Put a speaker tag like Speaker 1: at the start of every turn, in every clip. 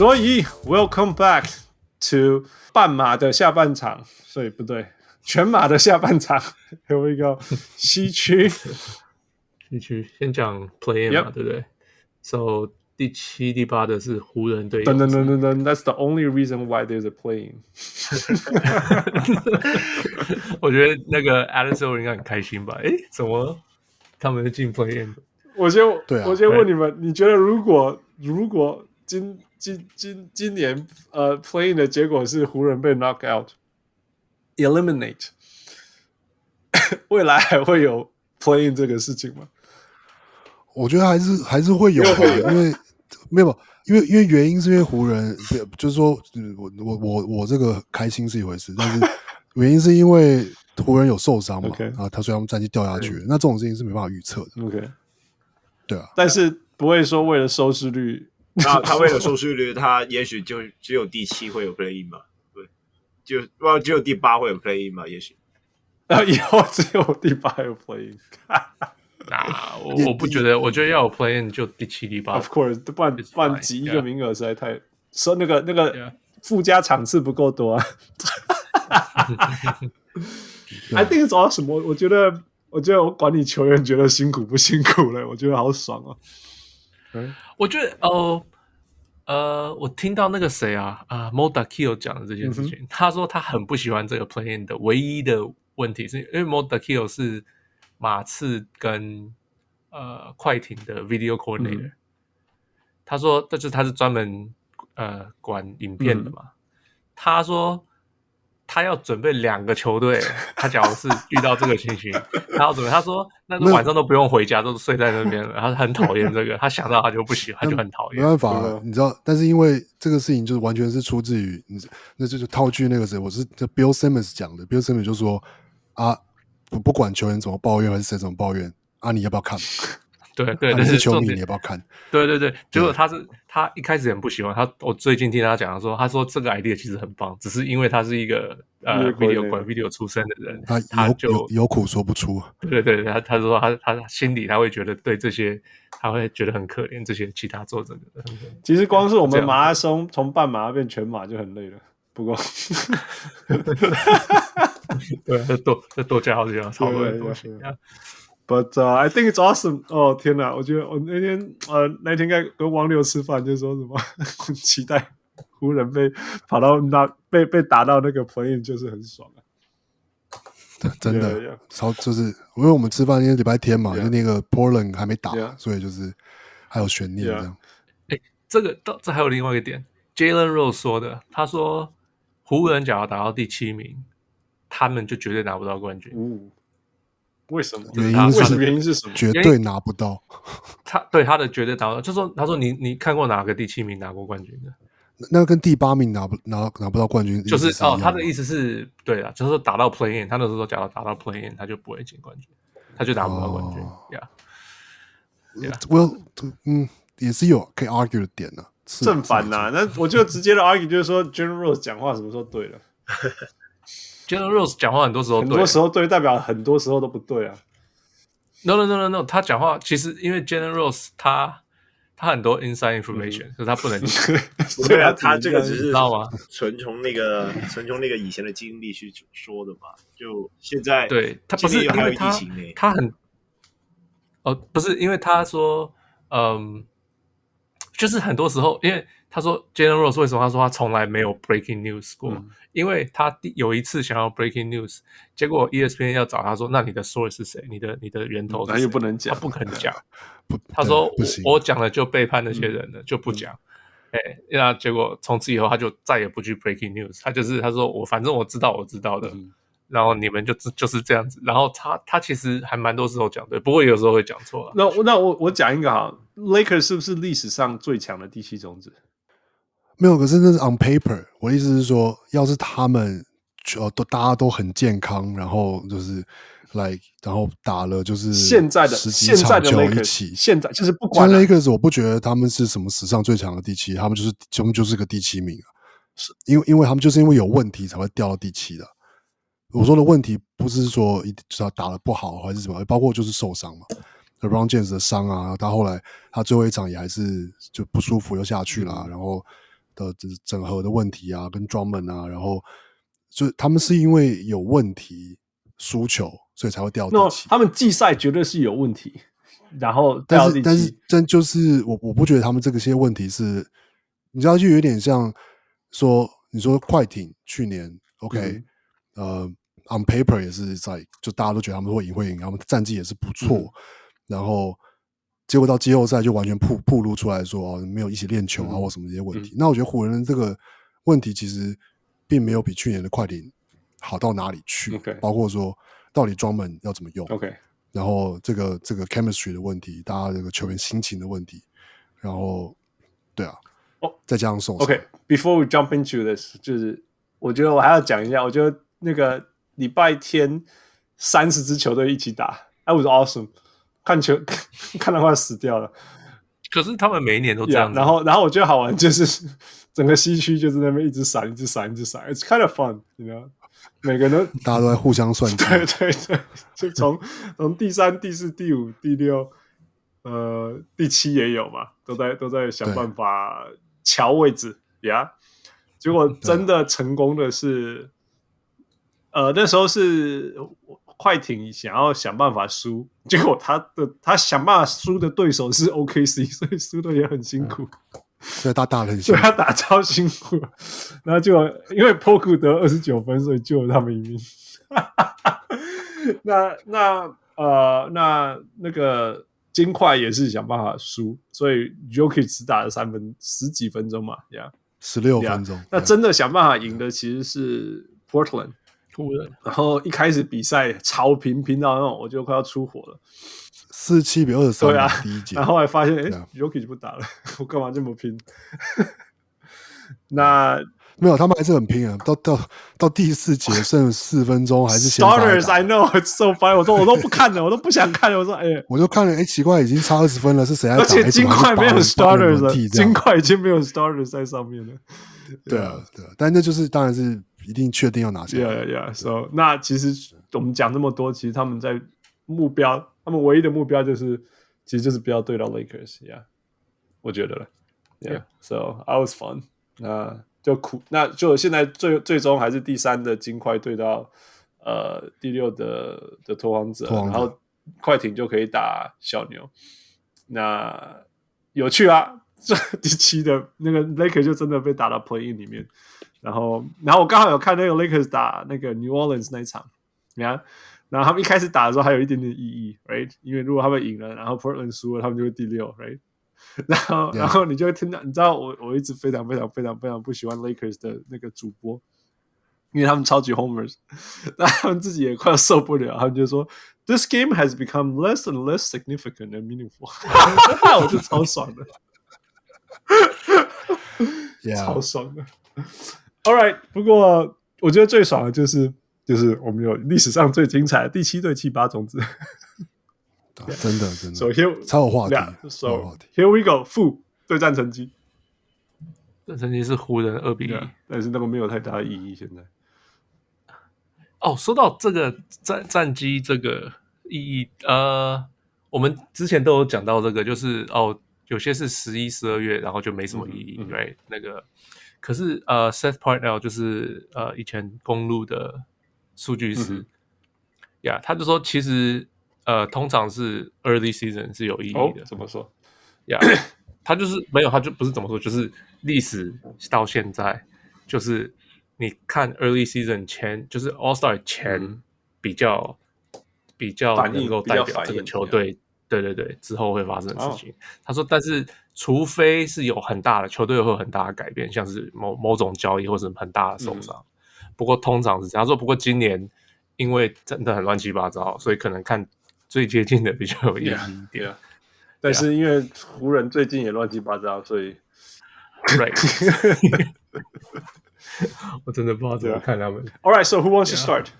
Speaker 1: 所以，Welcome back to 半马的下半场，所以不对，全马的下半场。Here we go，西区，
Speaker 2: 西区先讲 Play in 嘛，对不对？So 第七、第八的是湖人队。
Speaker 1: 等等等等等，That's the only reason why there's a Play in。
Speaker 2: 我觉得那个 Alex Silver 应该很开心吧？诶，怎么他们进 Play in？
Speaker 1: 我先，我先问你们，你觉得如果如果今今今今年呃 playing 的结果是湖人被 knock out，eliminate，未来还会有 playing 这个事情吗？
Speaker 3: 我觉得还是还是会有，因为没有，因为因为原因是因为湖人，就是说，我我我我这个开心是一回事，但是 原因是因为湖人有受伤嘛.啊，他所以他们战绩掉下去那这种事情是没办法预测的。
Speaker 1: OK，
Speaker 3: 对啊，
Speaker 1: 但是不会说为了收视率。
Speaker 4: 那他为了收视率，他也许就只有第七会有 play in 嘛？对，就不只有第八会有 play in 嘛？也许，
Speaker 1: 那以后只有第八有 play in。
Speaker 2: 那我我不觉得，我觉得要有 play in 就第七、第八。
Speaker 1: Of course，不然不然挤一个名额实在太说那个那个附加场次不够多啊。I think 找到什么？我觉得，我觉得我管理球员觉得辛苦不辛苦嘞？我觉得好爽啊！
Speaker 2: 嗯，我觉得哦，呃，我听到那个谁啊啊，Mo Dakhil 讲的这件事情，嗯，他说他很不喜欢这个 play in 的唯一的问题，是因为 Mo Dakhil 是马刺跟呃快艇的 video coordinator，嗯，他说这就是他是专门呃管影片的嘛，嗯，他说。他要准备两个球队，他假如是遇到这个情形，他要准备。他说，那个晚上都不用回家，都是睡在那边了。他很讨厌这个，他想到他就不喜欢，他就很讨厌。
Speaker 3: 没办法，你知道，但是因为这个事情就是完全是出自于，那就是套句那个谁，我是就 Bill Simmons 讲的。Bill Simmons 就说啊，不不管球员怎么抱怨还是谁怎么抱怨啊，你要不要看？
Speaker 2: 对对，
Speaker 3: 但是球迷你也不要看。
Speaker 2: 对对对，结果他是他一开始很不喜欢他。我最近听他讲说，他说这个 idea 其实很棒，只是因为他是一个呃 video 管 video 出身的人，
Speaker 3: 他
Speaker 2: 他就
Speaker 3: 有，有苦说不出。
Speaker 2: 对对，他他说他他心里他会觉得对这些他会觉得很可怜，这些其他做这个的。
Speaker 1: 其实光是我们马拉松从半马变全马就很累了，不过
Speaker 2: 对，这多这多加好几样，超多很多钱。
Speaker 1: But、uh, I think it's awesome！哦天哪，我觉得我那天呃那天该跟王六吃饭，就说什么 很期待湖人被跑到那被被打到那个 play in 就是很爽啊！
Speaker 3: 真的 yeah, yeah. 超就是因为我们吃饭那天礼拜天嘛，yeah. 就那个 Portland 还没打，yeah. 所以就是还有悬念这样。
Speaker 2: 哎、yeah. 欸，这个到这还有另外一个点，Jalen Rose 说的，他说湖人只要打到第七名，他们就绝对拿不到冠军。嗯
Speaker 1: 为什么？
Speaker 3: 原因是
Speaker 1: 原因是什么？
Speaker 3: 绝对拿不到。
Speaker 2: 他对他的绝对拿不到，就说他说你你看过哪个第七名拿过冠军的？
Speaker 3: 那跟第八名拿不拿拿不到冠军，
Speaker 2: 就是哦，他的意思是对啊，就是说打到 play in，他那时候假如打到 play in，他就不会进冠军，他就拿不到冠军。呀、oh.
Speaker 3: yeah.，Well，嗯，也是有可以 argue 的点呢、啊，
Speaker 1: 正反呐、啊。那我就直接的 argue 就是说 General 讲话什么时候对了？
Speaker 2: Jalen Rose 讲话很多时候对，
Speaker 1: 很多时候对，代表很多时候都不对啊。
Speaker 2: No no no no no，他讲话其实因为 Jalen Rose 他他很多 inside information，可、嗯、是他不能
Speaker 4: 对啊，他这个只是知道吗？纯从那个纯从那个以前的经历去说的嘛。就现在
Speaker 2: 对他不是因为他他很哦不是因为他说嗯，就是很多时候因为。他说，Jalen Rose 为什么？他说他从来没有 breaking news 过，嗯、因为他第有一次想要 breaking news，结果 ESPN 要找他说，那你的 source 是谁？你的你的源头是谁？
Speaker 1: 他又不能讲，
Speaker 2: 他不肯 讲。他说我我讲了就背叛那些人了，嗯、就不讲。哎、嗯，那结果从此以后他就再也不去 breaking news，他就是他说我反正我知道我知道的，嗯、然后你们就就是这样子。然后他他其实还蛮多时候讲对，不过有时候会讲错了。
Speaker 1: 那那我我讲一个哈，Lakers 是不是历史上最强的第七种子？
Speaker 3: 没有，可是那是 on paper。我的意思是说，要是他们呃都大家都很健康，然后就是来，然后打了就是
Speaker 1: 现在的现在的现在就是不管
Speaker 3: Lakers，我不觉得他们是什么史上最强的第七，他们就是他们就是个第七名啊。是因为因为他们就是因为有问题才会掉到第七的。我说的问题不是说一他打得不好还是什么，包括就是受伤嘛，LeBron James 的伤啊，他后来他最后一场也还是就不舒服又下去了，然后。的整整合的问题啊，跟 Drummond 啊，然后就他们是因为有问题输球，所以才会掉第七。
Speaker 1: No, 他们季赛绝对是有问题，然后
Speaker 3: 但是但是真就是我我不觉得他们这个些问题是，你知道就有点像说你说快艇去年 OK，嗯、呃。On paper 也是在，就大家都觉得他们会赢会赢，他们战绩也是不错，嗯、然后结果到季后赛就完全曝曝露出来说哦，没有一起练球啊、嗯、或什么这些问题。嗯、那我觉得湖人这个问题其实并没有比去年的快艇好到哪里去，Okay. 包括说到底 Drummond 要怎么用
Speaker 1: ，OK，
Speaker 3: 然后这个这个 chemistry 的问题，大家这个球员心情的问题，然后对啊，哦，oh, 再加上送
Speaker 1: OK，before、okay. we jump into this，就是我觉得我还要讲一下，我觉得那个。礼拜天三十支球队一起打，I was awesome，看球 看到快死掉了。
Speaker 2: 可是他们每一年都这样。
Speaker 1: Yeah, 然后，然后我觉得好玩就是 整个西区就是那边一直闪，一直闪，一直闪。It's kind of fun，you know？每个人都
Speaker 3: 大家都在互相算计。
Speaker 1: 对对对，就从从第三、第四、第五、第六，呃，第七也有嘛，都在都在想办法瞧位置呀。Yeah? 结果真的成功的是。呃，那时候是快艇想要想办法输，结果他的他想办法输的对手是 OKC，所以输的也很辛苦。
Speaker 3: 所以他打了很辛苦，
Speaker 1: 对他打超辛苦。然后就因为波库得二十九分，所以救了他们一命。那那呃那那个金块也是想办法输，所以 Jokic 只打了三分十几分钟嘛，呀、yeah，
Speaker 3: 十六分钟。
Speaker 1: 那真的想办法赢的其实是 Portland。然后一开始比赛超平，平到那种，我就快要出火了。
Speaker 3: 四七比二十三，
Speaker 1: 对啊，
Speaker 3: 第一节。
Speaker 1: 然后后来发现，哎，Jokic 就不打了，我干嘛这么拼？那
Speaker 3: 没有，他们还是很拼啊。到到到第四节剩四分钟，还是
Speaker 1: Starters，I know it's so funny。我说我都不看了，我都不想看了。我说，哎，
Speaker 3: 我就看了，哎，奇怪，已经差二十分了，是谁？
Speaker 1: 而且金块没有 Starters 了，金块已经没有 Starters 在上面了。
Speaker 3: 对啊，对啊，但那就是当然是。一定确定要拿下。
Speaker 1: Yeah, yeah. So，那其实我们讲这么多，其实他们在目标，他们唯一的目标就是，其实就是不要对到 Lakers。Yeah，我觉得了。Yeah. So, I was fun。那就苦，那就现在最最终还是第三的金块对到呃第六的的拓荒者，然后快艇就可以打小牛。那有趣啊！这第七的那个 Lakers 就真的被打到 Play In 里面。然后，然后我刚好有看那个 Lakers 打那个 New Orleans 那一场，你看，然后他们一开始打的时候还有一点点意义，right？因为如果他们赢了，然后 Portland 输了，他们就会第六，right？然后.然后你就会听到，你知道我我一直非常非常非常非常不喜欢 Lakers 的那个主播，因为他们超级 homers，那他们自己也快要受不了，他们就说 This game has become less and less significant and meaningful，我就超爽的.超爽的。All right，不过我觉得最爽的就是就是我们有历史上最精彩的第七对七八种子，
Speaker 3: 真的真的。
Speaker 1: 首先
Speaker 3: 超有话题
Speaker 1: ，So here we go，负对战成绩，
Speaker 2: 对战成绩是湖人二比一，
Speaker 1: 但是那个没有太大的意义。现在，
Speaker 2: 哦，说到这个战战绩这个意义，呃，我们之前都有讲到这个，就是哦，有些是十一、十二月，然后就没什么意义，对、嗯嗯、那个。可是呃，Seth Partnow 就是呃以前公路的数据师，呀、嗯，yeah, 他就说其实呃通常是 early season 是有意义的。
Speaker 1: 哦、怎么说？
Speaker 2: 呀，yeah, 他就是没有，他就不是怎么说，就是历史到现在，就是你看 early season 前，就是 All Star 前比较、嗯、比较能够代表这个球队。对对对，之后会发生的事情。Oh. 他说，但是除非是有很大的球队会有很大的改变，像是某某种交易或者很大的受伤。嗯、不过通常是这样。他说，不过今年因为真的很乱七八糟，所以可能看最接近的比较有意义一点。Yeah, yeah.
Speaker 1: 但是因为湖人最近也乱七八糟，所以，
Speaker 2: Right，我真的不知道怎么看他们。
Speaker 1: All right, so who wants to start？、Yeah.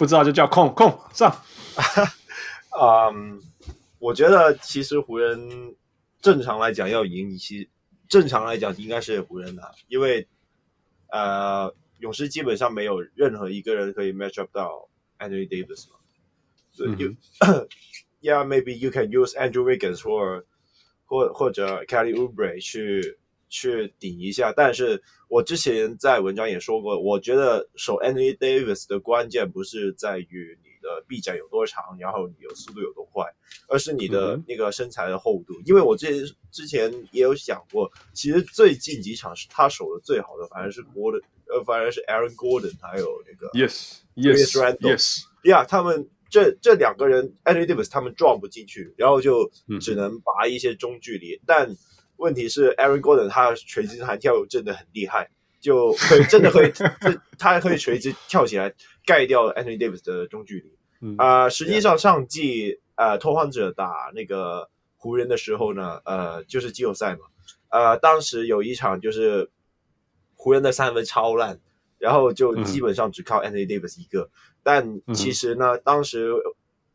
Speaker 1: 不知道就叫控控上。
Speaker 4: 嗯，um, 我觉得其实湖人正常来讲要赢，你其实正常来讲应该是湖人的，因为呃，勇士基本上没有任何一个人可以 match up 到 Anthony Davis 嘛。所以 you yeah maybe you can use Andrew Wiggins or 或或者 Kelly Oubre 去去顶一下。但是我之前在文章也说过，我觉得守 Anthony Davis 的关键不是在于你的臂展有多长，然后你有速度有多快，而是你的那个身材的厚度。嗯、因为我之前之前也有想过，其实最近几场是他守的最好的，反而是 Gordon，呃，反而是 Aaron Gordon，还有那个
Speaker 1: Yes Yes Yes，
Speaker 4: 呀，他们。这这两个人，Anthony Davis 他们撞不进去，然后就只能拔一些中距离。嗯、但问题是，Aaron Gordon 他垂直弹跳真的很厉害，就可以真的可以，他还可以垂直跳起来盖掉 Anthony Davis 的中距离。啊、实际上上季呃拓荒者打那个湖人的时候呢，呃，就是季后赛嘛，呃，当时有一场就是湖人的三分超烂，然后就基本上只靠 Anthony Davis 一个。嗯但其实呢，嗯、当时，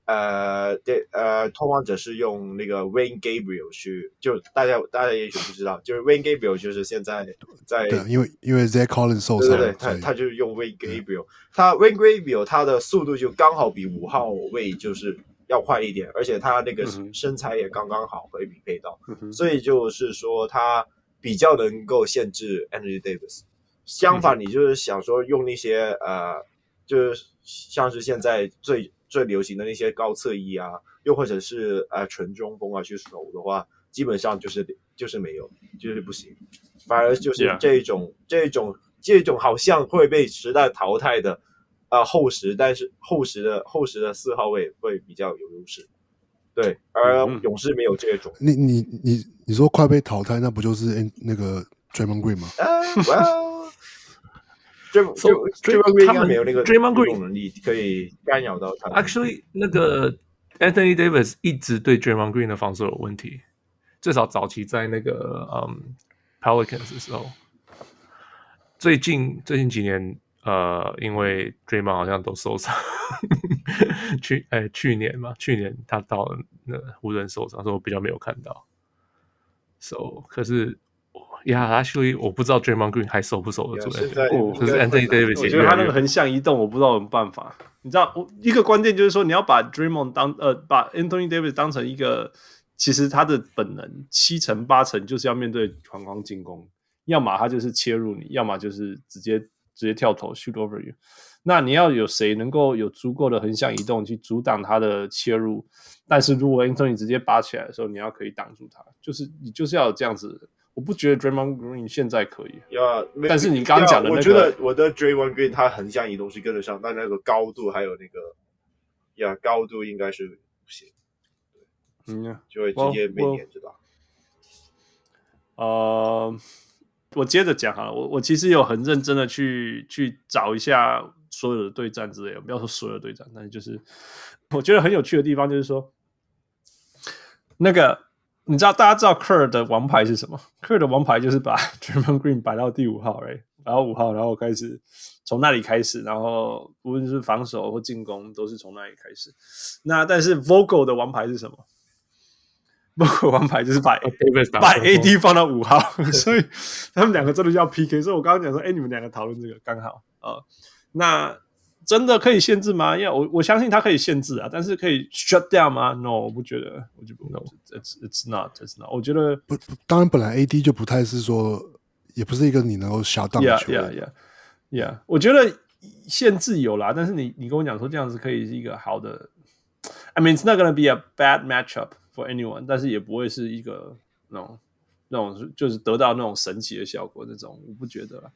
Speaker 4: 呃，对，呃，拓荒者是用那个 Wayne Gabriel 去，就大家大家也许不知道，就是 Wayne Gabriel 就是现在在，
Speaker 3: 对，因为因为 Zach Collins 受伤，
Speaker 4: 对对对，他他就是用 Wayne Gabriel，他 Wayne Gabriel 他的速度就刚好比五号位就是要快一点，而且他那个身材也刚刚好可以匹配到，嗯、所以就是说他比较能够限制 Anthony Davis。相反，你就是想说用那些呃，就是。像是现在最最流行的那些高侧翼啊，又或者是呃纯中锋啊去守的话，基本上就是就是没有，就是不行。反而就是这种 Yeah. 这种这种好像会被时代淘汰的啊、呃、厚实，但是厚实的厚实的四号位会比较有优势。对，而勇士没有这种。
Speaker 3: 你你你你说快被淘汰，那不就是那个 Draymond Green 吗？
Speaker 4: 啊就他们没有那个运动能力可以干扰到他。
Speaker 2: Actually，那个 Anthony Davis 一直对 Draymond Green 的防守有问题，至少早期在那个嗯 Pelicans 的时候。最近最近几年，呃，因为 Draymond 好像都受伤，去哎去年嘛，去年他到了那湖人受伤，所以我比较没有看到。So 可是。呀，他所以我不知道 Draymond Green 还守不守得住。可是 Anthony Davis，
Speaker 1: 我觉得他那个横向移动，我不知道有什么办法。你知道，我一个关键就是说，你要把 Draymond 当呃，把 Anthony Davis 当成一个，其实他的本能七成八成就是要面对环框进攻，要么他就是切入你，要么就是直接直接跳投 shoot over you。那你要有谁能够有足够的横向移动去阻挡他的切入？但是如果 Anthony 直接拔起来的时候，你要可以挡住他，就是你就是要有这样子。我不觉得 Draymond Green 现在可以，
Speaker 4: 呀
Speaker 1: 但是你刚刚讲的那个，
Speaker 4: 我觉得我的 Draymond Green 他横向移动是跟得上，但那个高度还有那个，呀，高度应该是不行，嗯，就会直接被碾着吧。
Speaker 1: 呃，我接着讲好了，我我其实有很认真的去去找一下所有的对战之类的，不要说所有的对战，但是就是我觉得很有趣的地方就是说，那个。你知道大家知道 Kerr 的王牌是什么？Kerr 的王牌就是把 Draymond Green 摆到第五号，right? 然后五号，然后开始从那里开始，然后无论是防守或进攻都是从那里开始。那但是 Vogel 的王牌是什么？Vogel 王牌就是把把 AD 放到五号，所以他们两个真的要 PK。所以我刚刚讲说，哎，你们两个讨论这个刚好啊、呃。那真的可以限制吗？因为我我相信它可以限制啊，但是可以 shut down 吗？No，我不觉得，我就不 No，it's it's not，it's not。我觉得
Speaker 3: 不，当然本来 AD 就不太是说，也不是一个你能够 shut down 的球员。
Speaker 1: Yeah, yeah, yeah, yeah。我觉得限制有啦，但是你你跟我讲说这样子可以是一个好的，I mean it's not gonna be a bad matchup for anyone，但是也不会是一个那种那种就是得到那种神奇的效果那种，我不觉得啦。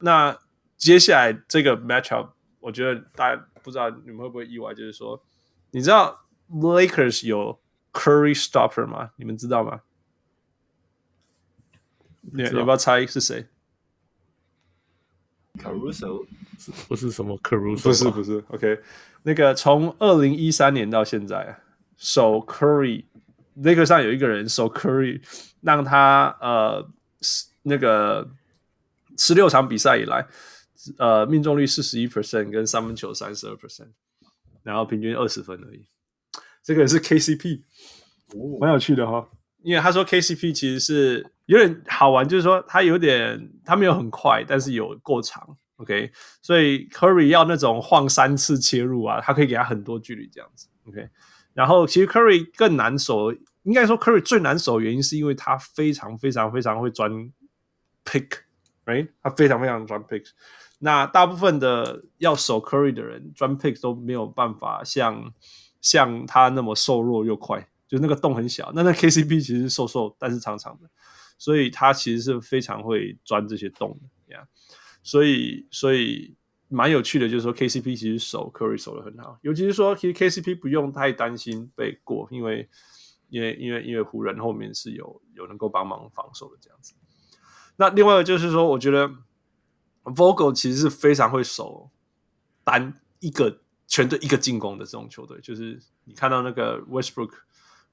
Speaker 1: 那接下来这个 matchup。我觉得大家不知道你们会不会意外，就是说，你知道 Lakers 有 Curry Stopper 吗？你们知道吗？你你要不要猜是谁
Speaker 4: ？Caruso
Speaker 2: 不是什么 Caruso，
Speaker 1: 不是不是。OK，那个从二零一三年到现在，守 Curry Lakers 上有一个人守 Curry，让他呃那个十六场比赛以来。呃，命中率四十一 percent，跟三分球三十二 percent，然后平均二十分而已。这个是 KCP，蛮有趣的哈。因为他说 KCP 其实是有点好玩，就是说他有点他没有很快，但是有够长。OK，所以 Curry 要那种晃三次切入啊，他可以给他很多距离这样子。OK，然后其实 Curry 更难守应该说 Curry 最难守的原因是因为他非常非常非常会钻 pick，right？他非常非常钻 pick。那大部分的要守 Curry 的人钻 pick 都没有办法像像他那么瘦弱又快，就那个洞很小。那那 KCP 其实瘦瘦但是长长的，所以他其实是非常会钻这些洞的呀。所以所以蛮有趣的，就是说 KCP 其实守 Curry 守得很好，尤其是说其实 KCP 不用太担心被过，因为。因为因为因为湖人后面是有有能够帮忙防守的这样子，那另外就是说，我觉得 Vogel 其实是非常会守单一个全队一个进攻的这种球队，就是你看到那个 Westbrook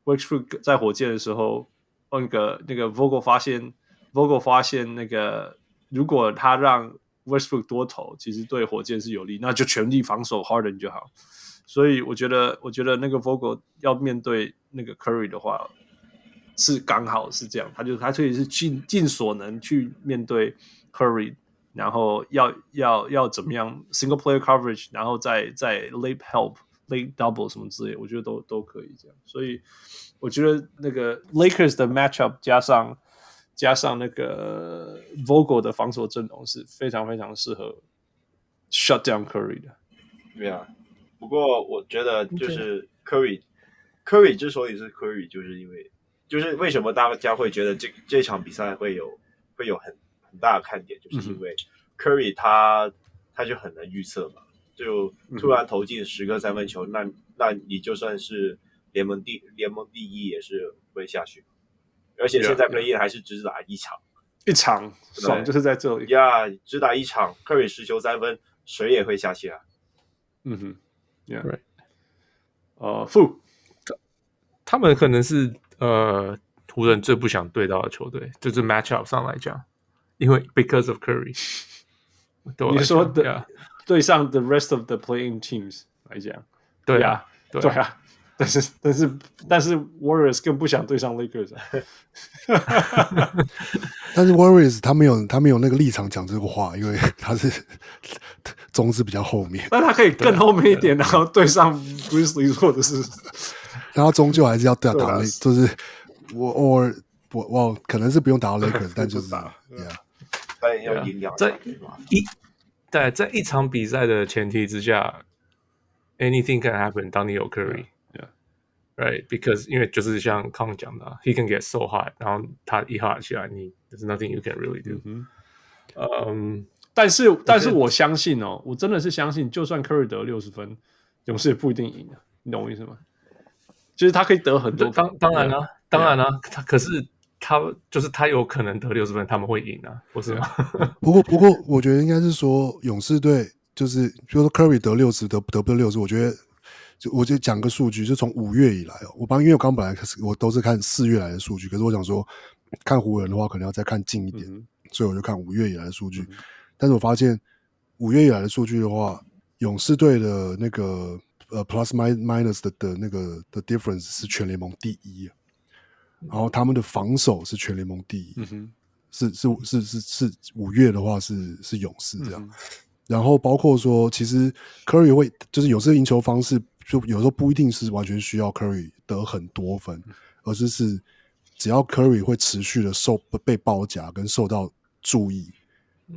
Speaker 1: Westbrook 在火箭的时候，那个那个 Vogel 发现 Vogel 发现那个如果他让 Westbrook 多投，其实对火箭是有利，那就全力防守 Harden 就好。所以我觉得，我觉得那个 Vogel 要面对那个 Curry 的话，是刚好是这样，他就他可以是尽尽所能去面对 Curry，然后要要要怎么样 single player coverage，然后再再 late help late double 什么之类，我觉得都都可以这样。所以我觉得那个 Lakers 的 matchup 加上加上那个 Vogel 的防守阵容是非常非常适合 shut down Curry 的。
Speaker 4: 对啊。不过我觉得就是 Curry，Curry 之所以是 Curry，就是因为就是为什么大家会觉得这这场比赛会有会有很很大的看点，就是因为 Curry 他他就很难预测嘛，就突然投进十个三分球，那那你就算是联盟第联盟第一也是会下去，而且现在 Play In 还是只打一场，
Speaker 1: 一场爽就是在这里。
Speaker 4: 呀，只打一场，Curry 十球三分，谁也会下去啊，
Speaker 1: 嗯哼。
Speaker 2: Yeah. Right.
Speaker 1: 呃，负，
Speaker 2: 他们可能是呃湖人最不想对到的球队，就是 matchup 上来讲，因为 because of Curry。
Speaker 1: 你说的对上 the rest of the playing teams 来讲，
Speaker 2: 对啊，
Speaker 1: 对啊，但是但是但是 Warriors 更不想对上 Lakers。
Speaker 3: 但是 Warriors 他没有他没有那个立场讲这个话，因为他是 种子比较后面。
Speaker 1: 但他可以更后面一点，然后对上 Grizzlies 或者是，
Speaker 3: 然后终究还是要打打，就是我偶尔我我可能是不用打到 Lakers，但就是打，对啊，
Speaker 4: 但要赢两
Speaker 2: 在一对在一场比赛的前提之下，anything can happen。当你有 Curry。Right，because 因为就是像康讲的，he can get so hot，然后他一 hot 起来，你 there's nothing you can really do。嗯，
Speaker 1: 嗯，但是但是我相信哦，我真的是相信，就算 Curry 得六十分，勇士也不一定赢的，你懂我意思吗？就是他可以得很多，
Speaker 2: 当当然了，当然了，他可是他就是他有可能得六十分，他们会赢啊，不是吗？
Speaker 3: 不过不过，我觉得应该是说勇士队就是，比如说 Curry 得六十，得得不得六十，我觉得。就我就讲个数据，就从五月以来哦，我帮因为我刚本来开始我都是看四月来的数据，可是我想说看湖人的话，可能要再看近一点，嗯、所以我就看五月以来的数据。嗯、但是我发现五月以来的数据的话，勇士队的那个呃 plus minus 的的那个的 difference 是全联盟第一，然后他们的防守是全联盟第一，嗯、哼是是是是是五月的话是是勇士这样，嗯、然后包括说其实 Curry 会就是有时候赢球方式。就有时候不一定是完全需要 Curry 得很多分，而是是只要 Curry 会持续的受被包夹跟受到注意，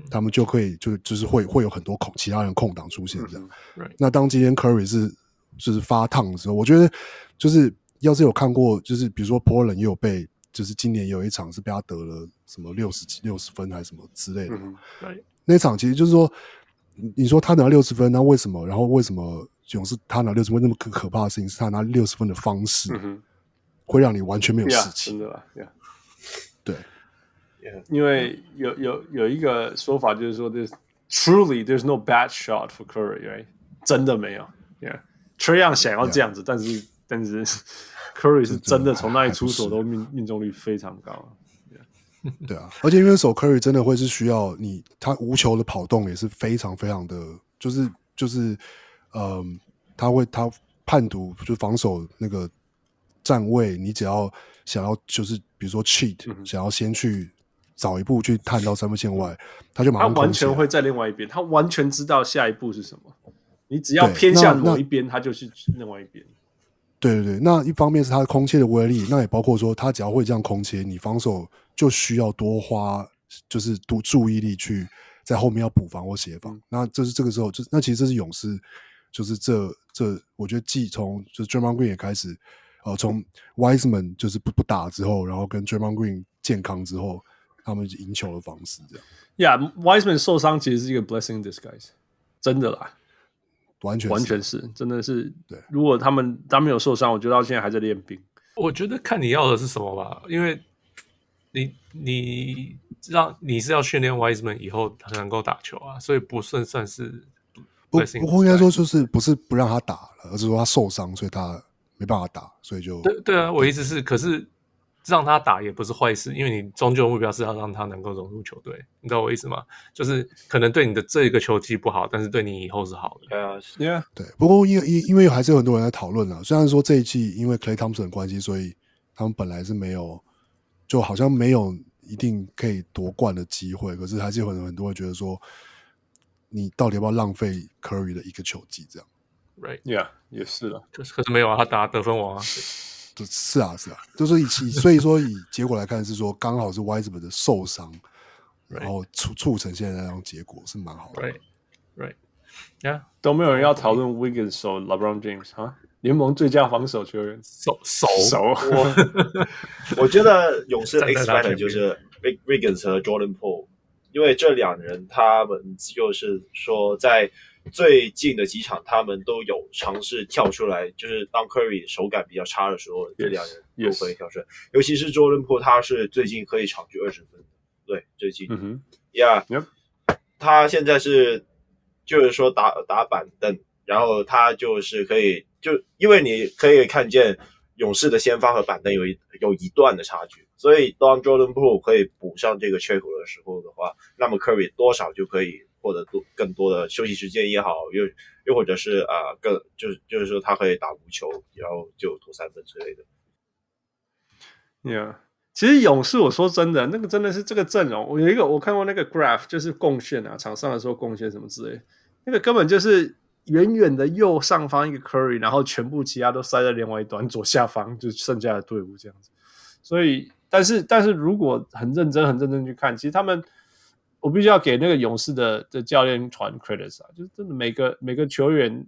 Speaker 3: 他们就可以就就是会会有很多空其他人空档出现这样。那当今天 Curry 是就是发烫的时候，我觉得就是要是有看过，就是比如说 Portland 也有被，就是今年有一场是被他得了什么六十几六十分还是什么之类的，那场其实就是说，你说他拿六十分，那为什么？然后为什么？勇士他拿六十分那么可可怕的事情，是他拿六十分的方式，会让你完全没有士气。
Speaker 1: 真的，
Speaker 3: 对，
Speaker 1: 因为有有有一个说法就是说，there's truly there's no bad shot for Curry，right？真的没有，Yeah，Trae Young 想要这样子，但是但是 Curry 是真的从那里出手都命命中率非常高。
Speaker 3: 对啊，而且因为守 Curry 真的会是需要你，他无球的跑动也是非常非常的，就是就是。嗯，他会他判读就防守那个站位，你只要想要就是比如说 cheat，、嗯、想要先去早一步去探到三分线外，他就马上
Speaker 1: 他完全会在另外一边，他完全知道下一步是什么。你只要偏向某一边，他就去另外一边。
Speaker 3: 对对对，那一方面是他的空切的威力，那也包括说他只要会这样空切，你防守就需要多花就是多注意力去在后面要补防或协防。那这是这个时候，就那其实这是勇士，就是这这我觉得既从就是 Draymond Green 也开始，呃，从 Wiseman 就是不不打之后，然后跟 Draymond Green 健康之后，他们赢球的方式这样。
Speaker 1: Yeah，Wiseman 受伤其实是一个 blessing in disguise，真的啦。
Speaker 3: 完全
Speaker 1: 完全是，真的是。
Speaker 3: 对，
Speaker 1: 如果他们他没有受伤，我觉得到现在还在练兵。
Speaker 2: 我觉得看你要的是什么吧，因为你你让你是要训练 Wiseman 以后他能够打球啊，所以不算算是
Speaker 3: 不不过应该说就是不是不让他打了，而是说他受伤，所以他没办法打，所以就
Speaker 2: 对对啊，我意思是，可是。让他打也不是坏事，因为你终究目标是要让他能够融入球队，你知道我意思吗？就是可能对你的这一个球技不好，但是对你以后是好的。
Speaker 4: 对啊，
Speaker 1: 对啊，
Speaker 3: 对。不过因为因因为还是有很多人在讨论啊，虽然说这一季因为 Clay Thompson 的关系，所以他们本来是没有，就好像没有一定可以夺冠的机会，可是还是有很很多人觉得说，你到底要不要浪费 Curry 的一个球技这样
Speaker 2: ？Right，Yeah，
Speaker 1: 也是了，
Speaker 2: 就是可是没有啊，他打得分王啊。
Speaker 3: 是啊，是啊，就是以所以说以结果来看，是说刚好是 Wiseman 的受伤，然后促促成现在那种结果是蛮好的。
Speaker 2: Right，right，yeah，
Speaker 1: 都没有人要讨论 Wiggins 守 LeBron James 哈，联盟最佳防守球员
Speaker 2: 守守
Speaker 1: 守。
Speaker 4: 我 我觉得勇士 X factor 就是 Wiggins 和 Jordan Poole，因为这两人他们就是说在。最近的几场，他们都有尝试跳出来，就是当 Curry 手感比较差的时候，这两人都可以跳出来。尤其是 Jordan Poole，他是最近可以场均二十分。对，最近，嗯哼，Yeah，他现在是就是说打打板凳，然后他就是可以，就因为你可以看见勇士的先发和板凳有一有一段的差距，所以当 Jordan Poole 可以补上这个缺口的时候的话，那么 Curry 多少就可以。获得多更多的休息时间也好，又又或者是啊、更就是就是说他可以打无球，然后就投三分之类的。
Speaker 1: Yeah，其实勇士，我说真的，那个真的是这个阵容，我有一个我看过那个 graph，就是贡献啊，场上的时候贡献什么之类，那个根本就是远远的右上方一个 Curry，然后全部其他都塞在另外一端左下方，就剩下的队伍这样子。所以，但是但是如果很认真很认真去看，其实他们。我必须要给那个勇士的的教练团 credits 啊，就是真的每个每个球员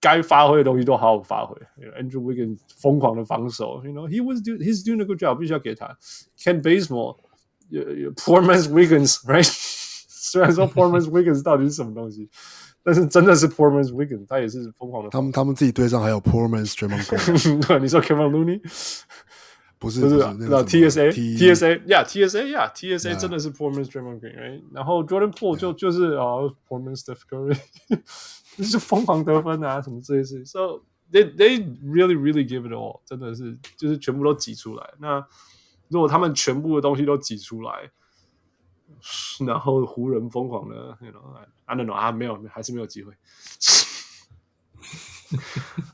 Speaker 1: 该发挥的东西都好好发挥。Andrew Wiggins 疯狂的防守，you know he was do he's doing a good job，必须要给他。Kent Bazemore 有有 Poor man's Wiggins，right？虽然说 Poor man's Wiggins 到底是什么东西，但是真的是 Poor man's Wiggins，他也是疯狂的。
Speaker 3: 他们他们自己队上还有 Poor man's Draymond Green，
Speaker 1: 对，你说 Kevin Looney？
Speaker 3: 不是不是，
Speaker 1: 那 T S A T S A yeah T S A yeah T S A 真的是 Poor man's Draymond Green，然后 Jordan Poole 就就是啊 Poor man's Steph Curry，就是疯狂得分啊什么这些事情，so they they really really give it all，真的是就是全部都挤出来。那如果他们全部的东西都挤出来，然后湖人疯狂的，you know I don't know 啊没有还是没有机会。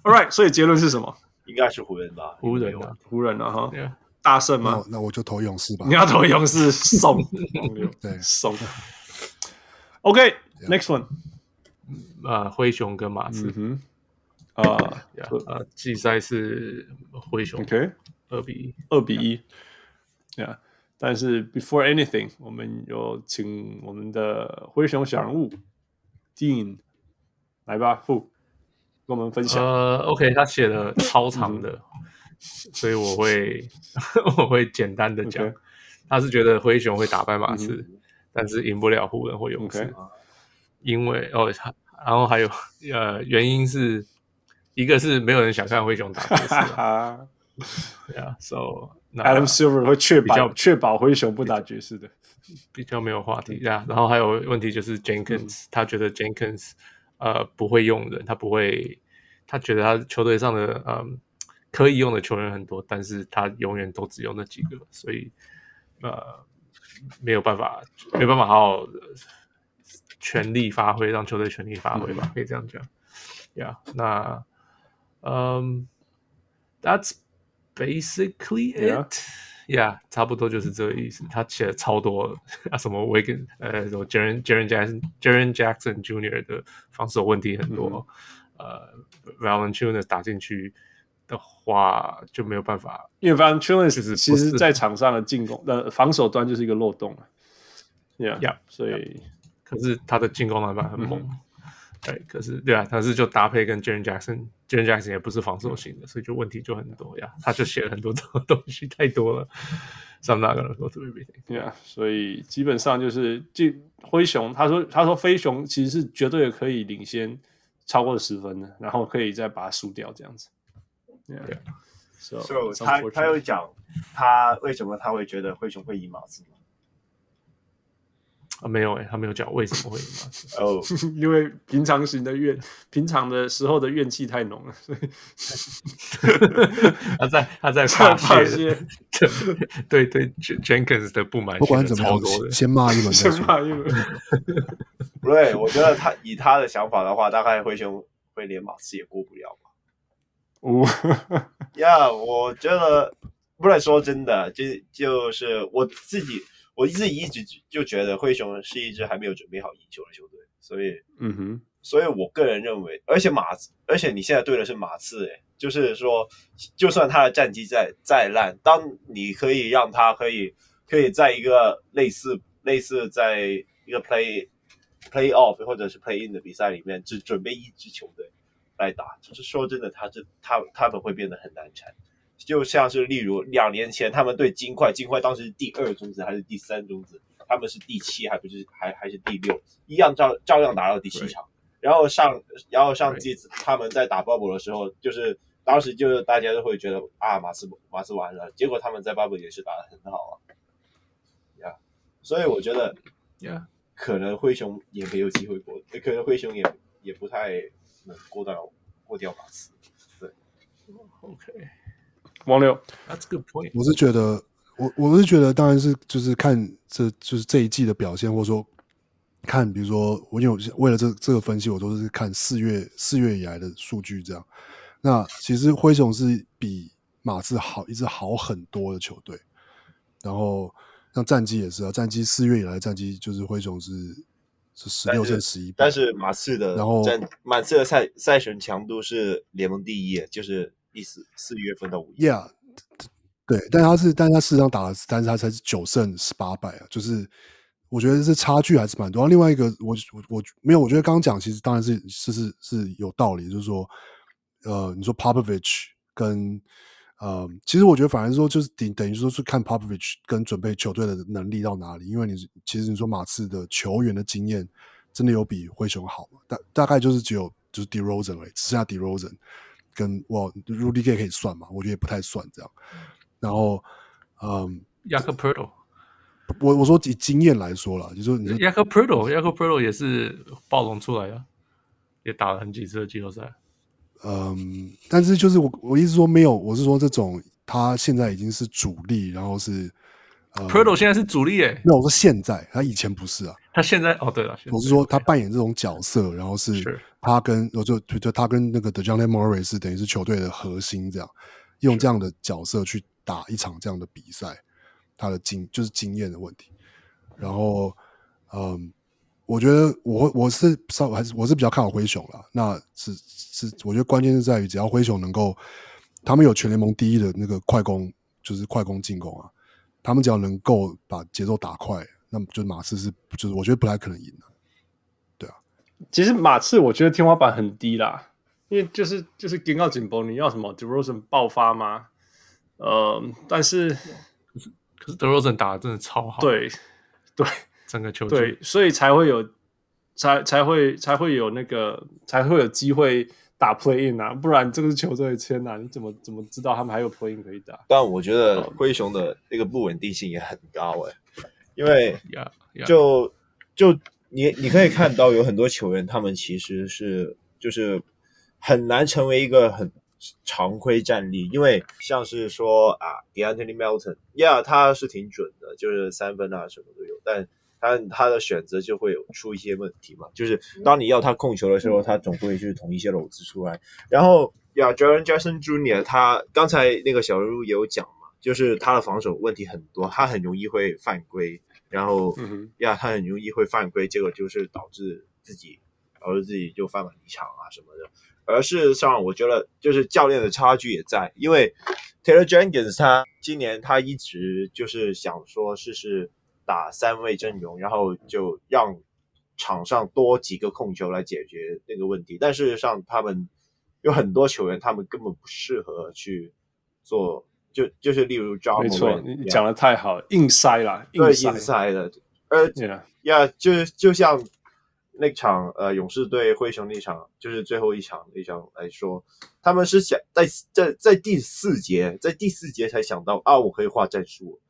Speaker 1: All right，所以结论是什么？
Speaker 4: 应该是湖人吧，
Speaker 1: 湖人啊，湖人啊，哈，大胜吗？
Speaker 3: 那我就投勇士吧。
Speaker 1: 你要投勇士，送，
Speaker 3: 对，
Speaker 1: 送。OK，next one，
Speaker 2: 啊，灰熊跟马刺，
Speaker 1: 啊，
Speaker 2: 啊，季赛是灰熊
Speaker 1: ，OK，
Speaker 2: 二比一，
Speaker 1: 二比一，Yeah，但是 before anything，我们有请我们的灰熊小人物 Dean 来吧，富。跟我们分享。
Speaker 2: 呃，OK，他写的超长的，嗯、所以我会 我会简单的讲。Okay. 他是觉得灰熊会打败马刺，嗯、但是赢不了湖人或勇士，Okay. 因为哦，然后还有呃，原因是一个是没有人想看灰熊打爵士啊。对啊，So
Speaker 1: Adam Silver 会确保确保灰熊不打爵士的，
Speaker 2: 比较没有话题呀。然后还有问题就是 Jenkins，、嗯、他觉得 Jenkins。呃，不会用人，他不会，他觉得他球队上的嗯可以用的球员很多，但是他永远都只用那几个，所以呃没有办法，没办法好好全力发挥，让球队全力发挥吧，嗯、可以这样讲。Yeah，那嗯，That's basically it。Yeah，差不多就是这个意思。他写了超多 啊，什么 Wiggins 呃，什么 Jaren Jaren Jackson Jaren Jackson Jr. 的防守问题很多，嗯、呃 Valanciunas 打进去的话，就没有办法。
Speaker 1: 因为 Valanciunas 其实在场上的进攻的防守端就是一个漏洞了。Yeah,
Speaker 2: yeah,
Speaker 1: 所以
Speaker 2: yeah. 可是他的进攻篮板很猛。
Speaker 1: 嗯
Speaker 2: 对，可是对啊，但是就搭配跟 Jaren Jackson，Jaren Jackson 也不是防守型的，所以就问题就很多呀。他就写了很多东 西，太多了。So I'm not gonna go through everything。
Speaker 1: 对啊，所以基本上就是，这灰熊，他说他说飞熊其实是绝对可以领先超过十分的，然后可以再把它输掉这样子。对啊，So,
Speaker 4: so 他他又讲他为什么他会觉得灰熊会赢马刺吗？
Speaker 2: 啊，没有诶，他没有讲为什么会
Speaker 4: 哦，
Speaker 1: 因为平常型的怨，平常的时候的怨气太浓了，所以
Speaker 2: 他在他 在发泄，对对对，Jenkins 的不满，
Speaker 3: 不管怎么样，先骂一轮，
Speaker 1: 先骂一轮。
Speaker 4: 对，我觉得他以他的想法的话，大概灰熊会连马刺也过不了吧。
Speaker 1: 我，
Speaker 4: 呀，我觉得不然说真的，就就是我自己。我自己一直就觉得灰熊是一支还没有准备好赢球的球队，所以，
Speaker 1: 嗯哼，
Speaker 4: 所以我个人认为，而且马刺，而且你现在对的是马刺，诶，就是说，就算他的战绩再再烂，当你可以让他可以可以在一个类似类似在一个 play play off 或者是 play in 的比赛里面，只准备一支球队来打，就是说真的，他这他他们会变得很难缠。就像是例如两年前他们对金块，金块当时是第二种子还是第三种子？他们是第七还不是还还是第六？一样照照样打到第七场。然后上然后上季他们在打 bubble 的时候，就是当时就是大家都会觉得啊马刺马刺完了，结果他们在 bubble 也是打得很好啊。呀，所以我觉得呀，可能灰熊也没有机会过，可能灰熊也也不太能过到过掉马刺。对
Speaker 2: ，OK。
Speaker 1: 王六
Speaker 2: ，That's a good point。
Speaker 3: 我是觉得，我我是觉得，当然是就是看这就是这一季的表现，或者说看，比如说我有为了这这个分析，我都是看四月四月以来的数据这样。那其实灰熊是比马刺好一支好很多的球队，然后像战绩也是啊，战绩四月以来的战绩就是灰熊是是十六胜十一，
Speaker 4: 但是马刺的
Speaker 3: 然后
Speaker 4: 马刺的赛赛程强度是联盟第一，就是。第四四月份到五月
Speaker 3: ，Yeah，对，但他是，但他事实上打了，但是他才是九胜十八败啊，就是我觉得这差距还是蛮多。另外一个，我我我没有，我觉得刚刚讲其实当然是是是是有道理，就是说，呃，你说 Popovich 跟呃，其实我觉得反而说就是等等于说是看 Popovich 跟准备球队的能力到哪里，因为你其实你说马刺的球员的经验真的有比灰熊好吗？大大概就是只有就是 DeRozan 而已，只剩下 DeRozan。跟哇，Rudy Gay 可以算嘛？我觉得也不太算这样。然后，嗯
Speaker 2: ，Jakob Poeltl
Speaker 3: 我我说以经验来说了，就说你
Speaker 2: Jakob Poeltl，Jakob Poeltl 也是暴龙出来的，也打了很几次的季后赛。
Speaker 3: 嗯，但是就是我我意思说没有，我是说这种他现在已经是主力，然后是。
Speaker 2: Poeltl 现在是主力诶，
Speaker 3: 没有，我说现在，他以前不是啊。
Speaker 2: 他现在哦，对了，
Speaker 3: 我是说他扮演这种角色，然后是他跟我就就他跟那个 Dejounte Murray 是等于是球队的核心，这样用这样的角色去打一场这样的比赛，他的经就是经验的问题。然后，嗯，我觉得我我是稍还是我是比较看好灰熊了。那是是，我觉得关键是在于只要灰熊能够，他们有全联盟第一的那个快攻，就是快攻进攻啊。他们只要能够把节奏打快，那么就马刺是，就是我觉得不太可能赢的，啊。
Speaker 1: 其实马刺我觉得天花板很低啦，因为就是就是紧要紧绷，你要什么 DeRozan 爆发吗？呃，但是
Speaker 2: 可是可是 DeRozan 打的真的超好，
Speaker 1: 对对，
Speaker 2: 整个球队，
Speaker 1: 对，所以才会有才才会才会有那个才会有机会。打 play in 啊，不然这个是球队的签啊，你怎么怎么知道他们还有 play in 可以打？
Speaker 4: 但我觉得灰熊的那个不稳定性也很高诶、欸，因为就就你你可以看到有很多球员，他们其实是就是很难成为一个很常规战力，因为像是说啊，De'Anthony Melton，yeah，他是挺准的，就是三分啊什么都有，但。他他的选择就会有出一些问题嘛，就是当你要他控球的时候，他总会去捅一些篓子出来。然后呀，Jaren Jackson Jr. 他刚才那个小人物也有讲嘛，就是他的防守问题很多，他很容易会犯规，然后呀，他很容易会犯规，结果就是导致自己导致自己就犯了离场啊什么的。而事实上，我觉得就是教练的差距也在，因为 Taylor Jenkins 他今年他一直就是想说试试打三位阵容，然后就让场上多几个控球来解决那个问题。但事实上，他们有很多球员，他们根本不适合去做，就就是例如 Morant，
Speaker 1: 没错，你讲的太好了，硬塞啦，
Speaker 4: 对，硬塞的，呃，呀，就就像。那场呃，勇士队灰熊那场就是最后一场那场来说，他们是想在在在第四节，在第四节才想到啊，我可以画战术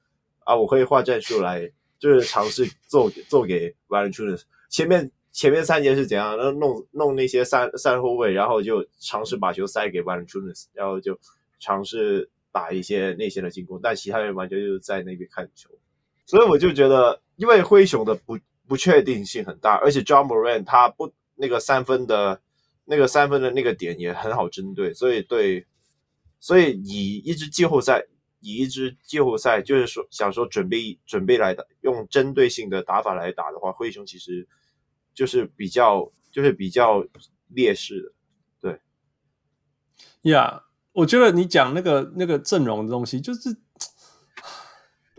Speaker 4: 啊，我可以画战术来就是尝试做做给 Valanciunas。前面前面三节是怎样？那弄弄那些三三后卫，然后就尝试把球塞给 Valanciunas，然后就尝试打一些内线的进攻，但其他人完全就是在那边看球。所以我就觉得，因为灰熊的不。不确定性很大，而且 Ja Morant 他不那个三分的，那个三分的那个点也很好针对，所以对，所以以一支季后赛，以一支季后赛就是说想说准备准备来的用针对性的打法来打的话，灰熊其实就是比较就是比较劣势的，对。
Speaker 1: 呀我觉得你讲那个那个阵容的东西就是。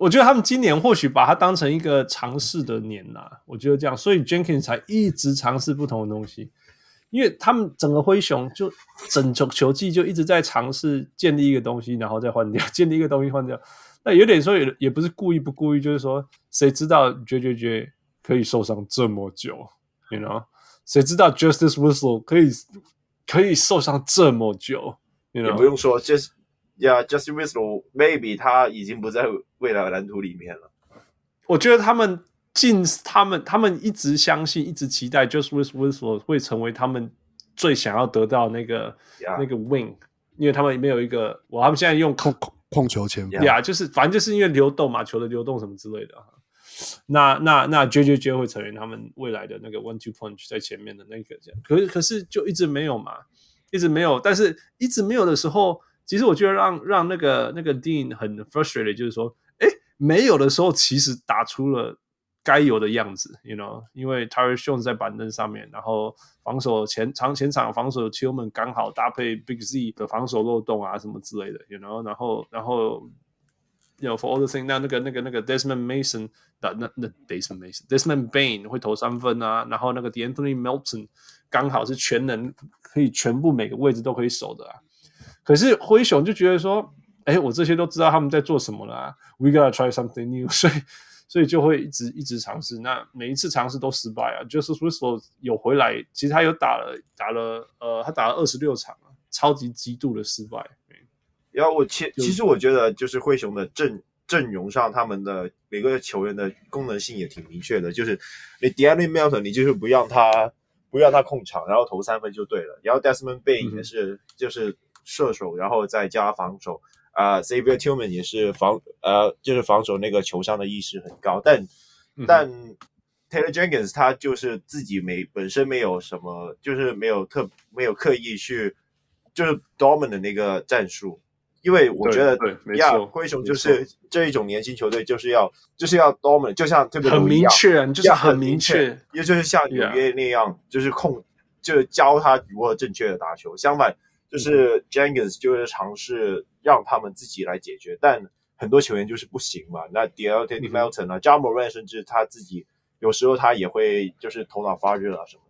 Speaker 1: 我觉得他们今年或许把它当成一个尝试的年呐、我觉得这样，所以 Jenkins 才一直尝试不同的东西，因为他们整个灰熊就整球球季就一直在尝试建立一个东西，然后再换掉，建立一个东西换掉，那有点说也也不是故意不故意，就是说谁知道绝绝绝可以受伤这么久，you know？谁知道 Justice Winslow 可以可以受伤这么久，you know？
Speaker 4: 也不用说，就是。呀、yeah，Justice Winslow maybe 他已经不在未来的蓝图里面了。
Speaker 1: 我觉得他们进，他们他们一直相信，一直期待 Justice Winslow 会成为他们最想要得到那个
Speaker 4: Yeah.
Speaker 1: 那个 wing，因为他们没有一个，我他们现在用控控
Speaker 3: 控球前锋，
Speaker 1: 呀，就是反正就是因为流动嘛，球的流动什么之类的。那那那 JJJ 会成为他们未来的那个 one two punch 在前面的那个这样，可是可是就一直没有嘛，一直没有，但是一直没有的时候。其实我觉得让让那个那个 Dean 很 frustrated，就是说，哎，没有的时候其实打出了该有的样子，you know，因为 Tyus Jones 在板凳上面，然后防守前场前场防守 Tillman 刚好搭配 Big Z 的防守漏洞啊什么之类的，you know，然后然后，you know for all the thing，那那个那个那个 Desmond Mason，那那那 Desmond Mason，Desmond Bane 会投三分啊，然后那个 De'Anthony Melton 刚好是全能，可以全部每个位置都可以守的啊。可是灰熊就觉得说，哎，我这些都知道他们在做什么了啊，We gotta try something new，所以所以就会一直一直尝试。那每一次尝试都失败啊。就是说有回来，其实他有打了打了，呃，他打了二十六场啊，超级极度的失败。
Speaker 4: 然后我其其实我觉得，就是灰熊的阵阵容上，他们的每个球员的功能性也挺明确的，就是你 De'Anthony Melton，你就是不让他不让他控场，然后投三分就对了。然后 Desmond Bane 也是，嗯、就是。射手，然后再加防守，啊、呃、Xavier Tillman 也是防，呃，就是防守那个球商的意识很高，但、嗯、但 Taylor Jenkins 他就是自己没本身没有什么，就是没有特没有刻意去，就是 dominant 的那个战术，因为我觉得呀，灰熊就是这一种年轻球队就是要就是要 dominant，就像特别
Speaker 1: 很明确，就是很明确，
Speaker 4: 也就是像纽约那样.就是控，就是教他如何正确的打球，相反。就是 Jenkins 就是尝试让他们自己来解决，但很多球员就是不行嘛。那 De'Anthony Melton 啊，Ja Morant 甚至他自己有时候他也会就是头脑发热啊什么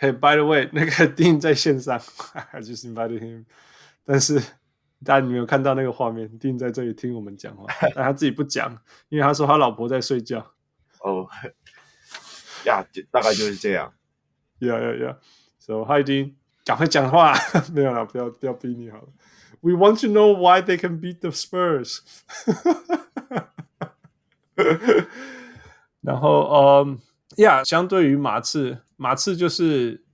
Speaker 4: 的。
Speaker 1: Hey, by the way，那个 Dean 在线上，I just invited him。但是大家有没有看到那个画面？Dean 在这里听我们讲话，但他自己不讲，因为他说他老婆在睡觉。
Speaker 4: 哦，呀，大概就是这样。
Speaker 1: Yeah, yeah, yeah. So, hi, Dean. 赶快讲话，没有了，不要不要逼你好了。We want to know why they can beat the Spurs。然后，嗯，呀，相对于马刺，马刺就是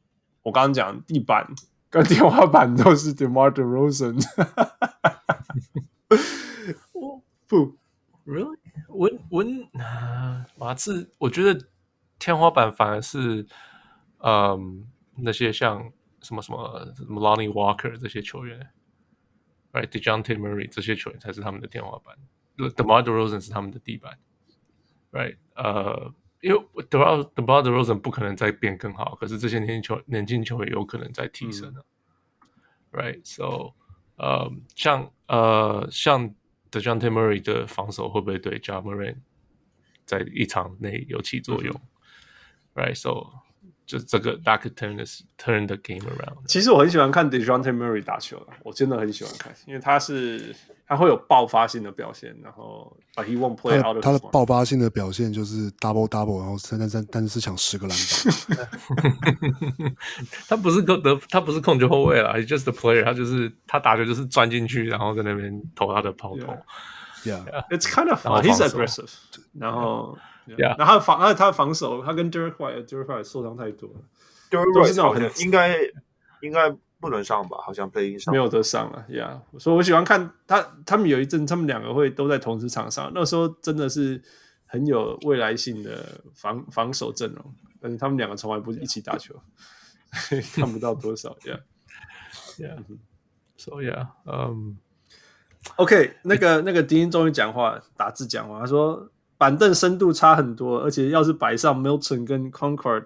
Speaker 1: 我刚刚讲地板跟天花板都是 DeMar DeRozan。
Speaker 2: 不，Really？我我马刺，我觉得天花板反而是，嗯，那些像。什么什么什么 Lonnie Walker 这些球员，Right？Dejounte Murray 这些球员才是他们的天花板，DeMar DeRozan 是他们的地板，Right？呃，因为 DeMar DeRozan 不可能再变更好，可是这些年轻球年轻球员有可能在提升了、嗯、，right？So，呃，像呃像 Dejounte Murray 的防守会不会对 Ja Morant 在一场内有起作用、嗯、？Right？So。就这个 That could turn the turn the game around。
Speaker 1: 其实我很喜欢看 Dejounte Murray 打球，我真的很喜欢看，因为他是他会有爆发性的表现，然后 But he won't play out of
Speaker 3: 他的爆发性的表现就是 double double，然后三三三，但是抢十个篮板。
Speaker 2: 他不是控得，他不是控球后卫啦，He's just a player，他就是他打球就是钻进去，然后在那边投他的抛投。
Speaker 3: Yeah，it's
Speaker 1: kind of fun，he's aggressive，然后。Yeah. 然后他防，他他防守，他跟 Derek White，Derek White 受伤太多了。
Speaker 4: Derek White 是那种很应该应该不能上吧？好像 play 上
Speaker 1: 没有得上了。Yeah，所以我喜欢看他，他们有一阵，他们两个会都在同时场上，那时候真的是很有未来性的防防守阵容。但是他们两个从来不一起打球，看不到多少。
Speaker 2: Yeah，Yeah，So yeah，嗯
Speaker 1: ，OK，那个那个迪英终于讲话，打字讲话，他说。板凳深度差很多，而且要是摆上 Milton 跟 Concord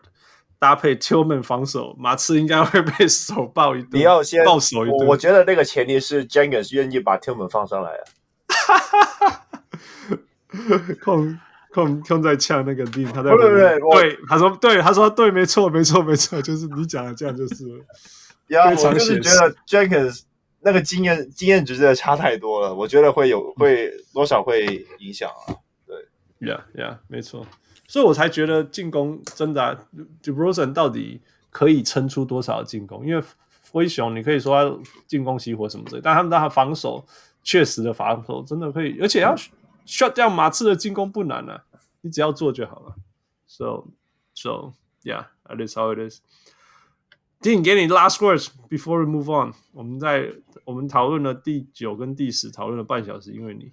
Speaker 1: 搭配 Tillman 防守，马刺应该会被手爆一顿。
Speaker 4: 你要先
Speaker 1: 爆手一顿。
Speaker 4: 我觉得那个前提是 Jenkins 愿意把 Tillman 放上来啊。哈哈哈！
Speaker 1: 控控控在呛那个 Dean，他在对对对，对他说对，他说对，没错没错没错，就是你讲的这样就是。
Speaker 4: 呀，我就是觉得 Jenkins 那个经验经验值真的差太多了，我觉得会有会多少会影响啊。
Speaker 1: Yeah, yeah，没错，所以我才觉得进攻真的、啊、DeRozan 到底可以撑出多少进攻？因为灰熊你可以说他进攻熄火什么之类，但他们的防守确实的防守真的可以，而且要 shut down 马刺的进攻不难啊，你只要做就好了。So, so yeah, that is how it is. Dean 给你 last words before we move on。我们在我们讨论了第九跟第十，讨论了半小时，因为你。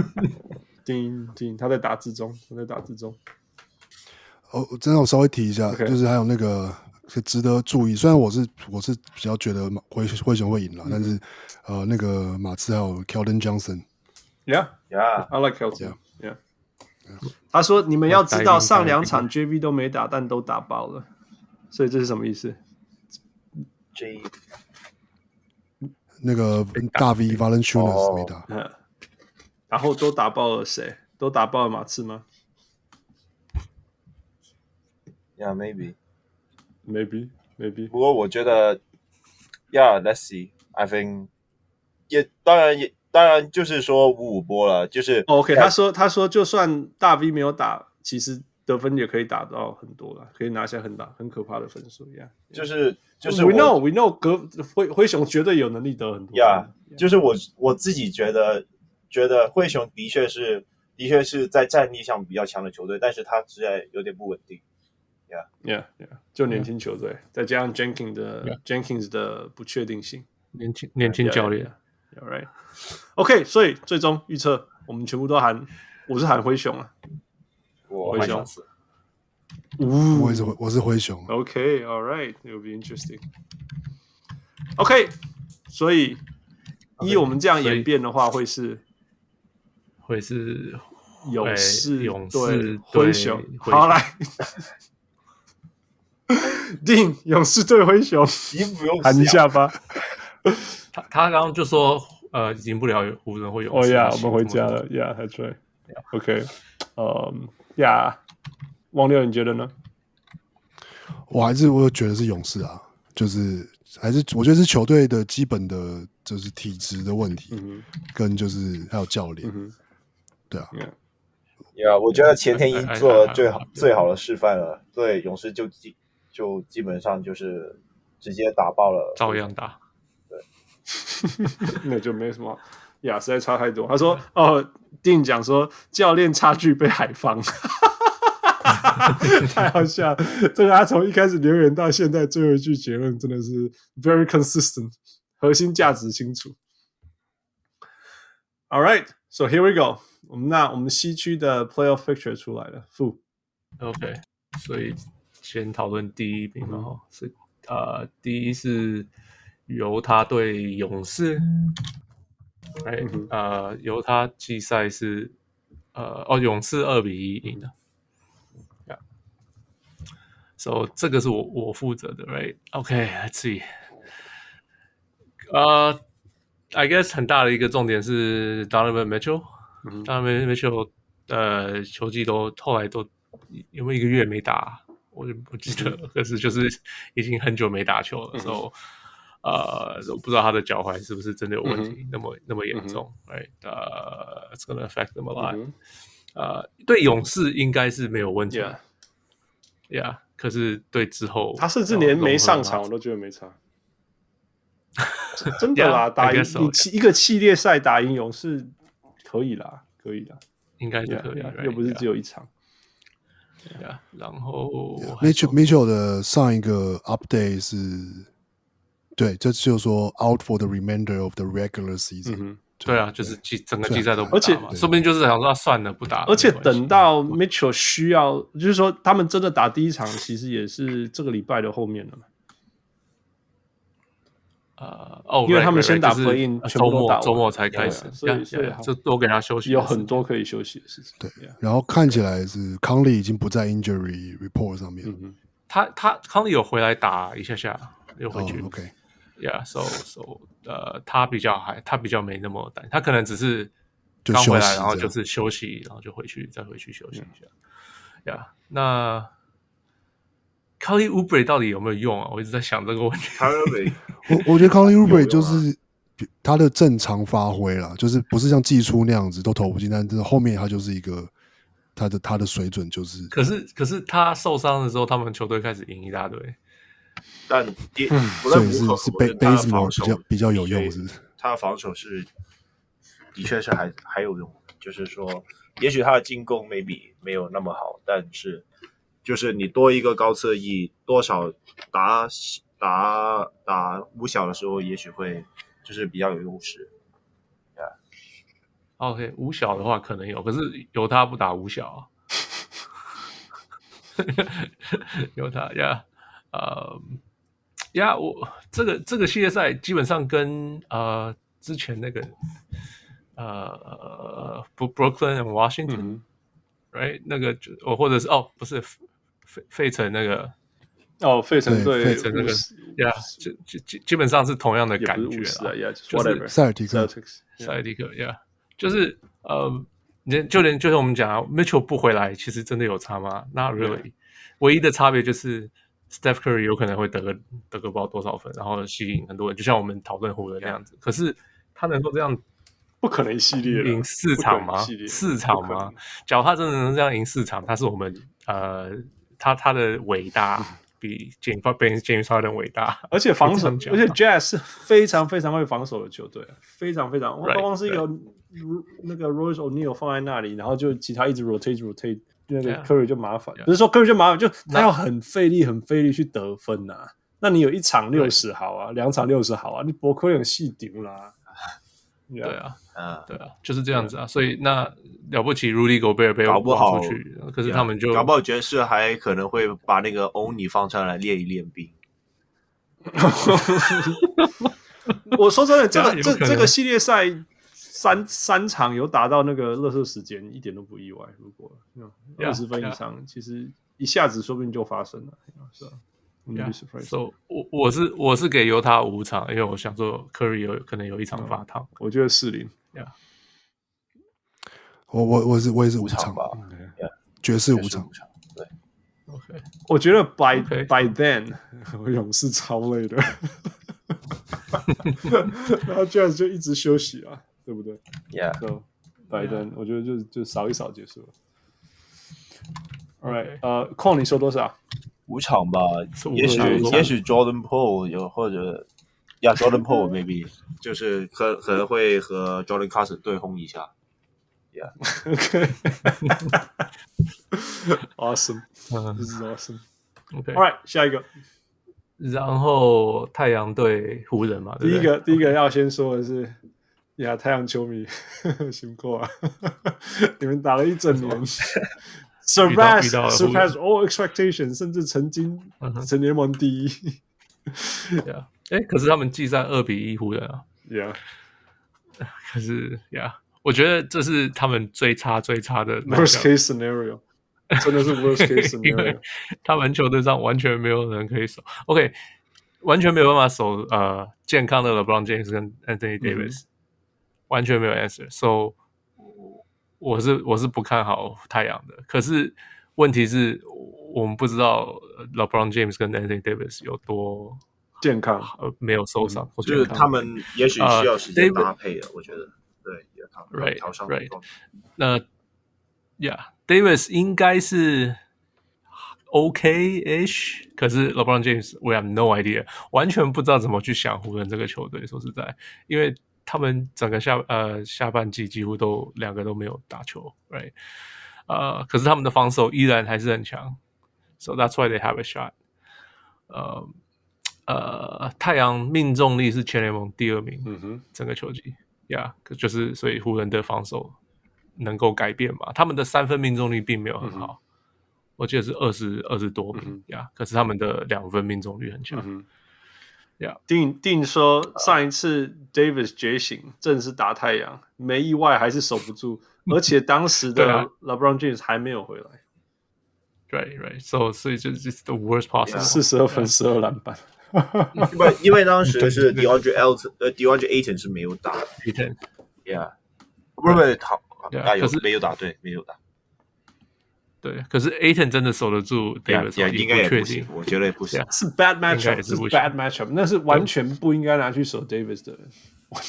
Speaker 1: 听听，他在打字中，他在打字中。
Speaker 3: 哦，真的，我稍微提一下，okay. 就是还有那个值得注意。虽然我是我是比较觉得灰灰熊会赢了，嗯，但是呃，那个马刺还有 Keldon
Speaker 1: Johnson，Yeah，Yeah，I like Keldon，Yeah。他说：“你们要知道，上两场 JV 都没打，但都打爆了，所以这是什么意思
Speaker 4: ？J
Speaker 3: 那个大 V Valanciunas 没打。
Speaker 1: Oh. 然后都打爆了谁？都打爆了马刺吗
Speaker 4: ？Yeah, maybe,
Speaker 1: maybe, maybe.
Speaker 4: 不过我觉得，Yeah, let's see. I think 也当然也当然就是说五五波了，就是
Speaker 1: OK。他说他说就算大 V 没有打，其实得分也可以打到很多了，可以拿下很大很可怕的分数。Yeah，
Speaker 4: 就是就是
Speaker 1: We know, we know，格灰灰熊绝对有能力得很多。
Speaker 4: Yeah，, yeah. 就是我我自己觉得。觉得灰熊的确是，的确是在战力上比较强的球队，但是他实在有点不稳定。
Speaker 1: Yeah，Yeah，Yeah，就年轻球队，yeah. 再加上 Jenkins 的、yeah. Jenkins 的不确定性，
Speaker 2: 年轻年轻教练。
Speaker 1: All right，OK，所以最终预测我们全部都喊，我是喊灰熊啊，
Speaker 4: 我灰熊，
Speaker 3: 呜，我也是灰，我是灰熊。
Speaker 1: OK，All right，it will be interesting。OK，所以依我们这样演变的话，会是。
Speaker 2: 会是
Speaker 1: 勇士，勇
Speaker 2: 士
Speaker 1: 灰熊。好来，定勇士对灰熊，
Speaker 4: 你不用
Speaker 1: 喊一下吧。
Speaker 2: 他他刚刚就说，呃，赢不了湖人会勇士。
Speaker 1: 哦呀，我们回家了。Yeah，that's right。OK，嗯，Yeah，王六，你觉得呢？
Speaker 3: 我还是我觉得是勇士啊，就是还是我觉得是球队的基本的就是体质的问题，嗯、跟就是还有教练。嗯对啊，
Speaker 4: 呀、yeah. 我觉得前天已经做了最好最好的示范了。对，勇士就基就基本上就是直接打爆了，
Speaker 2: 照样打。
Speaker 4: 对，
Speaker 1: 那就没什么呀，实在差太多。他说：“哦，定讲说教练差距被海放，太好笑了。这个他从一开始留言到现在最后一句结论真的是 very consistent，核心价值清楚。All right, so here we go. 我们那我们西区的 Playoff Picture 出来了，负
Speaker 2: OK，所以先讨论第一名嘛，哈、嗯，是呃，第一是犹他对勇士，哎、嗯，呃，犹他季赛是呃，哦，勇士二比一赢了。So 这个是我我负责的，right？OK，let's see。呃，I guess 很大的一个重点是 Donovan Mitchell。Donovan Mitchell 呃，球季都后来都因为一个月没打，我就不记得，可是就是已经很久没打球了，所以呃，我不知道他的脚踝是不是真的有问题，那么那么严重，right？呃，It's gonna affect them a lot。呃，对勇士应该是没有问题，Yeah。可是对之后，
Speaker 1: 他甚至连没上场我都觉得没差，真的啦，打赢你一个系列赛打赢勇士可以啦，可以啦，
Speaker 2: 应该就可以，
Speaker 1: 又不是只有一场。
Speaker 2: 对啊，然后
Speaker 3: Mitchell Mitchell 的上一个 update 是，对，这就是说 out for the remainder of the regular season。
Speaker 2: 对啊，就是季整个季赛都不打嘛，说不定就是想说算了不打。
Speaker 1: 而且等到 Mitchell 需要，就是说他们真的打第一场，其实也是这个礼拜的后面了嘛。
Speaker 2: 呃，哦，
Speaker 1: 因为他们先打 play-in，
Speaker 2: 周末周末才开始，
Speaker 1: 所以所以
Speaker 2: 就多给他休息，
Speaker 1: 有很多可以休息的事情。
Speaker 3: 对，然后看起来是康利已经不在 injury report 上面。
Speaker 2: 他他康利有回来打一下下，又回去。
Speaker 3: OK。
Speaker 2: Yeah，so so，呃，他比较还，他比较没那么担，他可能只是刚回来，然后就是休息，然后就回去，再回去休息一下。Yeah，那 Kelly Oubre 到底有没有用啊？我一直在想这个问题。
Speaker 3: 我我觉得 Kelly Oubre 就是他的正常发挥啦，就是不是像季初那样子都投不进，但是后面他就是一个他的他的水准就是。
Speaker 2: 可是可是他受伤的时候，他们球队开始赢一大堆。
Speaker 4: 但也不论如何，我觉得他的防守
Speaker 3: 比较比较有用，是不是？
Speaker 4: 他的防守是的确是还还有用，就是说，也许他的进攻 maybe 没有那么好，但是就是你多一个高侧翼，多少打打打五小的时候，也许会就是比较有优势。
Speaker 2: OK，五小的话可能有，可是有他不打五小啊，有他呀。呃，呀，我这个这个系列赛基本上跟呃之前那个呃不 Brooklyn and Washington，right、嗯、那个就哦或者是哦不是费费城那个
Speaker 1: 哦费城对
Speaker 2: 费城那个呀，就就基基本上是同样的感觉了，就是
Speaker 3: 塞尔提克
Speaker 2: 塞尔提克呀，就是呃连就连就是我们讲 Mitchell 不回来，其实真的有差吗？Not really，、嗯、唯一的差别就是。Steph Curry 有可能会得个得个不知道多少分，然后吸引很多人，就像我们讨论湖人那样子。可是他能够这样，
Speaker 1: 不可能一系列
Speaker 2: 赢四场吗？四场吗？假如他真的能这样赢四场，他是我们呃，他他的伟大比 James James Harden 伟大，
Speaker 1: 而且防守，而且 Jazz 是非常非常会防守的球队，非常非常。光光是有那个 Royce O'Neal 放在那里，然后就其他一直 rotate rotate。那个 Curry 就麻烦，不是说 Curry 就麻烦，就他要很费力、很费力去得分呐。那你有一场六十好啊，两场六十好啊，你博科有戏顶啦。
Speaker 2: 对啊，嗯，对啊，就是这样子啊。所以那了不起，Rudy Gobert 被我跑出去，可是他们就
Speaker 4: 搞不好爵士还可能会把那个欧尼放上来练一练兵。
Speaker 1: 我说真的，这个 这这个系列赛。三三场有打到那个热射时间，一点都不意外。如果二十分以上.其实一下子说不定就发生了，是吧
Speaker 2: ？So 我我是我是给犹他五场，因为我想说 Curry 有可能有一场发烫，
Speaker 1: 我觉得四零。
Speaker 2: Yeah.
Speaker 3: 我我我是我也是五场，
Speaker 4: 场吧，
Speaker 3: 爵士五场。
Speaker 4: 对
Speaker 2: ，OK。
Speaker 1: 我觉得 by by then 勇士超累的，然后 Jazz 就一直休息啊。对不
Speaker 4: 对
Speaker 1: ？Yeah，by then，我觉得就就扫一扫结束了。All right，呃，矿你说多少？
Speaker 4: 五场吧，也许也许 Jordan Poole 有或者呀 Jordan Poole maybe 就是可可能会和 Jordan Clarkson 对轰一下。
Speaker 1: Yeah，OK，Awesome，This is awesome。OK，All right，下一个。
Speaker 2: 然后太阳对湖人嘛，
Speaker 1: 第一个第一个要先说的是。呀，太阳球迷辛苦啊！你们打了一整年，surpass surpass all expectations，甚至曾经成联盟第一。
Speaker 2: 呀，哎，可是他们季赛二比一湖人啊。
Speaker 1: Yeah，，
Speaker 2: 可是呀，我觉得这是他们最差最差的
Speaker 1: worst case scenario，真的是 worst case scenario。
Speaker 2: 他们球队上完全没有人可以守，OK，完全没有办法守呃健康的 LeBron James 跟 Anthony Davis，、嗯、完全没有 answer，so 我是我是不看好太阳的。可是问题是我们不知道 LeBron James 跟 Anthony Davis 有多
Speaker 1: 健康，
Speaker 2: 呃，没有受伤、嗯，
Speaker 4: 就是他们也许需要时间搭配的，uh, 我觉得。对
Speaker 2: ，right right，那，Yeah，Davis 应该是 OK-ish，可是 LeBron James，we have no idea，完全不知道怎么去想湖人这个球队。说实在，因为他们整个下呃下半季几乎都两个都没有打球，right，呃，可是他们的防守依然还是很强，so that's why they have a shot。呃呃，太阳命中率是全联盟第二名，嗯哼，整个球季。呀、yeah，就是所以湖人的防守能够改变嘛？他们的三分命中率并没有很好，嗯、我记得是二十二十多名呀。可是他们的两分命中率很强。呀、嗯，
Speaker 1: 定定说上一次 Davis 觉醒正是打太阳，没意外还是守不住，而且当时的 LeBron James 还没有回来。
Speaker 2: Right, right. So, 所以就是 the worst possible。
Speaker 1: 四十二分，十二篮板。
Speaker 4: 因为因为当时是 DeAndre Ayton 呃 DeAndre Ayton 是没有打，Ayton，Yeah，不是不是好，打有没有打对没有打，
Speaker 2: 对，可是 Ayton 真的守得住，Davis
Speaker 4: 应该也不行，我觉得也不行，
Speaker 1: 是 bad matchup，是 bad matchup，那是完全不应该拿去守 Davis 的，完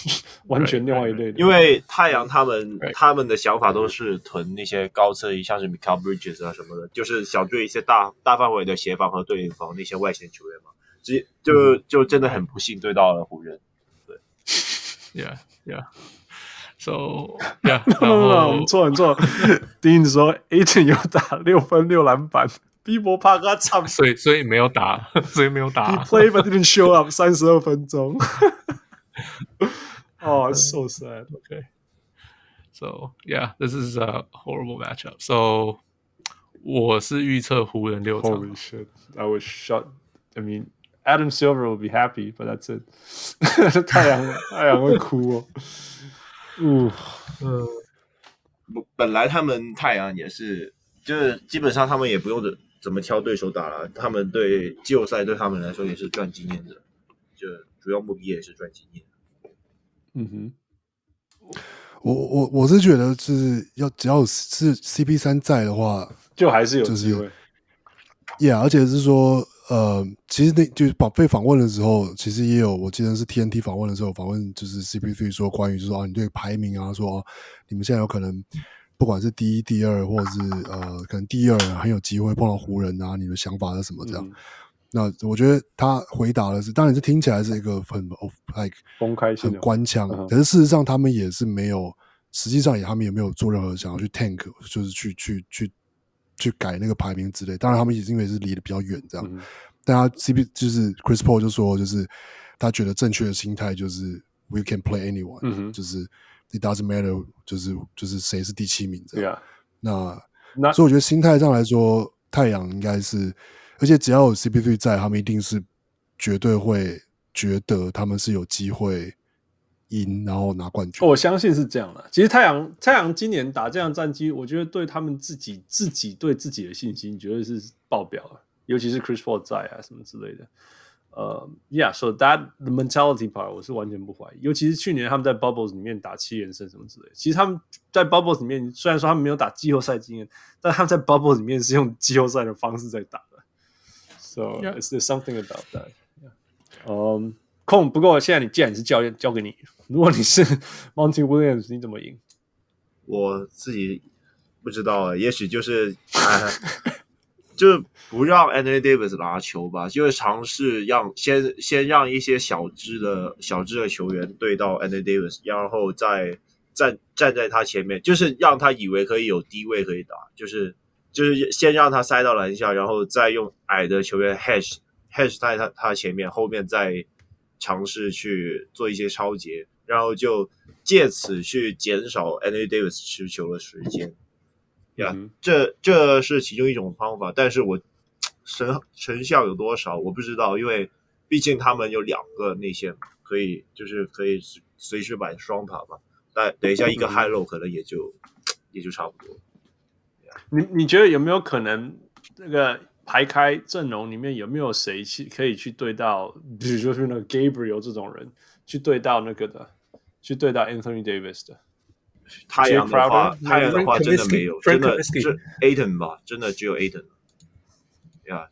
Speaker 1: 完全另外一类的，
Speaker 4: 因为太阳他们他们的想法都是囤那些高侧翼，像是 Mikal Bridges 啊什么的，就是想对一些大大范围的协防和对防那些外线球员嘛。直接就就真的很不幸对到了湖人，对
Speaker 2: ，Yeah Yeah，So Yeah，
Speaker 1: 然后错很错，丁子说 Ayton 有打六分六篮板，比伯帕克惨，
Speaker 2: 所以所以没有打，所以没有打，
Speaker 1: He played but didn't show up，三十二分钟，哦、oh,，so sad，OK，So
Speaker 2: Yeah，this is a horrible matchup。So 我是预测湖人六场，
Speaker 1: Holy shit，I was shocked，I mean。Adam Silver will be happy, but that's it 太阳太阳会哭哦。 嗯嗯，
Speaker 4: 本来他们太阳也是，就是基本上他们也不用怎么挑对手打了，他们对季后赛对他们来说也是赚经验的，就主要目的也是赚经验。
Speaker 1: 嗯哼，
Speaker 3: 我我我是觉得是要只要是 CP 三在的话，
Speaker 1: 就还是有机会。
Speaker 3: Yeah，而且是说。呃，其实那就是被访问的时候，其实也有，我记得是 TNT 访问的时候，访问就是 CP3 说关于就是说啊，你对排名啊，说、啊、你们现在有可能不管是第一、第二，或者是呃，可能第二很有机会碰到湖人啊，你的想法是什么？这样、嗯？那我觉得他回答的是，当然是听起来是一个很 like
Speaker 1: 公开性
Speaker 3: 很官腔，可是事实上他们也是没有，实际上也他们也没有做任何想要去 tank，就是去去去。去改那个排名之类，当然他们也是因为是离得比较远这样，嗯、但他 CP 就是 Chris Paul 就说，就是他觉得正确的心态就是 We can play anyone，、嗯、就是 It doesn't matter，就是就是谁是第七名这样。那那所以我觉得心态上来说，太阳应该是，而且只要有 CP3 在，他们一定是绝对会觉得他们是有机会。赢，然后拿冠军。
Speaker 1: 我相信是这样的。其实太阳太阳今年打这样战绩，我觉得对他们自己自己对自己的信心绝对是爆表了。尤其是 Chris Paul 在啊什么之类的。呃、uh,，Yeah，so that the mentality part 我是完全不怀疑。尤其是去年他们在 Bubbles 里面打七连胜什么之类的。其实他们在 Bubbles 里面虽然说他们没有打季后赛经验，但他们在 Bubbles 里面是用季后赛的方式在打的。So yeah. is there something about that？嗯、um,，空不过现在你既然你是教练，交给你。如果你是 Monty Williams，你怎么赢？
Speaker 4: 我自己不知道啊，也许就是啊，就不让 Anthony Davis 拿球吧，就是尝试让先先让一些小只的小只的球员对到 Anthony Davis，然后再站站在他前面，就是让他以为可以有低位可以打，就是就是先让他塞到篮下，然后再用矮的球员 hedge hedge 在他他前面，后面再尝试去做一些抄截。然后就借此去减少 Anthony Davis 持球的时间，呀、嗯，这这是其中一种方法，但是我成成效有多少我不知道，因为毕竟他们有两个内线可以，就是可以随时摆双塔嘛。但等一下一个 high low 可能也就、嗯、也就差不多。
Speaker 1: 你你觉得有没有可能那个排开阵容里面有没有谁去可以去对到，比如说是那个 Gabriel 这种人去对到那个的，去对到 Anthony Davis 的？
Speaker 4: 太阳的话，太阳的话真的没有，真的是 Ayton 吧，真的只有 Ayton。呀、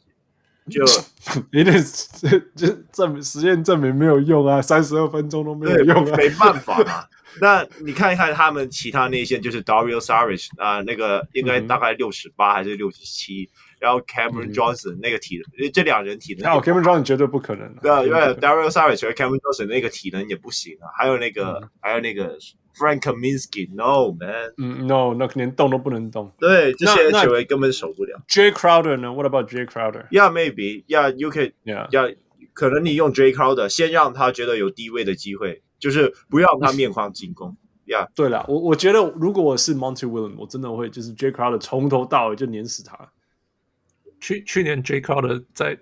Speaker 4: yeah，就
Speaker 1: Ayton 这 证明实验证明没有用啊，三十二分钟都没有用啊，
Speaker 4: 没办法啊。那你看一看他们其他内线，就是 Dario Saric 啊、呃，那个应该大概六十八还是六十七，然后 Cameron Johnson 那个体能，这两人体能，
Speaker 1: 那 Cameron Johnson 绝对不可能，
Speaker 4: 对啊，因为 Daryl Saric 和 Cameron Johnson 那个体能也不行啊，还有那个、嗯、还有那个 Frank Kaminsky，No man，
Speaker 1: 嗯，No，那连动都不能动，
Speaker 4: 对，这些球员根本守不了。
Speaker 1: Jay Crowder 呢？What about Jay Crowder？Yeah，maybe，Yeah，you can，Yeah，
Speaker 4: 可能你用 Jay Crowder 先让他觉得有低位的机会。就是不要他面框进攻。
Speaker 1: Yeah. 对了，我我觉得如果我是 Monty Williams，我真的会就是 Jay Crowder 从头到尾就碾死他。
Speaker 2: 去去年 Jay Crowder 在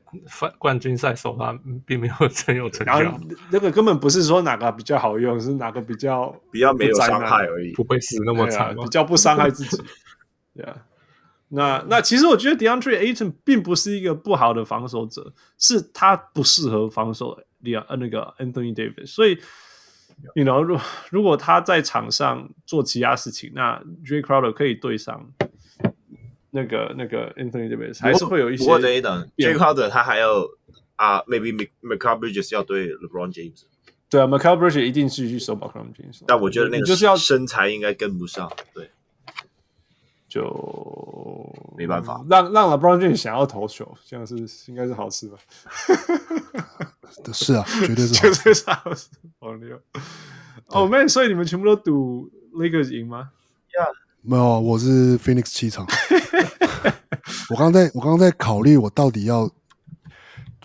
Speaker 2: 冠军赛首发并没有真有成效，
Speaker 1: 那个根本不是说哪个比较好用，是哪个比较
Speaker 4: 比较没有伤害而已，
Speaker 2: 不会死那么惨，
Speaker 1: 比较不伤害自己。对啊，那那其实我觉得 DeAndre Ayton 并不是一个不好的防守者，是他不适合防守利亚呃那个 Anthony Davis，所以。You know，如如果他在场上做其他事情，那 Jay Crowder 可以对上那个那个 Anthony Davis，还是会有一些。
Speaker 4: 不过等一等，Jay Crowder 他还要啊，maybe Mikal Bridges 要对 LeBron James。
Speaker 1: 对啊，Mikal Bridges 一定是去守 LeBron James。
Speaker 4: 但我觉得那个就是要身材应该跟不上，对，
Speaker 1: 就
Speaker 4: 没办法。
Speaker 1: 让让 LeBron James 想要投球，这样是应该是好事吧？
Speaker 3: 是啊，绝对是，
Speaker 1: 绝对是好事。哦，牛！哦，man，所以你们全部都赌 Lakers 赢吗？
Speaker 4: 呀，
Speaker 3: 没有，我是 Phoenix 七场。我刚在我刚刚在考虑，我到底要，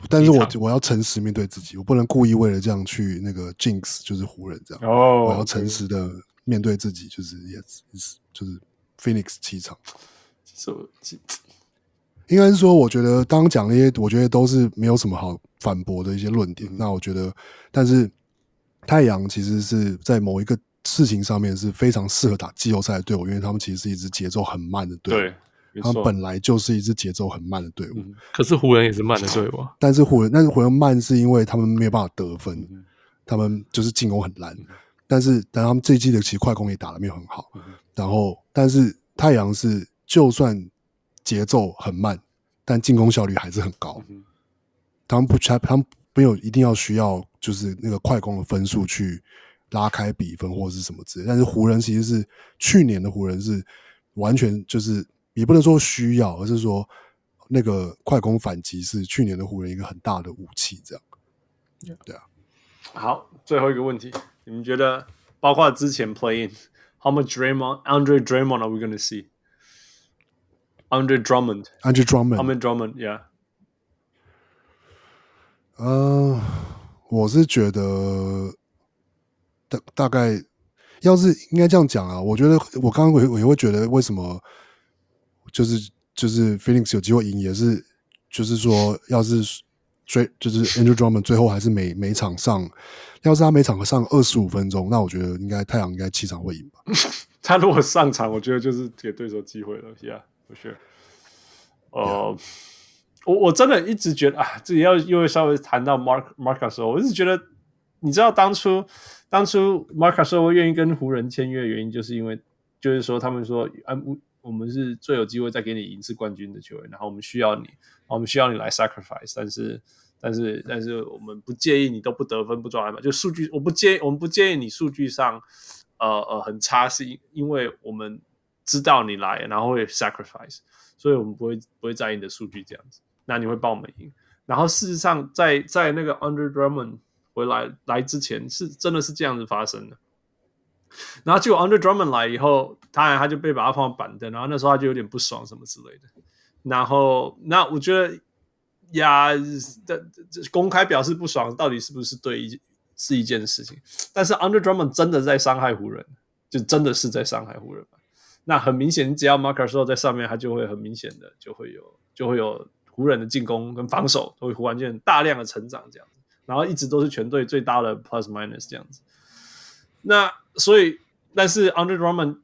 Speaker 3: 但是我我要诚实面对自己，我不能故意为了这样去那个 Jinx，就是湖人这样。哦，我要诚实的面对自己，就是 Yes，就是 Phoenix 七场。应该是说，我觉得刚刚讲那些，我觉得都是没有什么好反驳的一些论点。那我觉得，但是太阳其实是在某一个事情上面是非常适合打季后赛的队伍，因为他们其实是一支节奏很慢的队伍。对，他们本来就是一支节奏很慢的队伍。
Speaker 2: 嗯。可是湖人也是慢的队伍，
Speaker 3: 但是湖人，但是湖人慢是因为他们没有办法得分，嗯、他们就是进攻很烂。嗯、但是，但他们这一季的其实快攻也打得没有很好。嗯、然后，但是太阳是就算。节奏很慢，但进攻效率还是很高。嗯、他们不，他们没有一定要需要，就是那个快攻的分数去拉开比分或者是什么之类。但是湖人其实是去年的湖人是完全就是也不能说需要，而是说那个快攻反击是去年的湖人一个很大的武器。这样，
Speaker 1: 嗯、对啊。好，最后一个问题，你们觉得包括之前 playing，how much Draymond Andre Draymond are we gonna see？Andre Drummond，Andre
Speaker 3: Drummond，Andre
Speaker 1: Drummond，Yeah。
Speaker 3: 呃，我是觉得大大概，要是应该这样讲啊，我觉得我刚刚我我也会觉得，为什么就是就是 Phoenix 有机会赢，也是就是说，要是追就是 Andre Drummond 最后还是每每场上，要是他每场上二十五分钟，那我觉得应该太阳应该七场会赢吧。
Speaker 1: 他如果上场，我觉得就是给对手机会了，Yeah。不是，呃，我我真的一直觉得啊，自己要因为稍微谈到 Mark Mark 的时候我一直觉得，你知道当初当初 Marc Gasol 愿意跟湖人签约的原因，就是因为就是说他们说啊，我们是最有机会再给你一次冠军的球员，然后我们需要你，我们需要你来 sacrifice，但是但是但是我们不介意你都不得分不抓篮板，就数据我不介意，我们不介意你数据上呃呃很差，是因因为我们。知道你来，然后会 sacrifice，所以我们不会不会在意你的数据这样子。那你会帮我们赢。然后事实上在，在那个 Under Drummond 回来来之前，是真的是这样子发生的。然后结果 Andre Drummond 来以后，当然他就被把他放板凳，然后那时候他就有点不爽什么之类的。然后那我觉得呀，这这公开表示不爽，到底是不是对一是一件事情？但是 Under Drummond 真的在伤害湖人，就真的是在伤害湖人。那很明显，只要 Marcus 在上面，他就会很明显的就会有就会有湖人的进攻跟防守都会忽然间大量的成长这样，然后一直都是全队最大的 plus minus 这样子。那所以但是 Andre Drummond，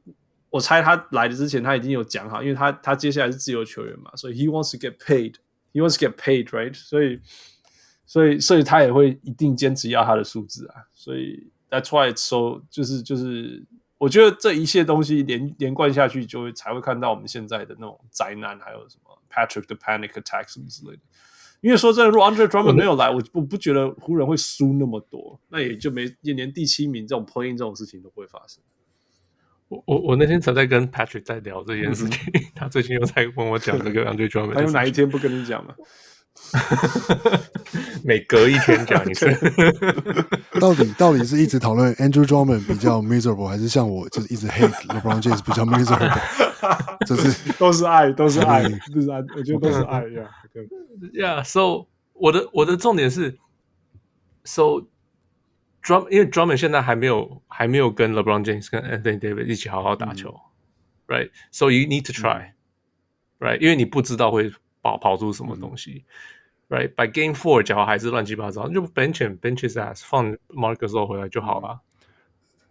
Speaker 1: 我猜他来的之前他已经有讲好，因为他他接下来是自由球员嘛，所以 he wants to get paid，he wants to get paid，right？所以所以所以他也会一定坚持要他的数字啊，所以 that's why so 就是就是，我觉得这一切东西连连贯下去，就会才会看到我们现在的那种灾难，还有什么 Patrick 的 panic attack 什么之类的。因为说真的，如果 Andre Drummond 没有来，我我不觉得湖人会输那么多，那也就没也连第七名这种 play-in 这种事情都不会发生。
Speaker 2: 我我我那天才在跟 Patrick 在聊这件事情，嗯、他最近又在跟我讲这个 Andre Drummond。
Speaker 1: 还有哪一天不跟你讲吗？
Speaker 2: 每隔一天讲一次。
Speaker 3: 到底到底是一直讨论 Andrew Drummond 比较 miserable，还是像我就是一直 hate LeBron James 比较 miserable？这是
Speaker 1: 都是爱，都是爱，都是爱，我觉得都是爱呀。
Speaker 2: Yeah, so 我的我的重点是，so Drum 因为 Drummond 现在还没有还没有跟 LeBron James 跟 Anthony Davis 一起好好打球，嗯，right？So you need to try，right？、嗯、因为你不知道会跑跑出什么东西、嗯、，right？By Game Four 脚还是乱七八糟，就 bench him bench his ass 放 Marc Gasol 回来就好了，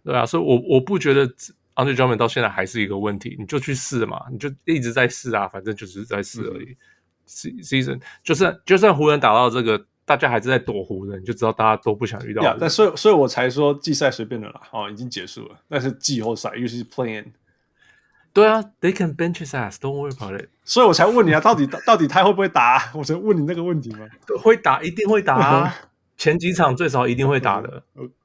Speaker 2: 嗯、对啊，所以我我不觉得 Andre Drummond 到现在还是一个问题，你就去试嘛，你就一直在试啊，反正就是在试而已。嗯 season 就算就算湖人打到这个，大家还是在躲湖人，就知道大家都不想遇到。
Speaker 1: Yeah, 但所以所以我才说季赛随便的啦，哦，已经结束了。那是季后赛尤其是 playing
Speaker 2: 对啊，they can bench his ass，don't worry about it。
Speaker 1: 所以我才问你啊，到底 到底他会不会打啊？我才问你那个问题吗？
Speaker 2: 会打，一定会打啊。前几场最少一定会打的。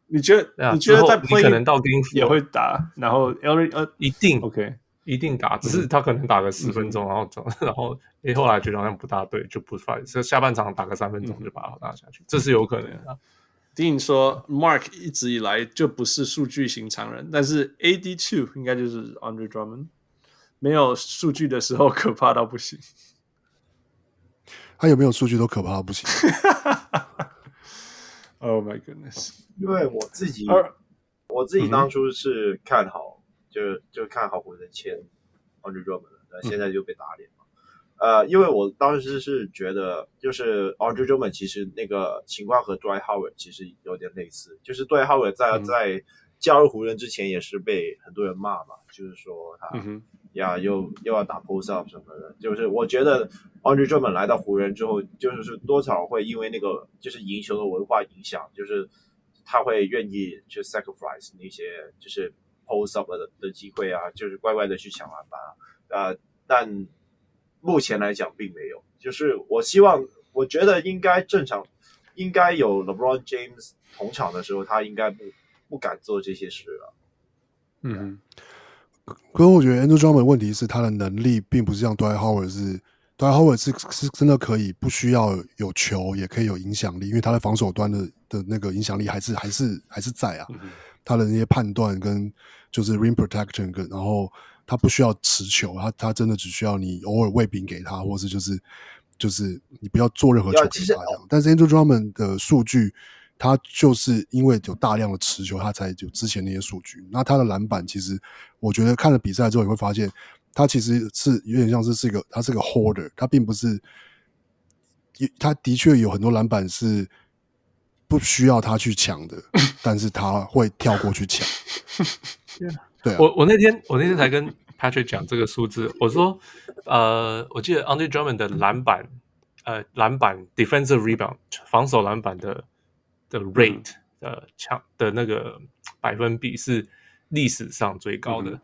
Speaker 1: 你觉得？你觉得在 play in
Speaker 2: 可能到 game
Speaker 1: 也会打？然后 every 呃
Speaker 2: 一定
Speaker 1: OK。
Speaker 2: 一定打，只是他可能打个十分钟，嗯，然后走，然后诶，后来觉得好像不大对，就不发，所以下半场打个三分钟就把他打下去，嗯，这是有可能的。
Speaker 1: Dean 说，Mark 一直以来就不是数据型常人，但是 AD two 应该就是 Andre Drummond，没有数据的时候 可怕到不行。
Speaker 3: 他有没有数据都可怕到不行。
Speaker 1: Oh my goodness！
Speaker 4: 因为我自己，我自己当初是看好。就就看好湖人签 Andre Drummond 那现在就被打脸了。嗯、呃，因为我当时是觉得，就是 Andre Drummond 其实那个情况和 Dwight Howard 其实有点类似，就是 Dwight Howard 在、嗯、在加入湖人之前也是被很多人骂嘛，就是说他、嗯、呀又又要打 post up 什么的。就是我觉得 Andre Drummond 来到湖人之后，就是多少会因为那个就是赢球的文化影响，就是他会愿意去 sacrifice 那些就是。Post up 的的机会啊，就是乖乖的去抢篮板啊，呃，但目前来讲并没有。就是我希望，我觉得应该正常，应该有 LeBron James 同场的时候，他应该不不敢做这些事了。
Speaker 3: 嗯，可是我觉得 Andrew Drummond 问题是他的能力并不是像 Dwight Howard 是 Dwight Howard 是是真的可以不需要有球也可以有影响力，因为他的防守端的的那个影响力还是还是还是在啊。嗯他的那些判断跟就是 rim protection，跟然后他不需要持球，他他真的只需要你偶尔喂饼给他，或是就是就是你不要做任何球给他这样。但是 Andrew Drummond 的数据，他就是因为有大量的持球，他才有之前那些数据。那他的篮板，其实我觉得看了比赛之后，你会发现他其实是有点像是是一个他是个 holder，他并不是，他的确有很多篮板是。不需要他去抢的，但是他会跳过去抢。对啊，
Speaker 2: 我我那天我那天才跟 Patrick 讲这个数字，我说，呃，我记得 Andre Drummond 的篮板，呃，篮板 defensive rebound 防守篮板的的 rate 呃抢的那个百分比是历史上最高的，嗯。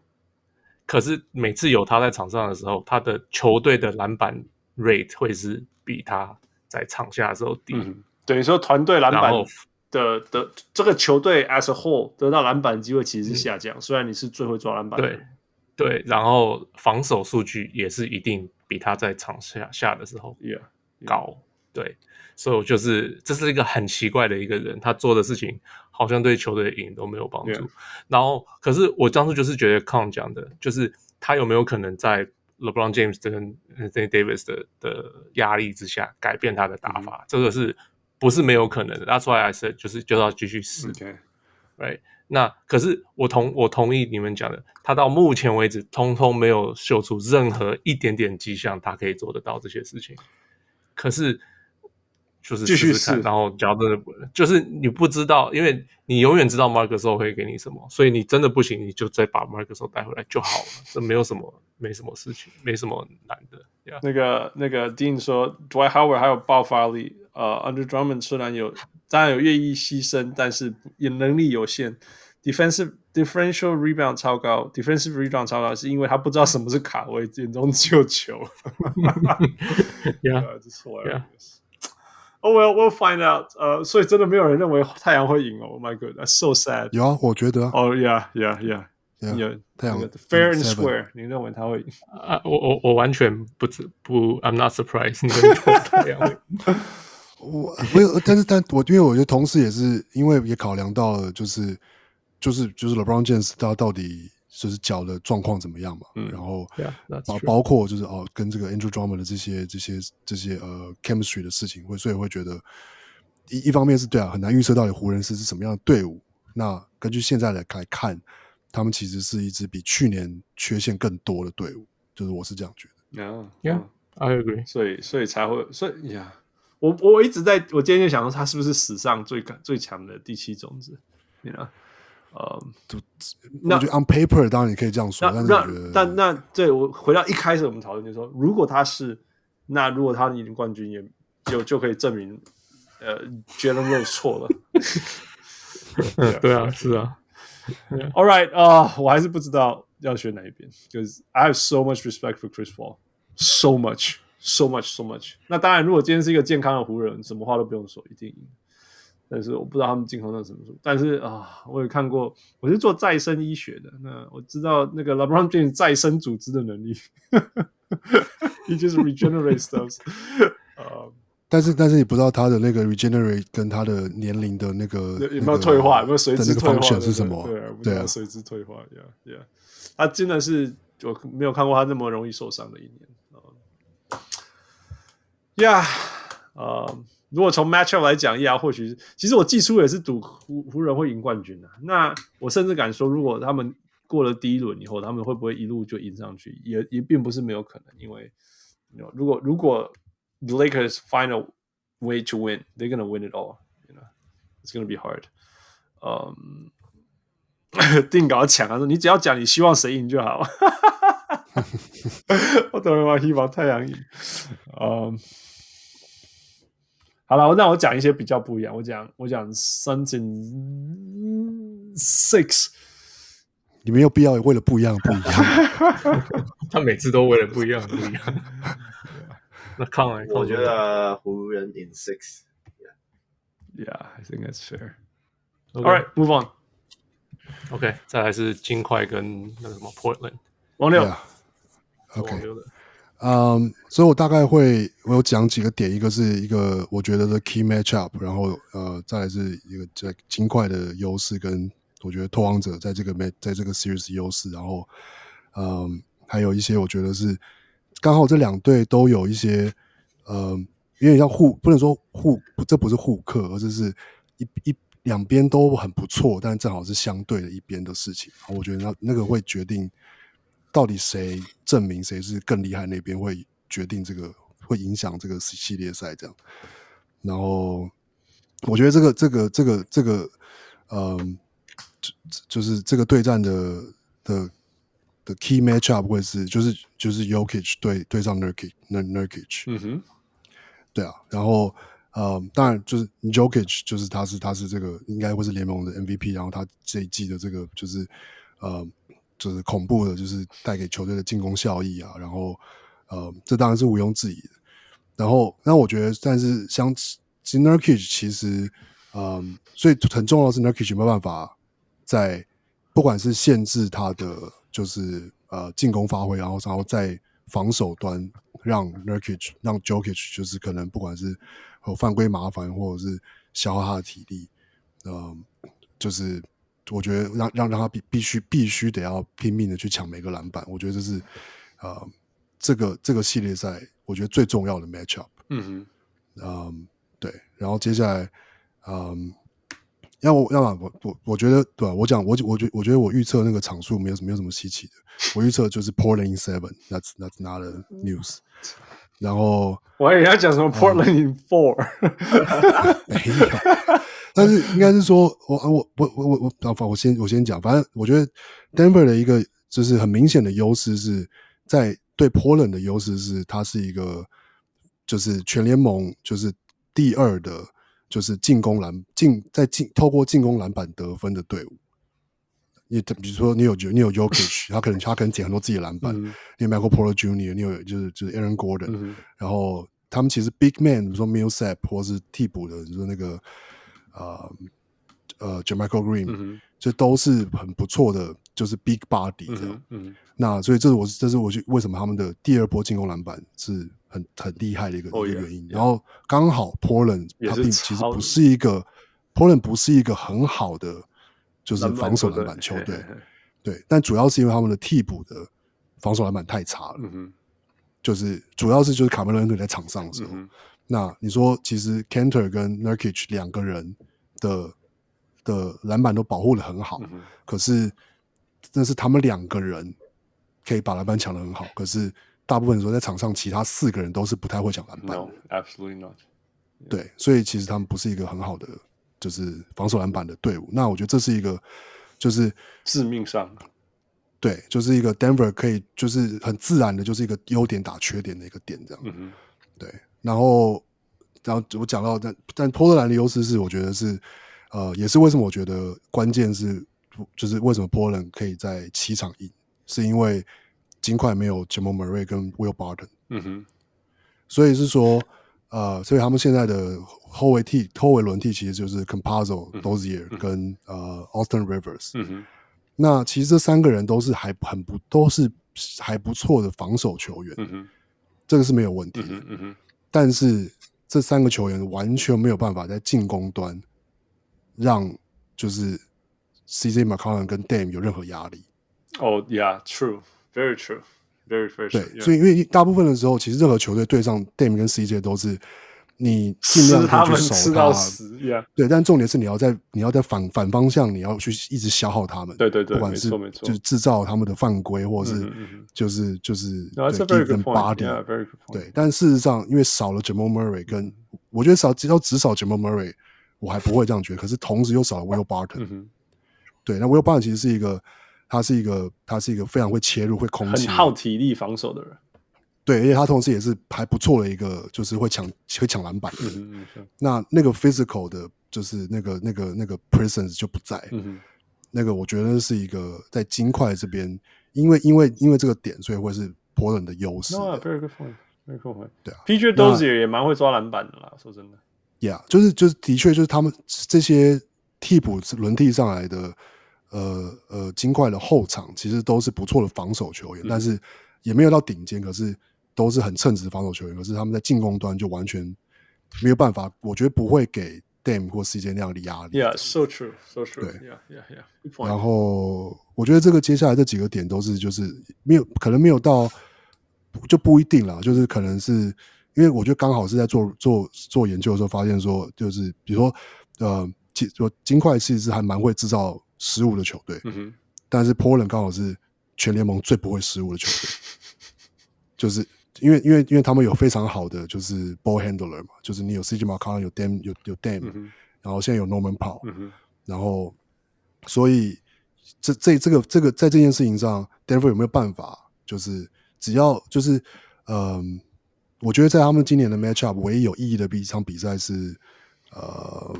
Speaker 2: 可是每次有他在场上的时候，他的球队的篮板 rate 会是比他在场下的时候低。嗯
Speaker 1: 等于说，团队篮板的的这个球队 as a whole 得到篮板机会其实是下降，嗯，虽然你是最会抓篮板的。
Speaker 2: 对对，然后防守数据也是一定比他在场下下的时候高。Yeah, yeah. 对，所以我就是这是一个很奇怪的一个人，他做的事情好像对球队赢都没有帮助。然后，可是我当初就是觉得 Con 讲的，就是他有没有可能在 LeBron James 跟 Anthony Davis 的的压力之下改变他的打法？嗯、这个是。不是没有可能的，That's why I said 就是就要继续试，OK，Right？那可是我同我同意你们讲的，他到目前为止通通没有秀出任何一点点迹象，他可以做得到这些事情。可是就是试试看，然后假如真的不，就是你不知道，因为你永远知道 Marc Gasol 会给你什么，所以你真的不行，你就再把 Marc Gasol 带回来就好了，这没有什么，没什么事情，没什么难的。Yeah.
Speaker 1: 那个那个 Dean 说，Dwight Howard 还有爆发力，呃，Andre Drummond 虽然有，当然有愿意牺牲，但是也能力有限。Defensive differential rebound 超高，defensive rebound 超高，是因为他不知道什么是卡位，眼中只有球。
Speaker 2: yeah,
Speaker 1: uh, yeah. Oh well, we'll find out. 呃、uh,，所以真的没有人认为太阳会赢哦。Oh my god, that's so sad.
Speaker 3: 有啊，我觉得。
Speaker 1: 哦、oh,，yeah, yeah, yeah. 有
Speaker 3: 太阳
Speaker 1: fair and square，你认为他会赢？
Speaker 2: 啊，我我我完全不不，I'm not surprised 你认为太阳会赢。
Speaker 3: 我没有，但是但我因为我觉得同时也是因为也考量到了，就是就是就是 LeBron James 他到底就是脚的状况怎么样嘛？嗯，然后包包括就是哦，跟这个 Andrew Drummond 的这些这些这些呃 chemistry 的事情，会所以会觉得一一方面是对啊，很难预测到底湖人是是什么样的队伍。那根据现在来来看。他们其实是一支比去年缺陷更多的队伍，就是我是这样觉得。
Speaker 2: Yeah, yeah, I agree.
Speaker 1: 所以，所以才会，所以呀，我我一直在，我今天就想说，他是不是史上最最强的第七种子？你呢？呃，
Speaker 3: 那我觉得 on paper 当然你可以这样说，但是
Speaker 1: 但那对我回到一开始我们讨论就是说，如果他是，那如果他赢冠军，也就就可以证明，呃，Jalen Rose 错了。
Speaker 2: 对啊，是啊。
Speaker 1: All right，啊、uh,，我还是不知道要选哪一边，because I have so much respect for Chris Paul，so much，so much，so much。那当然，如果今天是一个健康的湖人，什么话都不用说，一定赢。但是我不知道他们进攻到什么时候。但是啊，我有看过，我是做再生医学的，那我知道那个 LeBron James 再生组织的能力，he just regenerates stuff。呃。
Speaker 3: 但是，但是你不知道他的那个 regenerate 跟他的年龄的那个
Speaker 1: 有没有退化，有没有随之退化
Speaker 3: 是什么？
Speaker 1: 对啊，对啊，随之退化。Yeah, yeah，他真的是我没有看过他那么容易受伤的一年。Yeah，呃，如果从 matchup 来讲，Yeah，或许其实我季初也是赌湖湖人会赢冠军的。那我甚至敢说，如果他们过了第一轮以后，他们会不会一路就赢上去？也也并不是没有可能，因为如果如果。The Lakers find a way to win. They're gonna win it all. You know, it's gonna be hard. Um, 定稿抢啊！说你只要讲你希望谁赢就好。我等会把希望太阳赢。嗯，好了，那我讲一些比较不一样。我讲我讲 Suns in six。
Speaker 3: 你没有必要为了不一样不一样。
Speaker 2: 他每次都为了不一样不一样。那看来
Speaker 4: 我觉得湖人 in six。
Speaker 1: Yeah, I think that's fair. All right, move on.
Speaker 2: OK，再来是金块跟那个什么 Portland。
Speaker 1: 王六。
Speaker 3: OK。嗯，所以我大概会我有讲几个点，一个是一个我觉得的 key matchup，然后呃，再来是一个在金块的优势跟我觉得拓荒者在这个 match 在这个 series 优势，然后嗯，还有一些我觉得是。刚好这两队都有一些，呃，有点像互，不能说互，这不是互克，而是是一一两边都很不错，但正好是相对的一边的事情。我觉得那那个会决定到底谁证明谁是更厉害那边，会决定这个会影响这个系列赛这样。然后我觉得这个这个这个这个，嗯，就就是这个对战的的。的 key matchup 会是就是就是 Jokic 对对上 Nurkic Nurkic，
Speaker 1: 嗯哼，
Speaker 3: 对啊，然后呃，当然就是 Jokic 就是他是他是这个应该会是联盟的 MVP，然后他这一季的这个就是呃就是恐怖的，就是带给球队的进攻效益啊，然后呃这当然是毋庸置疑的。然后那我觉得，但是像其 Nurkic 其实嗯、所以很重要的是 Nurkic 没办法在不管是限制他的。就是呃进攻发挥，然后然后在防守端让 Nurkic 让 Jokic 就是可能不管是有犯规麻烦或者是消耗他的体力，嗯、就是我觉得让让让他必必须必须得要拼命的去抢每个篮板，我觉得这是呃这个这个系列赛我觉得最重要的 matchup。
Speaker 1: 嗯哼，
Speaker 3: 嗯，对，然后接下来嗯。要我，要么我我我觉得，对吧？我讲，我我觉我觉得我预测那个场数没有什么没有什么稀奇的。我预测就是 Portland in seven，that's that's not a news。然后
Speaker 1: 我还以为要讲什么 Portland in four，
Speaker 3: 没有。但是应该是说，我我我我我我我先我先讲，反正我觉得 Denver 的一个就是很明显的优势是在对 Portland 的优势是，它是一个就是全联盟就是第二的，就是进攻篮进在进透过进攻篮板得分的队伍。你比如说你有你有 Jokic，他可能他可能捡很多自己的篮板，嗯、你有 Michael Porter Jr.，你有就是就是 Aaron Gordon，、嗯、然后他们其实 Big Man，比如说 Millsap 或是替补的，就是那个。呃呃，JaMychal Green，这、嗯、都是很不错的，就是 Big Body 这样。嗯，嗯那所以这是我这是我去为什么他们的第二波进攻篮板是很很厉害的一个、哦、一个原因。然后刚好 Portland 他并其实不是一个 Portland 不是一个很好的就是防守篮板球队，对，对，但主要是因为他们的替补的防守篮板太差了。嗯就是主要是就是卡梅伦队在场上的时候。嗯那你说，其实 Cantor 跟 Nurkic 两个人的的篮板都保护的很好，嗯、可是那是他们两个人可以把篮板抢的很好，可是大部分时候在场上其他四个人都是不太会抢篮板。
Speaker 1: No，absolutely not。
Speaker 3: 对，所以其实他们不是一个很好的就是防守篮板的队伍。那我觉得这是一个就是
Speaker 1: 致命伤。
Speaker 3: 对，就是一个 Denver 可以就是很自然的，就是一个优点打缺点的一个点这样。嗯、对。然后，然后我讲到，但但波特兰的优势是，我觉得是，呃，也是为什么我觉得关键是，就是为什么波特兰可以在七场赢，是因为金块没有 Jamal Murray 跟 Will Barton，嗯哼，所以是说，呃，所以他们现在的后卫替后卫轮替其实就是 Campazzo Dozier 跟呃 Austin Rivers，嗯哼，那其实这三个人都是还很不都是还不错的防守球员，嗯哼，这个是没有问题的，嗯哼。但是这三个球员完全没有办法在进攻端让就是 CJ McCollum 跟 Dame 有任何压力。
Speaker 1: 哦、oh,，Yeah，true，very true，very very true。
Speaker 3: 对，yeah. 所以因为大部分的时候，其实任何球队对上 Dame 跟 CJ 都是你尽量去守他.对。但重点是你要在你要在反反方向，你要去一直消耗他们。
Speaker 1: 对对对，
Speaker 3: 不管是就是制造他们的犯规，或者是就是就是对
Speaker 1: give
Speaker 3: them body。对，但事实上，因为少了 Jamal Murray，跟我觉得少只要只少 Jamal Murray，我还不会这样觉得。可是同时又少了 Will Barton。对，那 Will Barton 其实是一个，他是一个，他是一个非常会切入、会空气、
Speaker 1: 很耗体力防守的人。
Speaker 3: 对，而且他同时也是还不错的一个，就是会抢会抢篮板的。嗯嗯嗯。那那个 physical 的，就是那个那个那个 presence 就不在。嗯哼。那个我觉得是一个在金块这边，因为因为因为这个点，所以会是波人的优势。
Speaker 1: No, very good point. Very good point.
Speaker 3: 对啊
Speaker 1: ，PJ Dozier 也蛮会抓篮板的啦。说真的。
Speaker 3: Yeah，就是就是的确就是他们这些替补轮替上来的，呃呃，金块的后场其实都是不错的防守球员，嗯、但是也没有到顶尖，可是。都是很称职的防守球员，可是他们在进攻端就完全没有办法。我觉得不会给 Dame 或 CJ 那样的压力。
Speaker 1: Yeah, so true, so true.
Speaker 3: 对
Speaker 1: ，Yeah, yeah, yeah.
Speaker 3: 然后我觉得这个接下来这几个点都是就是没有可能没有到就不一定啦，就是可能是因为我觉得刚好是在做做做研究的时候发现说，就是比如说呃，金说金块其实还蛮会制造失误的球队，嗯哼，但是 Portland 刚好是全联盟最不会失误的球队，就是。因为因为因为他们有非常好的就是 ball handler 嘛，就是你有 CJ McCollum 有 Dame 有有 Dame，、嗯、然后现在有 Norman Powell，、嗯、然后所以这这这个这个在这件事情上，Denver 有没有办法？就是只要就是嗯、呃，我觉得在他们今年的 matchup 唯一有意义的一场比赛是呃，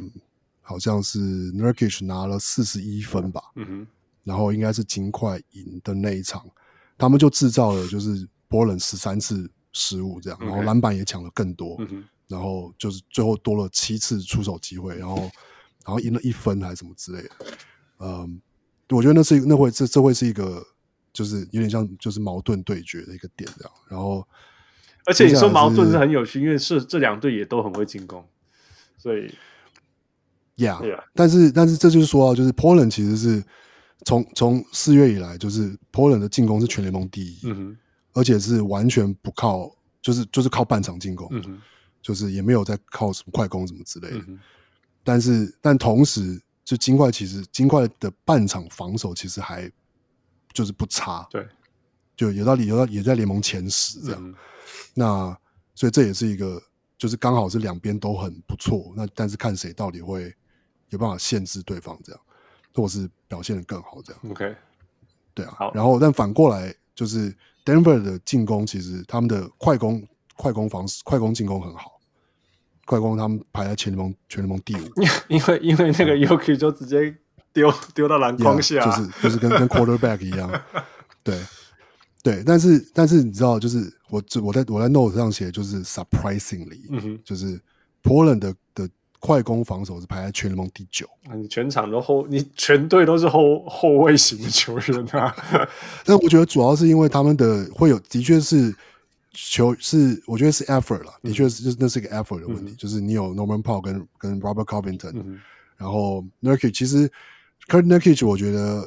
Speaker 3: 好像是 Nurkic 拿了四十一分吧，嗯、然后应该是金块赢的那一场，他们就制造了就是。波兰十三次失误，这样，然后篮板也抢了更多.然后就是最后多了七次出手机会，然后然后赢了一分还是什么之类的。嗯，我觉得那是那会这这会是一个就是有点像就是矛盾对决的一个点这样。然后，
Speaker 1: 而且你说矛盾是很有趣，因为是这两队也都很会进攻，所以
Speaker 3: ，Yeah，, yeah. 但是但是这就是说啊，就是波伦其实是从从四月以来，就是波伦的进攻是全联盟第一。嗯而且是完全不靠，就是就是靠半场进攻，嗯，就是也没有在靠什么快攻什么之类的。嗯、但是，但同时，就金块其实金块的半场防守其实还就是不差，
Speaker 1: 对，
Speaker 3: 就有道理，有道理也在联盟前十这样。嗯、那所以这也是一个，就是刚好是两边都很不错，那但是看谁到底会有办法限制对方这样，或是表现的更好这样。
Speaker 1: OK，
Speaker 3: 对啊，
Speaker 1: 好。
Speaker 3: 然后但反过来就是 Denver 的进攻，其实他们的快攻、快攻防、快攻进攻很好，快攻他们排在全联盟全联盟第五，
Speaker 1: 因为因为那个 Jokic 就直接丢丢到篮筐下
Speaker 3: ，yeah, 就是就是跟跟 Quarterback 一样，对。对，但是但是你知道，就是我我在我在 note 上写，就是 surprisingly，、嗯、就是 Portland 的的快攻防守是排在全联盟第九。
Speaker 1: 你全场都后，你全队都是后后卫型的球员啊。
Speaker 3: 但我觉得主要是因为他们的会有，的确是球是，我觉得是 effort 了，的确是就是那是一个 effort 的问题，嗯、就是你有 Norman Powell 跟跟 Robert Covington，、嗯、然后 Nurkic 其实 Kurt Nurkic 我觉得。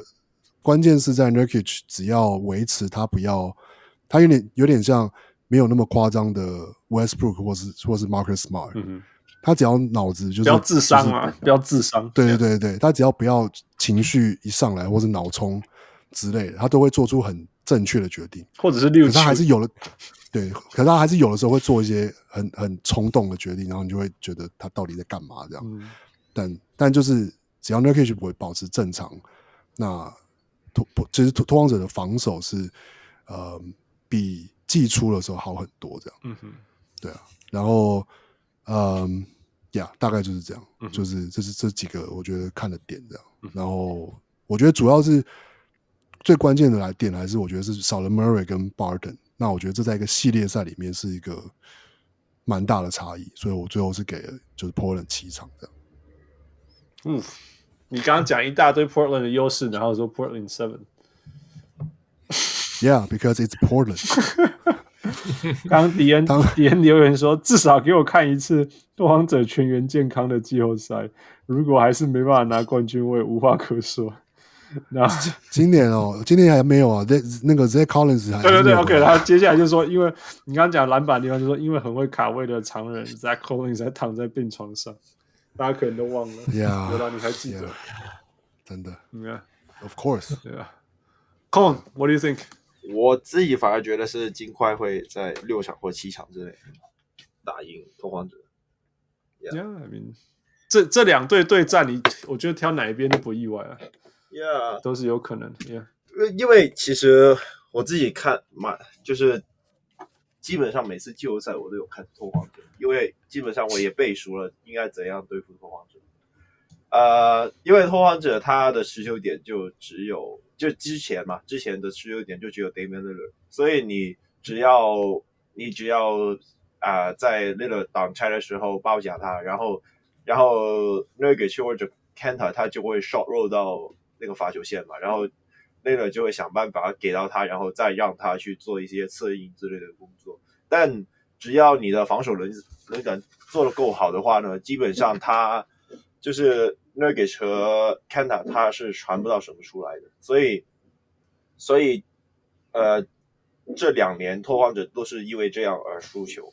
Speaker 3: 关键是在 Nurkic 只要维持他不要，他有点有点像没有那么夸张的 Westbrook 或是或是 Marcus Smart，、嗯、他只要脑子就是不要
Speaker 1: 智商啊，不要智商。
Speaker 3: 对对对对，他只要不要情绪一上来或者脑冲之类的，他都会做出很正确的决定，
Speaker 1: 或者是六。
Speaker 3: 他还是有了，对，可是他还是有的时候会做一些很很冲动的决定，然后你就会觉得他到底在干嘛这样。嗯、但但就是只要 Nurkic 不会保持正常，那突。其实突突防者的防守是，呃，比季初的时候好很多，这样。嗯哼，对啊。然后，嗯，呀，大概就是这样。嗯、就是这是这几个我觉得看的点这样。嗯、然后，我觉得主要是最关键的来点还是我觉得是少了 Murray 跟 Barton。那我觉得这在一个系列赛里面是一个蛮大的差异，所以我最后是给了就是 Portland 七场这样。
Speaker 1: 嗯。你刚刚讲一大堆 Portland 的优势，然后说 Portland seven。
Speaker 3: Yeah, because it's Portland。
Speaker 1: 刚迪恩迪恩留言说，至少给我看一次拓荒者全员健康的季后赛。如果还是没办法拿冠军，我也无话可说。那
Speaker 3: 今年哦，今年还没有啊。那那个 Zach Collins 还
Speaker 1: 对对对，OK。然后接下来就说，因为你刚刚讲篮板地方，就说因为很会卡位的常人 Zach Collins 还躺在病床上。大家可能都忘了，对吧？你还记得？
Speaker 3: 真的
Speaker 1: ，Yeah，Of
Speaker 3: course，
Speaker 1: 对啊。Con，What do you think？
Speaker 4: 我自己反而觉得是金块会在六场或七场之内打赢拓荒者。
Speaker 1: Yeah，I mean，这这两队对战，你我觉得挑哪一边都不意外啊。
Speaker 4: Yeah，
Speaker 1: 都是有可能。Yeah，
Speaker 4: 因为其实我自己看嘛，就是。基本上每次季后赛我都有看拓荒者，因为基本上我也背熟了应该怎样对付拓荒者。呃，因为拓荒者他的持球点就只有就之前嘛，之前的持球点就只有 Damian l i l l a r 所以你只要你只要啊、在那个挡拆的时候包夹他，然后然后 Nurkic 或者 Kanter 他就会 short roll 到那个罚球线嘛，然后。那个就会想办法给到他，然后再让他去做一些策应之类的工作。但只要你的防守能能感做得够好的话呢，基本上他就是 Nurkic 和 Kanta 他是传不到什么出来的。所以，所以呃，这两年拓荒者都是因为这样而输球。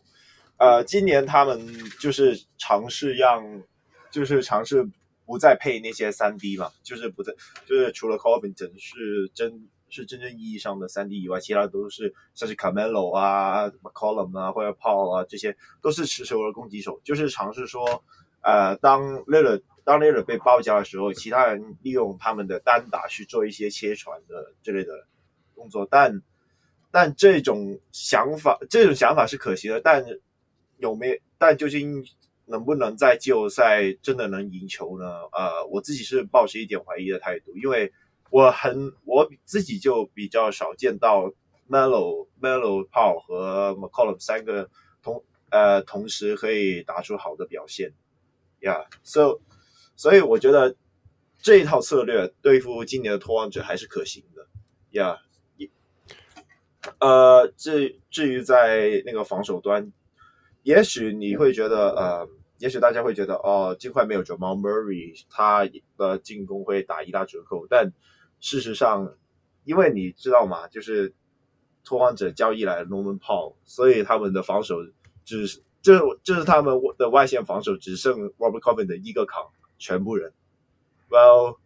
Speaker 4: 呃，今年他们就是尝试让，就是尝试。不再配那些三 D 嘛，就是不再，就是除了 Covington 是真，是真正意义上的三 D 以外，其他都是像是 Camelo 啊、McCollum 啊或者 Paul 啊，这些都是持球的攻击手，就是尝试说，呃，当累了当雷尔被包夹的时候，其他人利用他们的单打去做一些切传的之类的动作，但但这种想法，这种想法是可行的，但有没？但究竟？能不能在季后赛真的能赢球呢？呃，我自己是抱持一点怀疑的态度，因为我很我自己就比较少见到 Melo、Melo、Paul 和 McCollum 三个同呃同时可以打出好的表现，Yeah，so 所以我觉得这一套策略对付今年的拓荒者还是可行的，Yeah，呃，至至于在那个防守端。也许你会觉得，呃，也许大家会觉得，哦，金块没有 Jamal Murray，他的进攻会打一大折扣。但事实上，因为你知道吗？就是拓荒者交易来了 Norman Powell，所以他们的防守只是，就是他们的外线防守只剩 Robert Covin 的一个扛全部人。Well，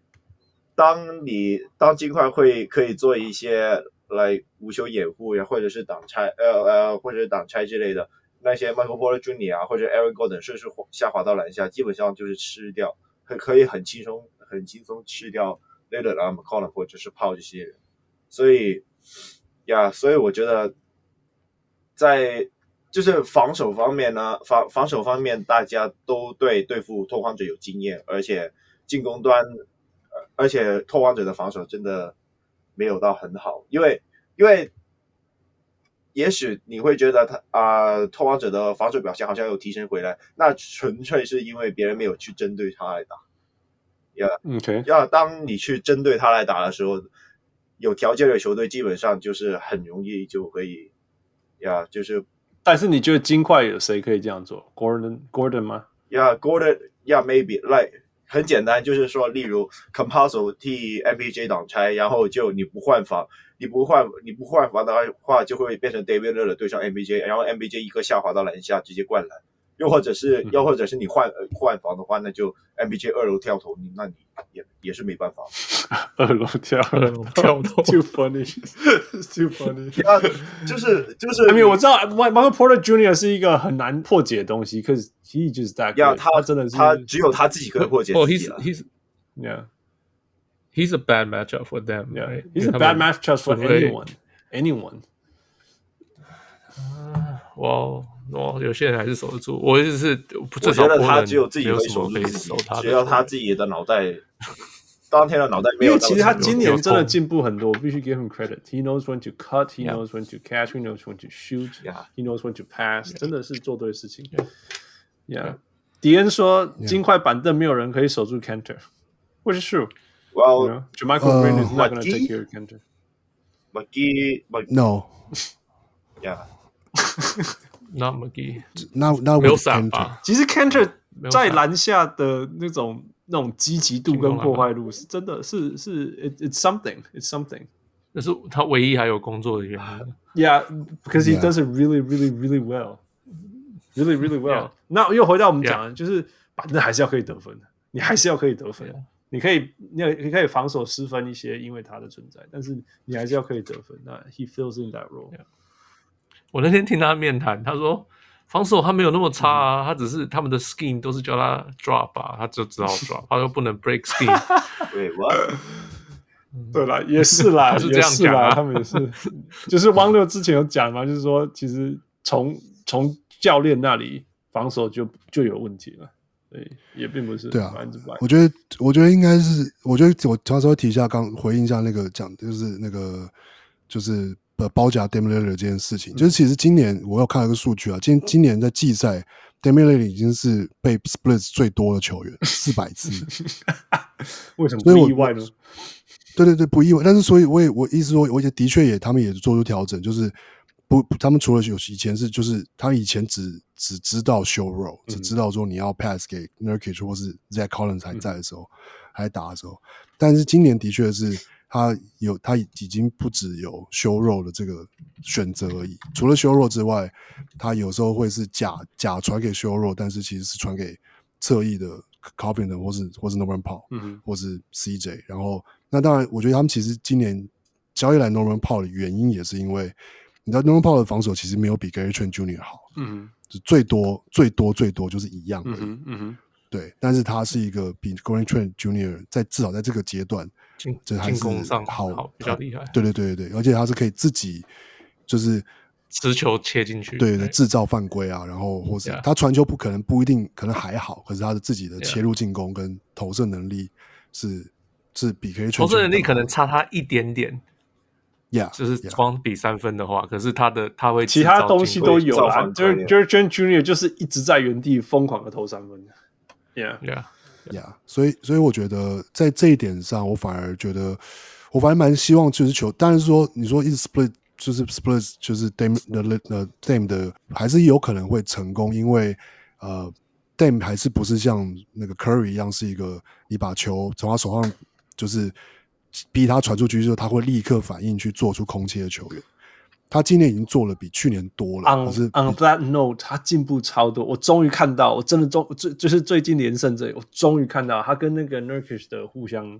Speaker 4: 当你当金块会可以做一些来无球掩护呀，或者是挡拆，呃呃，或者是挡拆之类的。那些 Michael Porter Jr. 啊或者 Aaron Gordon 顺势下滑到篮下，基本上就是吃掉，可可以很轻松很轻松吃掉 Lillard 啊 McCollum 或者是 Paul 这些人，所以呀，所以我觉得在就是防守方面呢，防防守方面大家都对对付拓荒者有经验，而且进攻端，而且拓荒者的防守真的没有到很好，因为因为。也许你会觉得他啊，拓荒者的防守表现好像有提升回来，那纯粹是因为别人没有去针对他来打。要
Speaker 1: OK，
Speaker 4: 要当你去针对他来打的时候，有条件的球队基本上就是很容易就可以，呀，就是。
Speaker 1: 但是你觉得金块有谁可以这样做？Gordon Gordon 吗？
Speaker 4: 呀，Gordon，呀，maybe like 很简单，就是说，例如 Composo 替 MPJ 挡拆，然后就你不换防。你不换你不换防的话，就会变成 David Lee 对上 MPJ，然后 MPJ 一个下滑到篮下直接灌篮，又或者是又或者是你换换房的话，那就 MBJ 二楼跳投，你那你也也是没办法。
Speaker 1: 二楼跳二楼跳投，too funny，too funny。
Speaker 4: 就是就是
Speaker 1: ，I mean 我知道 Michael Porter Jr. 是一个很难破解的东西，可是 he 就是大概，他真的是
Speaker 4: 他只有他自己可以破解。
Speaker 2: 哦，he's he's yeah。He's a bad matchup for them.
Speaker 1: Yeah, right? he's a bad matchup for anyone. Anyone.
Speaker 2: 哇，哇，有些人还是守得住。我意思是，
Speaker 4: 我觉得他只有自己会守住，只要他自己的脑袋，当天的脑袋没有。
Speaker 1: 因为其实他今年真的进步很多，我必须 give him credit. He knows when to cut. He knows when to catch. He knows when to shoot. He knows when to pass. 真的是做对事情。Yeah. 迪恩说，金块板凳没有人可以守住 Kanter，which is true.
Speaker 4: Well.
Speaker 1: JaMychal Green is not going to take care of Kanter.
Speaker 4: McGee, McGee,
Speaker 3: no.
Speaker 4: Yeah.
Speaker 2: Not McGee.
Speaker 3: Not not with Kanter.
Speaker 1: 其实 Kanter 在篮下的那种那种积极度跟破坏度是真的是是 it, it's something. It's something.
Speaker 2: 这是他唯一还有工作的原因。
Speaker 1: Yeah, because he does it really, really, really well. Really, really well. 那又回到我们讲的，就是反正还是要可以得分的，你还是要可以得分。你可以，你你可以防守失分一些，因为他的存在，但是你还是要可以得分。那 he fills in that role。
Speaker 2: 我那天听他面谈，他说防守他没有那么差啊，嗯、他只是他们的 scheme 都是叫他 drop 啊，他就只好 drop，他说不能 break scheme。
Speaker 4: 对，我，
Speaker 1: 对啦，也是啦，
Speaker 2: 是这样讲啊，
Speaker 1: 他们也是，就是汪六之前有讲嘛，就是说其实从从教练那里防守就就有问题了。对，也并不是对啊。
Speaker 3: 我觉得，我觉得应该是，我觉得我常常会提一下，刚回应一下那个讲，就是那个就是呃包夹 Damian Lillard 这件事情。嗯、就是其实今年我有看了一个数据啊，今今年在季赛 Damian Lillard 已经是被 split 最多的球员，四百次。
Speaker 1: 为什么不意外呢？
Speaker 3: 对对对，不意外。但是所以我也我意思说，我也的确也他们也做出调整，就是。不，他们除了有以前是，就是他以前只只知道 show roll，只知道说你要 pass 给 Nurkic 或是 Zach Collins 还在的时候，嗯、还打的时候，但是今年的确是他有，他已经不只有 show roll 的这个选择而已。除了 show roll 之外，他有时候会是假假传给 show roll，但是其实是传给侧翼的 Covington 或是或是 Norman Powell，嗯哼，或是 CJ。然后那当然，我觉得他们其实今年交易来 Norman Powell 的原因也是因为。你知道 Norman Powell 的防守其实没有比 Gary Trent Jr. 好，嗯，就最多最多最多就是一样的，嗯嗯，对。但是他是一个比 Gary Trent Jr. 在至少在这个阶段，
Speaker 2: 进进攻上好，好比较厉害。
Speaker 3: 对对对对对，而且他是可以自己就是
Speaker 2: 持球切进去，
Speaker 3: 对对，制造犯规啊，然后或者他传球不可能不一定可能还好，可是他的自己的切入进攻跟投射能力是是比 Gary Trent
Speaker 2: 投射能力可能差他一点点。
Speaker 3: Yeah,
Speaker 2: 就是光比三分的话，yeah. 可是他的他会
Speaker 1: 其他东西都有啊，就是 Jaren Junior 就是一直在原地疯狂的投三分。Yeah,
Speaker 2: yeah,
Speaker 3: 所以所以我觉得在这一点上，我反而觉得我反而蛮希望就是球，但是说你说一直 split 就是 split 就是 Dame 的呃 Dame 的还是有可能会成功，因为呃 Dame 还是不是像那个 Curry 一样是一个你把球从他手上就是。逼他传出去之后，他会立刻反应去做出空切的球员。他今年已经做了比去年多了。
Speaker 1: On,
Speaker 3: 可是
Speaker 1: on that note，他进步超多。我终于看到，我真的终最就是最近连胜这里，我终于看到他跟那个 Nurkish 的互相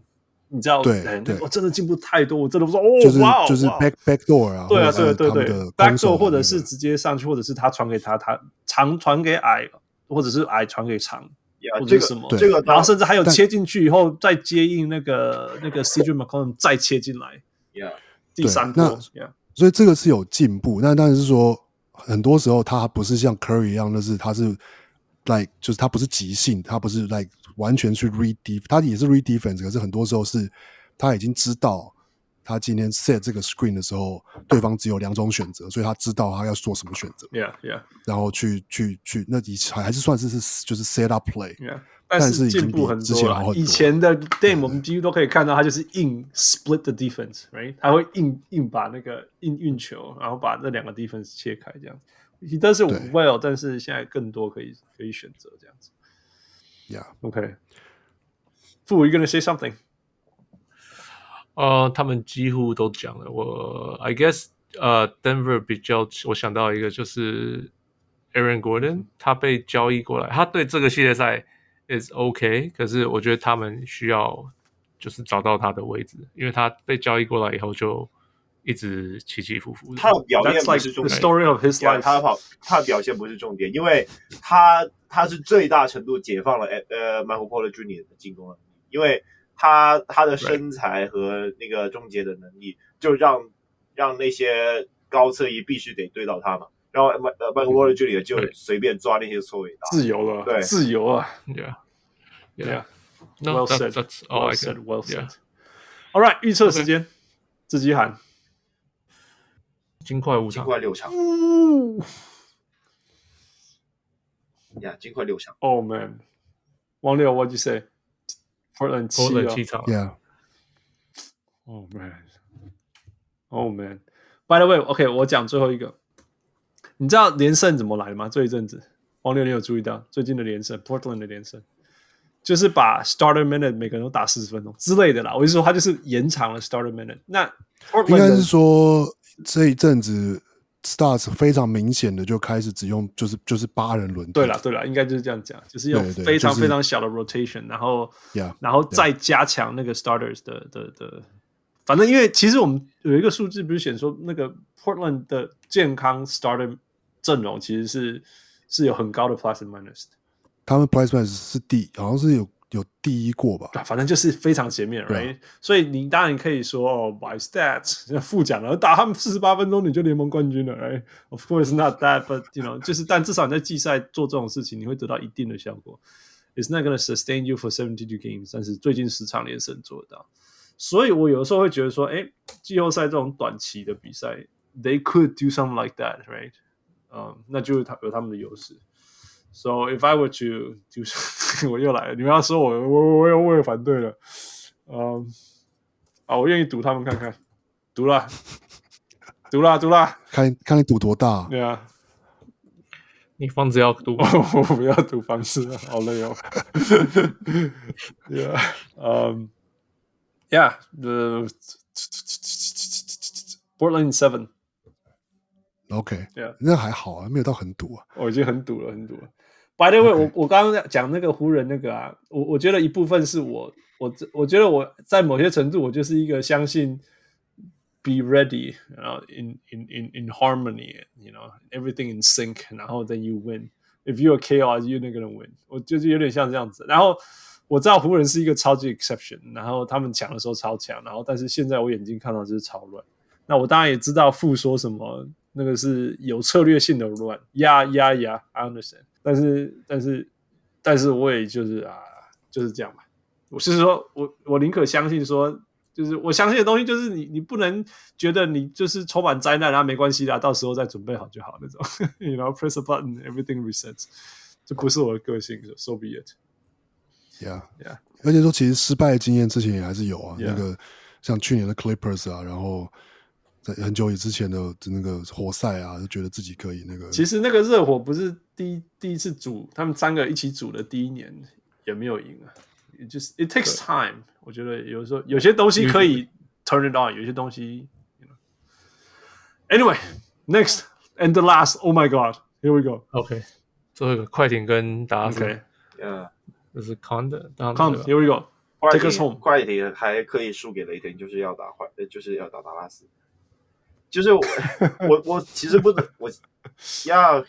Speaker 1: 你知道，
Speaker 3: 对
Speaker 1: 哎
Speaker 3: 对。
Speaker 1: 我真的进步太多，我真的不说哦，
Speaker 3: 就是
Speaker 1: 哇哦，
Speaker 3: 就是 back back door 啊，
Speaker 1: 对啊，对对对，back door 或者是直接上去，或者是他传给他，他长传给矮，或者是矮传给长，
Speaker 4: 呀
Speaker 1: 或，者
Speaker 4: 这
Speaker 1: 个什
Speaker 3: 么，
Speaker 4: 这个
Speaker 1: 然后甚至还有切进去以后再接应那个那个 CJ McCollum 再切进来，
Speaker 4: 呀，
Speaker 1: 第三波，yeah，
Speaker 3: 所以这个是有进步，那但是说很多时候他不是像 Curry 一样，那是他是 like 就是他不是即兴，他不是 like 完全去 read def，他也是 read defense，可是很多时候是他已经知道他今天 set 这个 screen 的时候，对方只有两种选择，所以他知道他要做什么选择
Speaker 1: ，yeah yeah.
Speaker 3: 然后去去去，那你还还是算是是就是 set up
Speaker 1: play，yeah，
Speaker 3: 但
Speaker 1: 但是进步很多了以前的 Dame 我们几乎都可以看到，他就是硬 split the defense，right？他会硬硬把那个硬运球，然后把那两个 defense 切开这样子。He does it well，但是现在更多可以可以选择这样子。yeah，OK，傅，you gonna say something？
Speaker 2: 呃，他们几乎都讲了。我 I guess 呃，Denver 比较，我想到一个就是 Aaron Gordon，他被交易过来，他对这个系列赛 is OK，可是我觉得他们需要就是找到他的位置，因为他被交易过来以后就一直起起伏伏。
Speaker 4: 他的表
Speaker 1: 现
Speaker 4: 不是重点。
Speaker 1: story of his
Speaker 4: 呀
Speaker 1: life。
Speaker 4: 他的跑，他的表现不是重点，因为他他是最大程度解放了呃 Michael Porter Jr. 的进攻能力，因为他他的身材和那个终结的能力，就让让那些高侧翼必须得对到他嘛，然后呃 Michael Porter Jr. 就随便抓那些错位打，
Speaker 1: 自由了，
Speaker 4: 对
Speaker 1: 自由了 Yeah,，Yeah。
Speaker 2: No,
Speaker 1: Well said.
Speaker 2: that's all I
Speaker 1: said, well said. All right，预测时间，自己喊。
Speaker 2: 金块五场，
Speaker 4: 金块六场
Speaker 1: 嗯
Speaker 4: 呀，金块六场
Speaker 1: ，Oh man，王六，What you say？Portland 七
Speaker 3: 场。
Speaker 1: yeah，Oh man，Oh man。By the way，OK，、我讲最后一个。你知道连胜怎么来的吗？这一阵子，王六，你有注意到最近的连胜？Portland 的连胜，就是把 starter minute 每个人都打四十分钟之类的啦。我就说他就是延长了 starter minute。那
Speaker 3: 应该是说这一阵子 Stars 非常明显的就开始只用就是就是八人轮替，
Speaker 1: 对了，对了，应该就是这样讲，就是用非常非常小的 rotation，、然后
Speaker 3: Yeah，
Speaker 1: 然后再加强那个 starters 的的的。反正因为其实我们有一个数字不是显示说那个 Portland 的健康 starter 阵容其实是是有很高的 plus and minus 的，
Speaker 3: 他们 plus minus 是第好像是有有第一过吧，
Speaker 1: 对反正就是非常前面，right？所以你当然可以说哦，by stats 副奖了，打他们四十八分钟你就联盟冠军了，right？Of course not that，but you know，就是但至少你在季赛做这种事情，你会得到一定的效果。It's not gonna sustain you for seventy two games，但是最近十场连胜做得到。所以我有时候会觉得说，哎，季后赛这种短期的比赛，they could do something like that，right？嗯，那就是他有他们的优势。So if I were to 就是 我又来了，你们要说我，我我我又我也反对了。嗯，啊，我愿意赌他们看看，赌啦，赌啦，赌啦，
Speaker 3: 看看你赌多大，
Speaker 1: 对啊，
Speaker 2: 你房子要赌，
Speaker 1: 我不要赌房子，好累哦。yeah，嗯、um,，Yeah，the Portland Seven。OK，Yeah
Speaker 3: 那还好啊，没有到很堵啊。
Speaker 1: 我已经很堵了，很堵了。By the way，、
Speaker 3: OK
Speaker 1: 我我刚刚讲那个湖人那个啊，我我觉得一部分是我我我觉得我在某些程度我就是一个相信 be ready，然后 in in in in harmony，you know everything in sync，然后 then you win。If you are chaos, you're not gonna win。我就是有点像这样子。然后我知道湖人是一个超级 exception，然后他们强的时候超强，然后但是现在我眼睛看到就是超乱。那我当然也知道复说什么，那个是有策略性的乱，呀呀呀，I understand。但是但是但是我也就是啊，就是这样吧。我是说我我宁可相信说，就是我相信的东西，就是你你不能觉得你就是充满灾难，然后没关系的，到时候再准备好就好那种。You know, press a button, everything resets。这不是我的个性，so be it。Yeah，Yeah
Speaker 3: 而且说其实失败的经验之前也还是有啊
Speaker 1: Yeah
Speaker 3: 那个像去年的 Clippers 啊，然后在很久以之前的那个活塞啊，就觉得自己可以那个。
Speaker 1: 其实那个热火不是第一第一次组，他们三个一起组的第一年也没有赢啊。It just it takes time。我觉得有时候有些东西可以 turn it on，有些东西。You know. Anyway, next and the last. Oh my God, here we go.
Speaker 2: OK，最后一个快艇跟达拉斯
Speaker 1: Okay,
Speaker 4: 呀，
Speaker 2: 这是然
Speaker 1: come,
Speaker 2: 对吧
Speaker 1: here we go.
Speaker 4: 快艇快艇还可以输给雷霆，就是要打快，就是要打达拉斯。就是我我我其实不能我要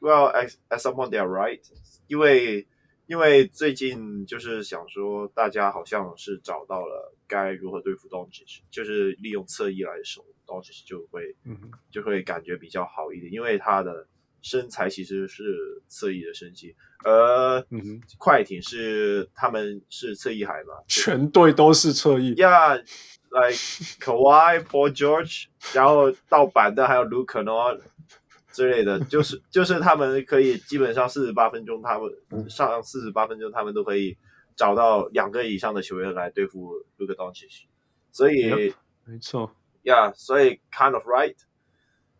Speaker 4: Well at at some point they are right，因为因为最近就是想说，大家好像是找到了该如何对付 Doncic，就是利用侧翼来守 Doncic 就会就会感觉比较好一点，因为他的身材其实是侧翼的身形，而快艇是他们是侧翼海嘛，
Speaker 1: 全队都是侧翼
Speaker 4: 呀。Yeah, like Kawhi, Paul George，然后盗版的还有 Luke Kennard 之类的，就是就是他们可以基本上四十八分钟，他们上四十八分钟，他们都可以找到两个以上的球员来对付 Luka Doncic，所以、
Speaker 1: 没错
Speaker 4: ，Yeah，所以 kind of right，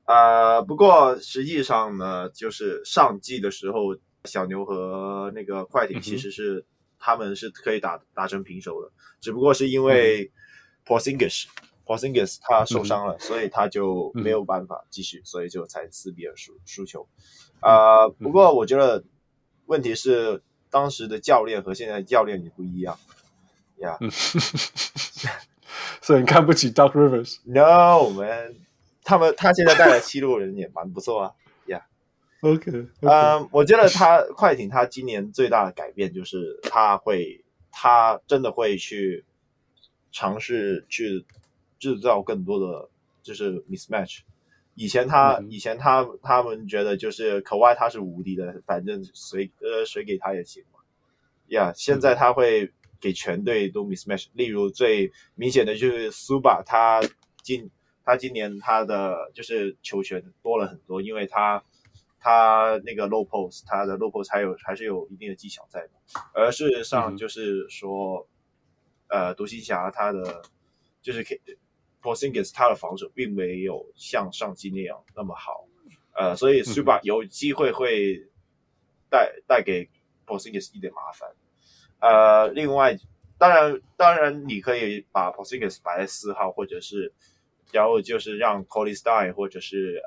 Speaker 4: 啊、uh，不过实际上呢，就是上季的时候，小牛和那个快艇其实是、嗯、他们是可以打打成平手的，只不过是因为。嗯 Porzingis，Porzingis 他受伤了、嗯，所以他就没有办法继续、嗯，所以就才四比二输输球。啊、不过我觉得问题是当时的教练和现在的教练也不一样，呀、yeah.
Speaker 1: 所以你看不起 Doc Rivers？No
Speaker 4: man，他们他现在带来七路人也蛮不错啊，呀.
Speaker 1: OK，嗯、
Speaker 4: 我觉得他快艇他今年最大的改变就是他会，他真的会去。尝试去制造更多的就是 mismatch。以前他、嗯、以前他他们觉得就是可外他是无敌的，反正谁呃谁给他也行嘛。呀、yeah，现在他会给全队都 mismatch、嗯。例如最明显的就是苏巴，他今他今年他的就是球权多了很多，因为他他那个 low post，他的 low post 还有还是有一定的技巧在的。而事实上就是说。嗯呃，独行侠他的就是 Porzingis 他的防守并没有像上季那样那么好，呃，所以 Super 有机会会带带给 Porzingis 一点麻烦。呃，另外，当然当然你可以把 Porzingis 摆在四号，或者是然后就是让 Cauley-Stein 或者是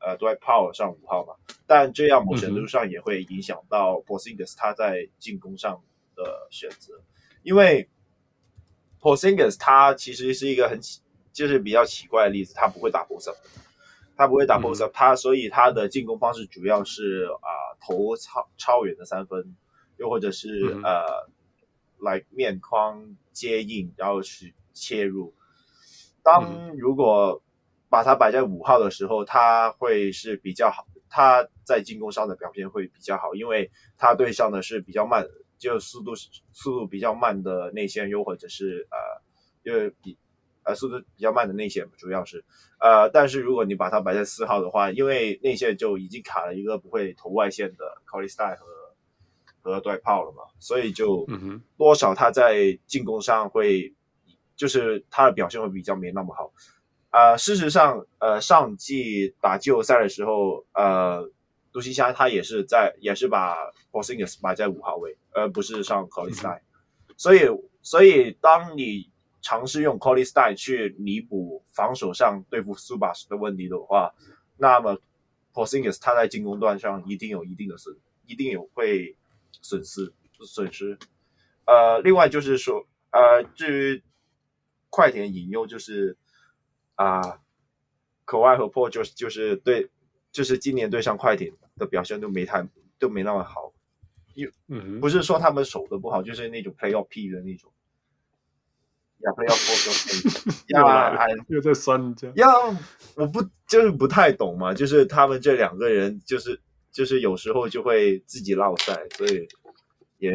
Speaker 4: 呃呃 Dwight Powell 上五号嘛，但这样某程度上也会影响到 Porzingis 他在进攻上的选择，因为。Porzingis 他其实是一个很奇，就是比较奇怪的例子，他不会打 post up，他不会打 post up，他、嗯、所以他的进攻方式主要是啊、呃、投超超远的三分，又或者是、嗯、呃来面框接应，然后去切入。当如果把他摆在五号的时候，他会是比较好，他在进攻上的表现会比较好，因为他对上的是比较慢。就速度速度比较慢的内线，又或者是呃，就比呃速度比较慢的内线，主要是呃，但是如果你把它摆在四号的话，因为内线就已经卡了一个不会投外线的 Cauley-Stein 和和 Dwight Powell 了嘛，所以就多少他在进攻上会，就是他的表现会比较没那么好。呃，事实上，呃，上季打季后赛的时候，呃。独行侠他也是在，也是把 Porzingis 摆在五号位，而不是上 Cauley-Stein。所以，所以当你尝试用 Cauley-Stein 去弥补防守上对付 Zubac 的问题的话，那么 Porzingis 他在进攻端上一定有一定的损，一定有会损失损失。呃，另外就是说，呃，至于快艇引诱就是啊，可、呃、外和 Paul 就是就是对，就是今年对上快艇。的表现都没太都没那么好，又嗯，不是说他们守的不好，就是那种 playoff P 的那种，要呀，
Speaker 1: 又在酸人家，
Speaker 4: 要，我不就是不太懂嘛，就是他们这两个人，就是就是有时候就会自己落赛，所以也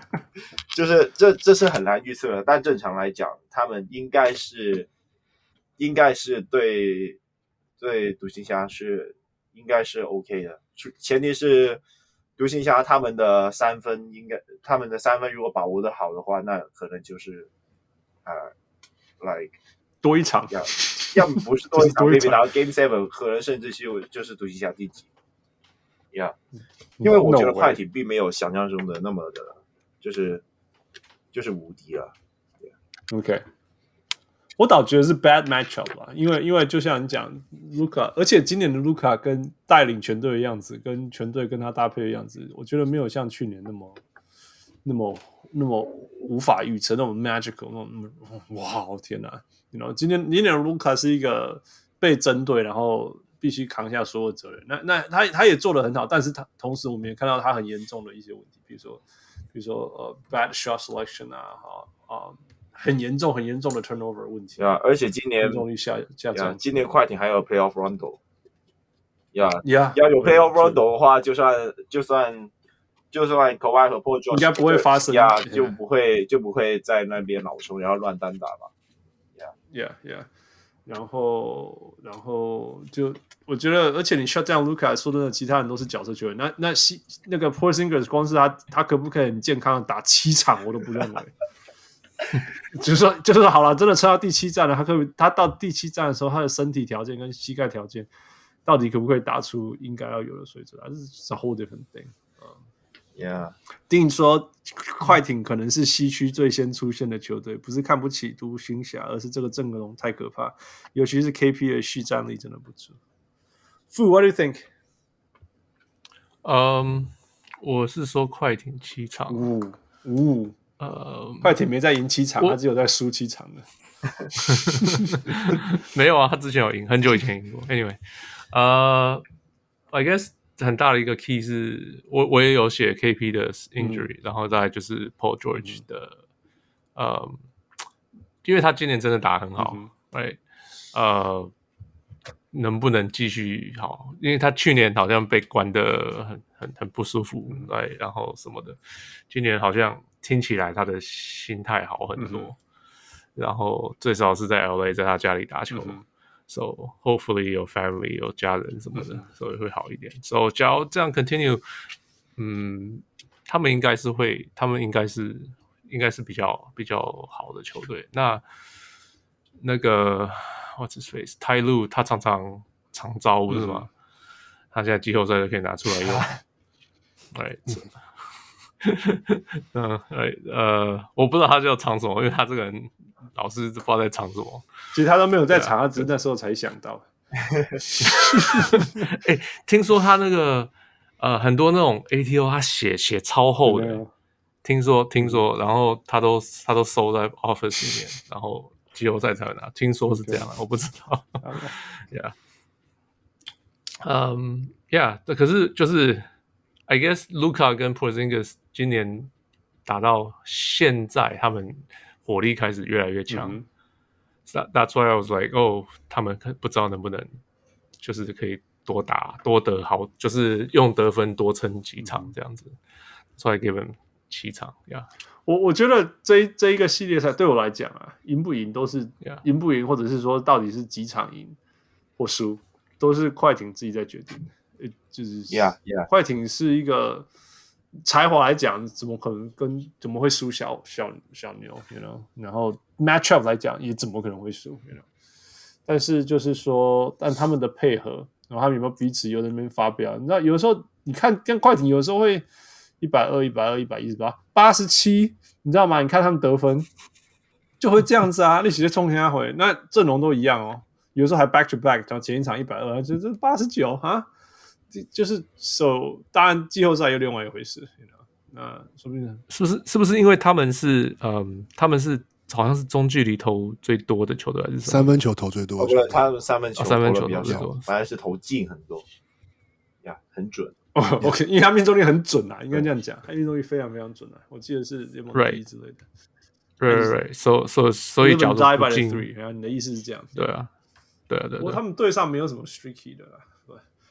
Speaker 4: 就是这这是很难预测的，但正常来讲，他们应该是应该是对对独行侠是。应该是 OK 的，前提是独行侠他们的三分应该，他们的三分如果把握的好的话，那可能就是啊、呃、，like
Speaker 1: 多一场，
Speaker 4: 要要么不是多一场，可以打到 Game Seven，可能甚至就就是独行侠第几，呀、yeah，因为我觉得快艇并没有想象中的那么的，就是就是无敌了
Speaker 1: ，OK。我倒觉得是 bad matchup 吧，因为因为就像你讲卢卡，而且今年的卢卡跟带领全队的样子，跟全队跟他搭配的样子，我觉得没有像去年那么那么那么无法预测，那么 magical，那么哇天哪！You know，今年今年卢卡是一个被针对，然后必须扛下所有责任。那那他他也做得很好，但是他同时我们也看到他很严重的一些问题，比如说比如说呃 bad shot selection 啊，哈啊很严重很严重的 turnover 问题
Speaker 4: 啊，而且今年
Speaker 1: 命中率下下降，
Speaker 4: 今年快艇还有 playoff Rondo。呀
Speaker 1: 呀，
Speaker 4: 要有 playoff Rondo 的话，就算就算就算 Kawhi 和 Paul George
Speaker 1: 应该不会发生
Speaker 4: 呀，就不会就不会在那边老冲，然后乱单打吧。
Speaker 1: 呀呀呀，然后然后就我觉得，而且你 shut down Luka 说真的，其他人都是角色球员。那那西那个 Porzingis 光是他他可不可以很健康的打七场，我都不认为。就是说就是说好了，真的撑到第七站了，他可以他到第七站的时候，他的身体条件跟膝盖条件。到底可不可以打出应该要有的水准？还是 a whole different thing？嗯
Speaker 4: ，Yeah，
Speaker 1: 定说快艇可能是西区最先出现的球队，不是看不起独行侠，而是这个阵容太可怕，尤其是 KP 的续战力真的不足。Fu，What do you think？
Speaker 2: 嗯，um, 我是说快艇七场。
Speaker 1: 呜呜，
Speaker 2: 呃，
Speaker 1: 快艇没在赢七场，他只有在输七场的。
Speaker 2: 没有啊，他之前有赢，很久以前赢过。Anyway。呃、uh,，I guess 很大的一个 key 是我我也有写 KP 的 injury，、嗯、然后再就是 Paul George 的，呃、嗯，uh, 因为他今年真的打得很好，哎、嗯，呃、right? uh,，能不能继续好？因为他去年好像被关的很很很不舒服，哎、嗯，然后什么的，今年好像听起来他的心态好很多，嗯、然后最少是在 LA 在他家里打球。嗯 So hopefully 有 family 有家人什么的，所以会好一点。So 假如这样 continue，嗯，他们应该是会，他们应该是应该是比较比较好的球队。那那个 What's his face？泰路他常常常招不是吗？嗯、他现在季后赛就可以拿出来用。哎，嗯，哎，呃，我不知道他叫藏什么，因为他这个人。老是不知道在藏什么，
Speaker 1: 其实他都没有在藏，他只是那时候才想到。
Speaker 2: 哎、欸，听说他那个呃，很多那种 ATO，他写写超厚的，听说听说，然后他都他都收在 office 里面，然后季后赛才会拿。听说是这样啊，我不知道。Yeah，嗯，Yeah，这可是就是 I guess Luca 跟 Porzingis 今年打到现在，他们。火力开始越来越强，嗯、That, That's why I was like，哦、oh，他们不知道能不能，就是可以多打多得好，就是用得分多撑几场这样子。七场呀。Yeah.
Speaker 1: 我我觉得这这一个系列赛对我来讲啊，赢不赢都是赢不赢，或者是说到底是几场赢或输，都是快艇自己在决定的。就是
Speaker 4: Yeah, yeah.
Speaker 1: 快艇是一个。才华来讲，怎么可能跟怎么会输小小小牛？You know，然后 matchup 来讲，也怎么可能会输？You know，但是就是说，但他们的配合，然后他们有没有彼此有在那边发表？你知道，有的时候你看跟快艇，有时候会一百二、一百二、一百一十八、八十七，你知道吗？你看他们得分就会这样子啊，一起在冲天回，那阵容都一样哦，有时候还 back to back，然后前一场一百二，就是八十九啊。就是手，so, 当然季后赛又另外一回事，you know? 那说不定
Speaker 2: 是不是是不是因为他们是嗯，他们是好像是中距离投最多的球队，还是
Speaker 3: 三分球投最多的？
Speaker 4: 对，他们三分球
Speaker 2: 三分球比较多，
Speaker 4: 反而是投进很多，呀，很准。
Speaker 1: 哦，OK，因为他命中率很准啊，应该这样讲，他命中率非常非常准啊，我记得是联盟第一之类的。
Speaker 2: 对对对，所所所以角度不进，
Speaker 1: 然后你的意思是这样？
Speaker 2: 对啊，对啊对。不过
Speaker 1: 他们队上没有什么 streaky 的啦。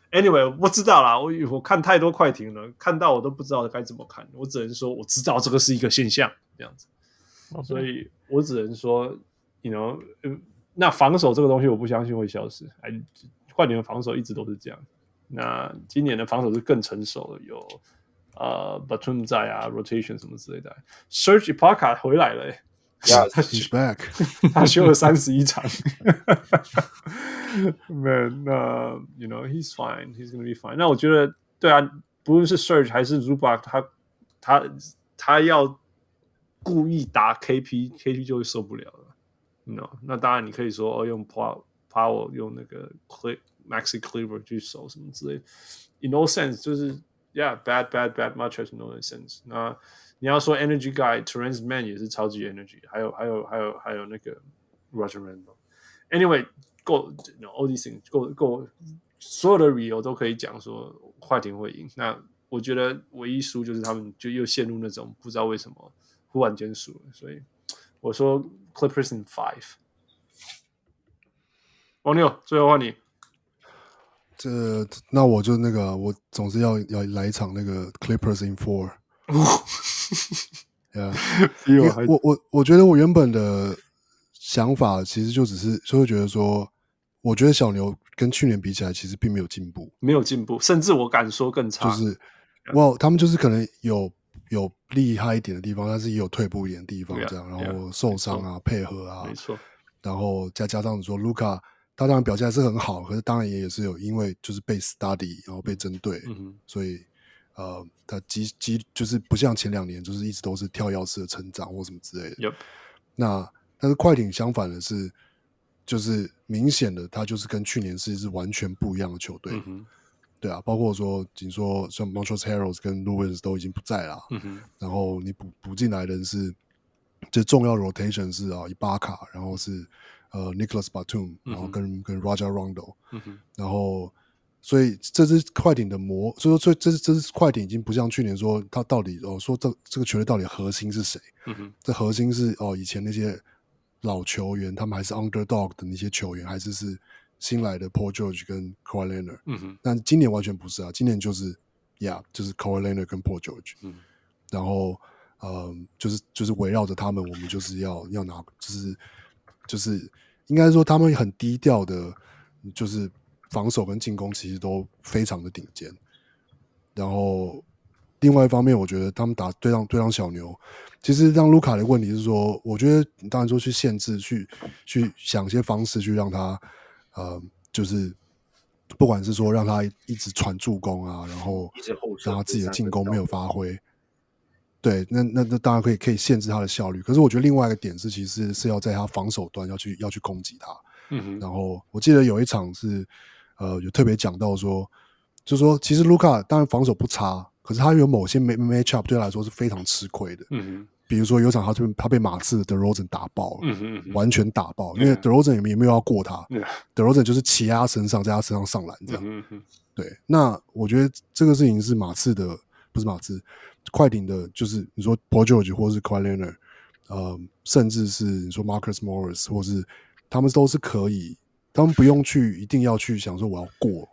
Speaker 1: Anyway，我不知道啦，我我看太多快艇了，看到我都不知道该怎么看，我只能说我知道这个是一个现象，这样子.所以我只能说，you know，那防守这个东西我不相信会消失，哎，快艇的防守一直都是这样，那今年的防守是更成熟了，有呃 Batum 在啊，rotation 什么之类的，Serge Ibaka 回来了，欸。
Speaker 3: Yeah, he's back。
Speaker 1: 他休了三十一场。Man，那 you know he's fine, he's gonna be fine。那我觉得，对啊，不论是 Serge 还是 Zubac，他他他要故意打 KP，KP 就会受不了了。No，那当然你可以说哦，用 Power Power 用那个 Maxi Kleber 去守什么之类。In all sense，就是 yeah，bad bad bad much has no sense。那你要说 energy guy Terrence Mann 也是超级 energy，还有还有还有还有那个 Rajon Rondo。Anyway，够 all these things 够够所有的理由都可以讲说快艇会赢。那我觉得唯一输就是他们就又陷入那种不知道为什么忽然间输了，所以我说 Clippers in five。王六，最后换你。
Speaker 3: 这那我就那个，我总是要要来一场那个 Clippers in four。对啊，我我我觉得我原本的想法其实就只是就会觉得说，我觉得小牛跟去年比起来，其实并没有进步，
Speaker 1: 没有进步，甚至我敢说更差。
Speaker 3: 就是哇，他们就是可能有有厉害一点的地方，但是也有退步一点的地方，这样，然后受伤啊，配合啊，
Speaker 1: 没错，
Speaker 3: 然后再加上你说卢卡。他当然表现还是很好，可是当然也也是有因为就是被 study 然后被针对，嗯、所以呃，他几几就是不像前两年，就是一直都是跳跃式的成长或什么之类的。那但是快艇相反的是，就是明显的他就是跟去年是是完全不一样的球队。嗯、对啊，包括说，仅说像 Montrezl Harrell 跟 Lewis 都已经不在了，嗯、然后你补补进来的人是，就重要 rotation 是啊，伊巴卡，然后是。呃，Nicholas Batum，然后跟、嗯、跟 Rajon Rondo，、然后所以这支快艇的魔，所以说这这支快艇已经不像去年说他到底哦说这这个球队到底核心是谁？嗯、哼这核心是哦以前那些老球员，他们还是 underdog 的那些球员，还是是新来的 Paul George 跟 Kawhi Leonard？嗯哼，但今年完全不是啊，今年就是呀，yeah, 就是 Kawhi Leonard 跟 Paul George，嗯，然后呃就是就是围绕着他们，我们就是要要拿就是。就是应该说，他们很低调的，就是防守跟进攻其实都非常的顶尖。然后另外一方面，我觉得他们打对上对上小牛，其实让卢卡的问题是说，我觉得当然说去限制，去去想一些方式去让他，呃，就是不管是说让他一直传助攻啊，然后让他自己的进攻没有发挥。对，那那那当然可以可以限制他的效率，可是我觉得另外一个点是，其实是要在他防守端要去要去攻击他。嗯哼。然后我记得有一场是，呃，有特别讲到说，就是说其实卢卡当然防守不差，可是他有某些 match up 对他来说是非常吃亏的。嗯哼。比如说有一场他就他被马刺的 DeRozan 打爆了，嗯哼，完全打爆，因为 DeRozan 也没有要过他，DeRozan 就是骑在他身上，在他身上上篮这样。嗯哼。对，那我觉得这个事情是马刺的，不是马刺。快艇的，就是你说 Paul George 或是 Kawhi Leonard，呃，甚至是你说 Marcus Morris，或是他们都是可以，他们不用去一定要去想说我要过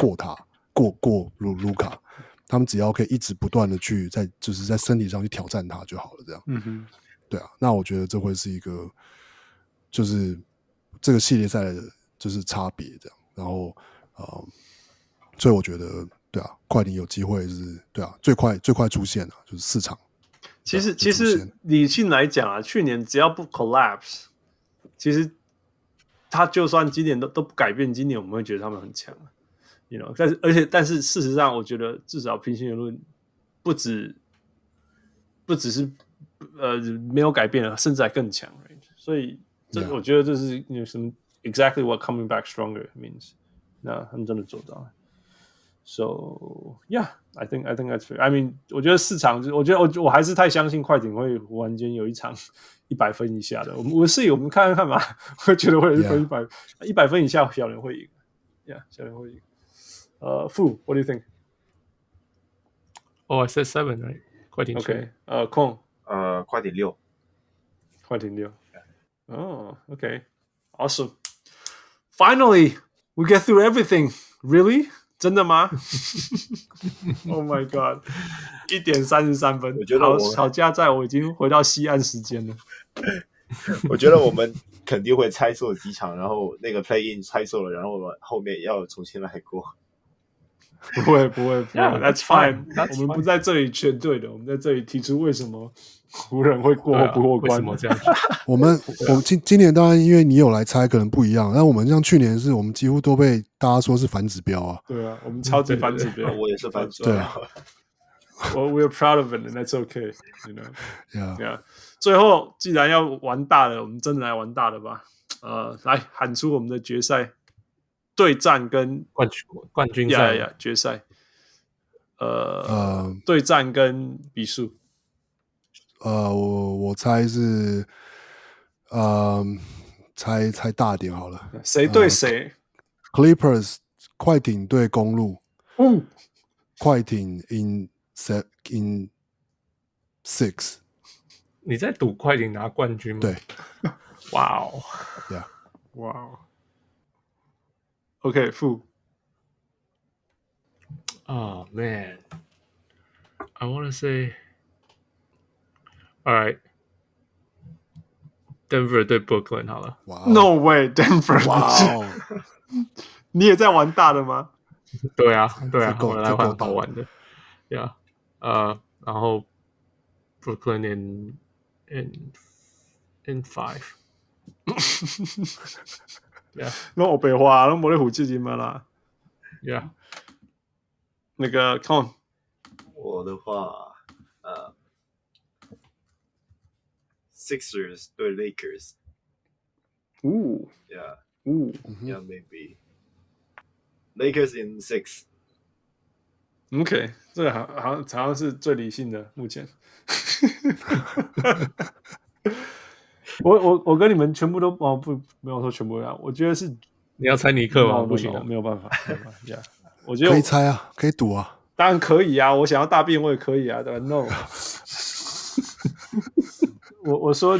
Speaker 3: 过他，过过卢卢卡，他们只要可以一直不断的去在就是在身体上去挑战他就好了，这样。嗯哼，对啊，那我觉得这会是一个就是这个系列赛的就是差别这样，然后呃，所以我觉得。对啊，快艇有机会是，对啊，最快最快出现的就是市场。
Speaker 1: 其实其实理性来讲啊，去年只要不 collapse，其实他就算今年都都不改变，今年我们会觉得他们很强，you know。但是而且但是事实上，我觉得至少平心而论，不止不只是呃没有改变了，甚至还更强。所以这.我觉得这是有什么 exactly what coming back stronger means。那他们真的做到了。So yeah, I think I think that's fair. I mean，我觉得市场就我觉得我我还是太相信快艇会忽然间有一场一百分以下的。我们我是我们看看看嘛，我觉得会有一分一百一百分以下小人会赢。Yeah，小人会赢。呃、uh,，Fu，What do you think?
Speaker 2: Oh, I said seven, right? 快艇
Speaker 1: OK，呃，空
Speaker 4: 呃，快艇六，
Speaker 1: 快艇六。哦、oh,，OK，Awesome. Finally, we get through everything. Really? 真的吗？Oh my god！一点三十三分，我觉得我吵架在我已经回到西岸时间了。
Speaker 4: 我觉得我们肯定会猜错几场，然后那个 play in 猜错了，然后我们后面要重新来过。
Speaker 1: 不会不会不会，That's fine。我们不在这里劝对的，我们在这里提出为什么湖人会过或不过关？为什么这样？
Speaker 3: 我们我们今今年当然因为你有来猜，可能不一样。但我们像去年是我们几乎都被大家说是反指标啊。
Speaker 1: 对啊，我们超级反指标，
Speaker 4: 我也是反指标。
Speaker 3: 对啊，
Speaker 1: 我 We're proud of it, and that's okay. You know, yeah, yeah. 最后既然要玩大的，我们真的来玩大的吧。呃，来喊出我们的决赛。对战跟
Speaker 2: 冠军冠军赛
Speaker 1: 呀呀决赛，呃
Speaker 3: 呃
Speaker 1: 对战跟比数。
Speaker 3: 呃，我我猜是，呃，猜猜大点好了。
Speaker 1: 谁对谁、
Speaker 3: 呃、？Clippers 快艇对公路。
Speaker 1: 嗯，
Speaker 3: 快艇 in set in six。
Speaker 2: 你在赌快艇拿冠军吗？
Speaker 3: 对。
Speaker 2: 哇哦。
Speaker 3: Yeah。
Speaker 1: 哇哦。OK，负。
Speaker 2: Oh man, I want to say. All right, Denver 对 Brooklyn 好了。
Speaker 3: 哇
Speaker 1: No way, Denver！
Speaker 3: 哇哦，
Speaker 1: 你也在玩大的吗？
Speaker 2: 对啊，对啊，
Speaker 3: 这够
Speaker 2: 我来玩好玩的。Yeah，呃，然后 Brooklyn in in in five。 Yeah，
Speaker 1: 那我白话，那没得胡记金嘛啦。
Speaker 2: Yeah，
Speaker 1: 那个 Con，
Speaker 4: 我的话，呃。Sixers 对 Lakers，
Speaker 1: 呜
Speaker 4: ，Yeah，
Speaker 1: 呜
Speaker 4: ，Yeah maybe Lakers in six。
Speaker 1: OK，这个好好像好像是最理性的目前。我我我跟你们全部都哦不没有说全部一样，我觉得是
Speaker 2: 你要猜尼克吗？不行，
Speaker 1: 没有办法。Yeah，我觉得
Speaker 3: 可以猜啊，可以赌啊，
Speaker 1: 当然可以啊，我想要大便我也可以啊，对吧？No。我我说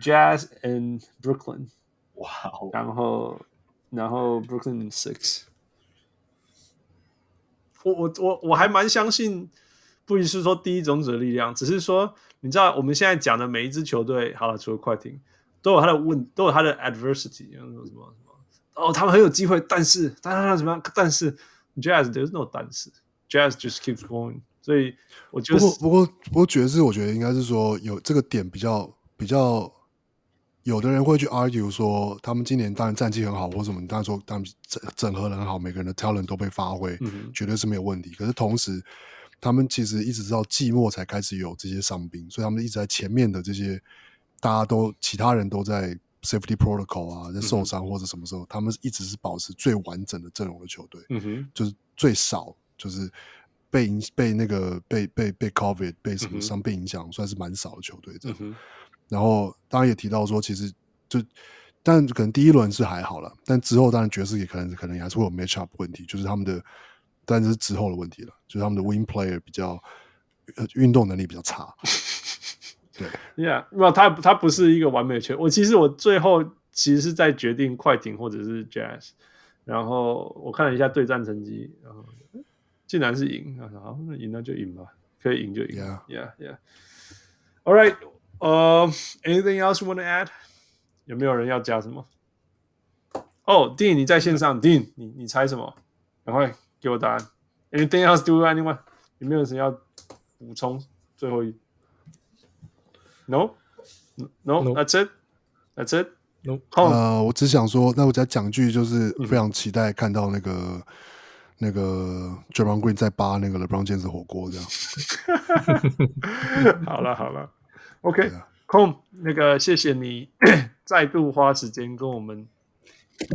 Speaker 1: Jazz and Brooklyn，
Speaker 4: 哇
Speaker 1: 然后然后 Brooklyn six，我我我我还蛮相信，不是说第一种子的力量，只是说你知道我们现在讲的每一支球队，好了，除了快艇，都有他的问，都有他的 adversity，什么什么哦，他们很有机会，但是但是怎么样？但是 Jazz there's no 但是 Jazz just keeps going。所以我觉得，
Speaker 3: 不过不过不过爵士，我觉得应该是说有这个点比较比较，有的人会去 argue 说，他们今年当然战绩很好，或什么，当然说他们整整合的很好，每个人的 talent 都被发挥，绝对是没有问题。可是同时，他们其实一直到季末才开始有这些伤兵，所以他们一直在前面的这些，大家都其他人都在 safety protocol 啊，在受伤或者什么时候，嗯、他们一直是保持最完整的阵容的球队，嗯哼，就是最少就是。被影被那个被被被 COVID 被什么伤病影响，嗯、算是蛮少的球队这样。嗯、哼然后当然也提到说，其实就但可能第一轮是还好了，但之后当然爵士也可能可能也还是会有 match up 问题，就是他们的，但是之后的问题了，就是他们的 wing player 比较运动能力比较差。对
Speaker 1: ，Yeah，那他他不是一个完美的球。我其实我最后其实是在决定快艇或者是 Jazz，然后我看了一下对战成绩，然后。竟然是赢，好，那赢那就赢吧，可以赢就赢。Yeah, yeah, yeah. All right. 呃、uh,，anything else you want to add？有没有人要加什么？哦、oh,，Dean，你在线上，Dean，你你猜什么？赶快给我答案。Anything else do anyone？有没有人要补充？最后一？No，No，That's it，That's it。No。
Speaker 3: 呃，我只想说，那我再讲句，就是非常期待看到那个。嗯那个 Green 在扒那个 LeBron James 火锅这
Speaker 1: 样。好了好了，OK，Com，、啊、那个谢谢你再度花时间跟我们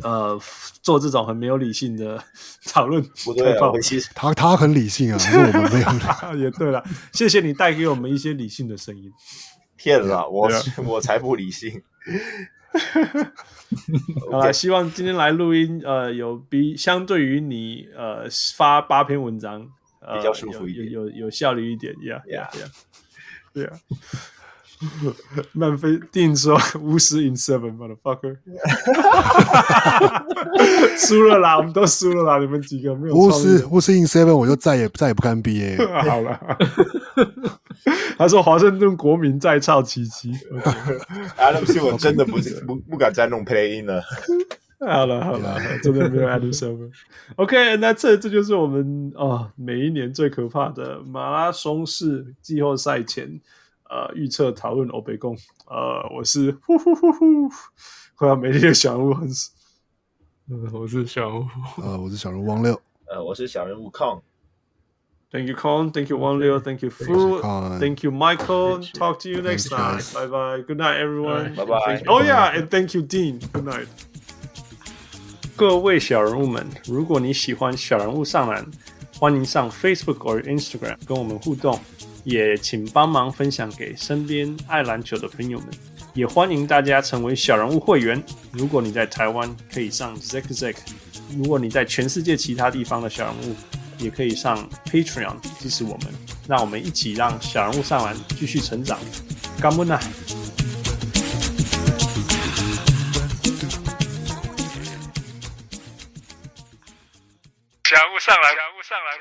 Speaker 1: 呃做这种很没有理性的 讨论。
Speaker 4: 不对啊，其实
Speaker 3: 他他很理性啊，是我们没有。
Speaker 1: 也对了，谢谢你带给我们一些理性的声音。
Speaker 4: 骗了，我我才不理性。
Speaker 1: 好了，希望今天来录音，呃，有比相对于你呃发八篇文章，呃、
Speaker 4: 比较舒服一点，
Speaker 1: 有有，有效率一点，Yeah
Speaker 4: Yeah
Speaker 1: Yeah，对啊。曼飞定说巫师 in seven，motherfucker，输了啦，我们都输了啦，你们几个没有巫
Speaker 3: 师巫师 in seven，我就再也再也不看 NBA。
Speaker 1: 好了，他说华盛顿国民再操奇迹。
Speaker 4: Adam Silver 真的不不不敢再弄 play in 了。
Speaker 1: 好了好了，真的没有 Adam Silver。OK，那这这就是我们哦，每一年最可怕的马拉松式季后赛前。呃，预测讨论欧北共，呃，我是呼呼呼呼，快要美丽的小人物，很
Speaker 2: 嗯，我是小人物，
Speaker 3: 呃，我是小人物汪六，
Speaker 4: 呃，我是小人物 Kong。
Speaker 1: Thank you Kong，Thank you 汪六，Thank you Fu，Thank you Michael，Talk to you next time，Bye bye，Good night everyone，Bye bye，Oh yeah，and thank you Dean，Good night。各位小人物们，如果你喜欢小人物上篮。欢迎上 Facebook 或 Instagram 跟我们互动，也请帮忙分享给身边爱篮球的朋友们。也欢迎大家成为小人物会员。如果你在台湾，可以上 Zack Zack；如果你在全世界其他地方的小人物，也可以上 Patreon 支持我们。让我们一起让小人物上篮继续成长。干不呢？小人物上篮，小物上篮，小人物上篮，小人物上篮。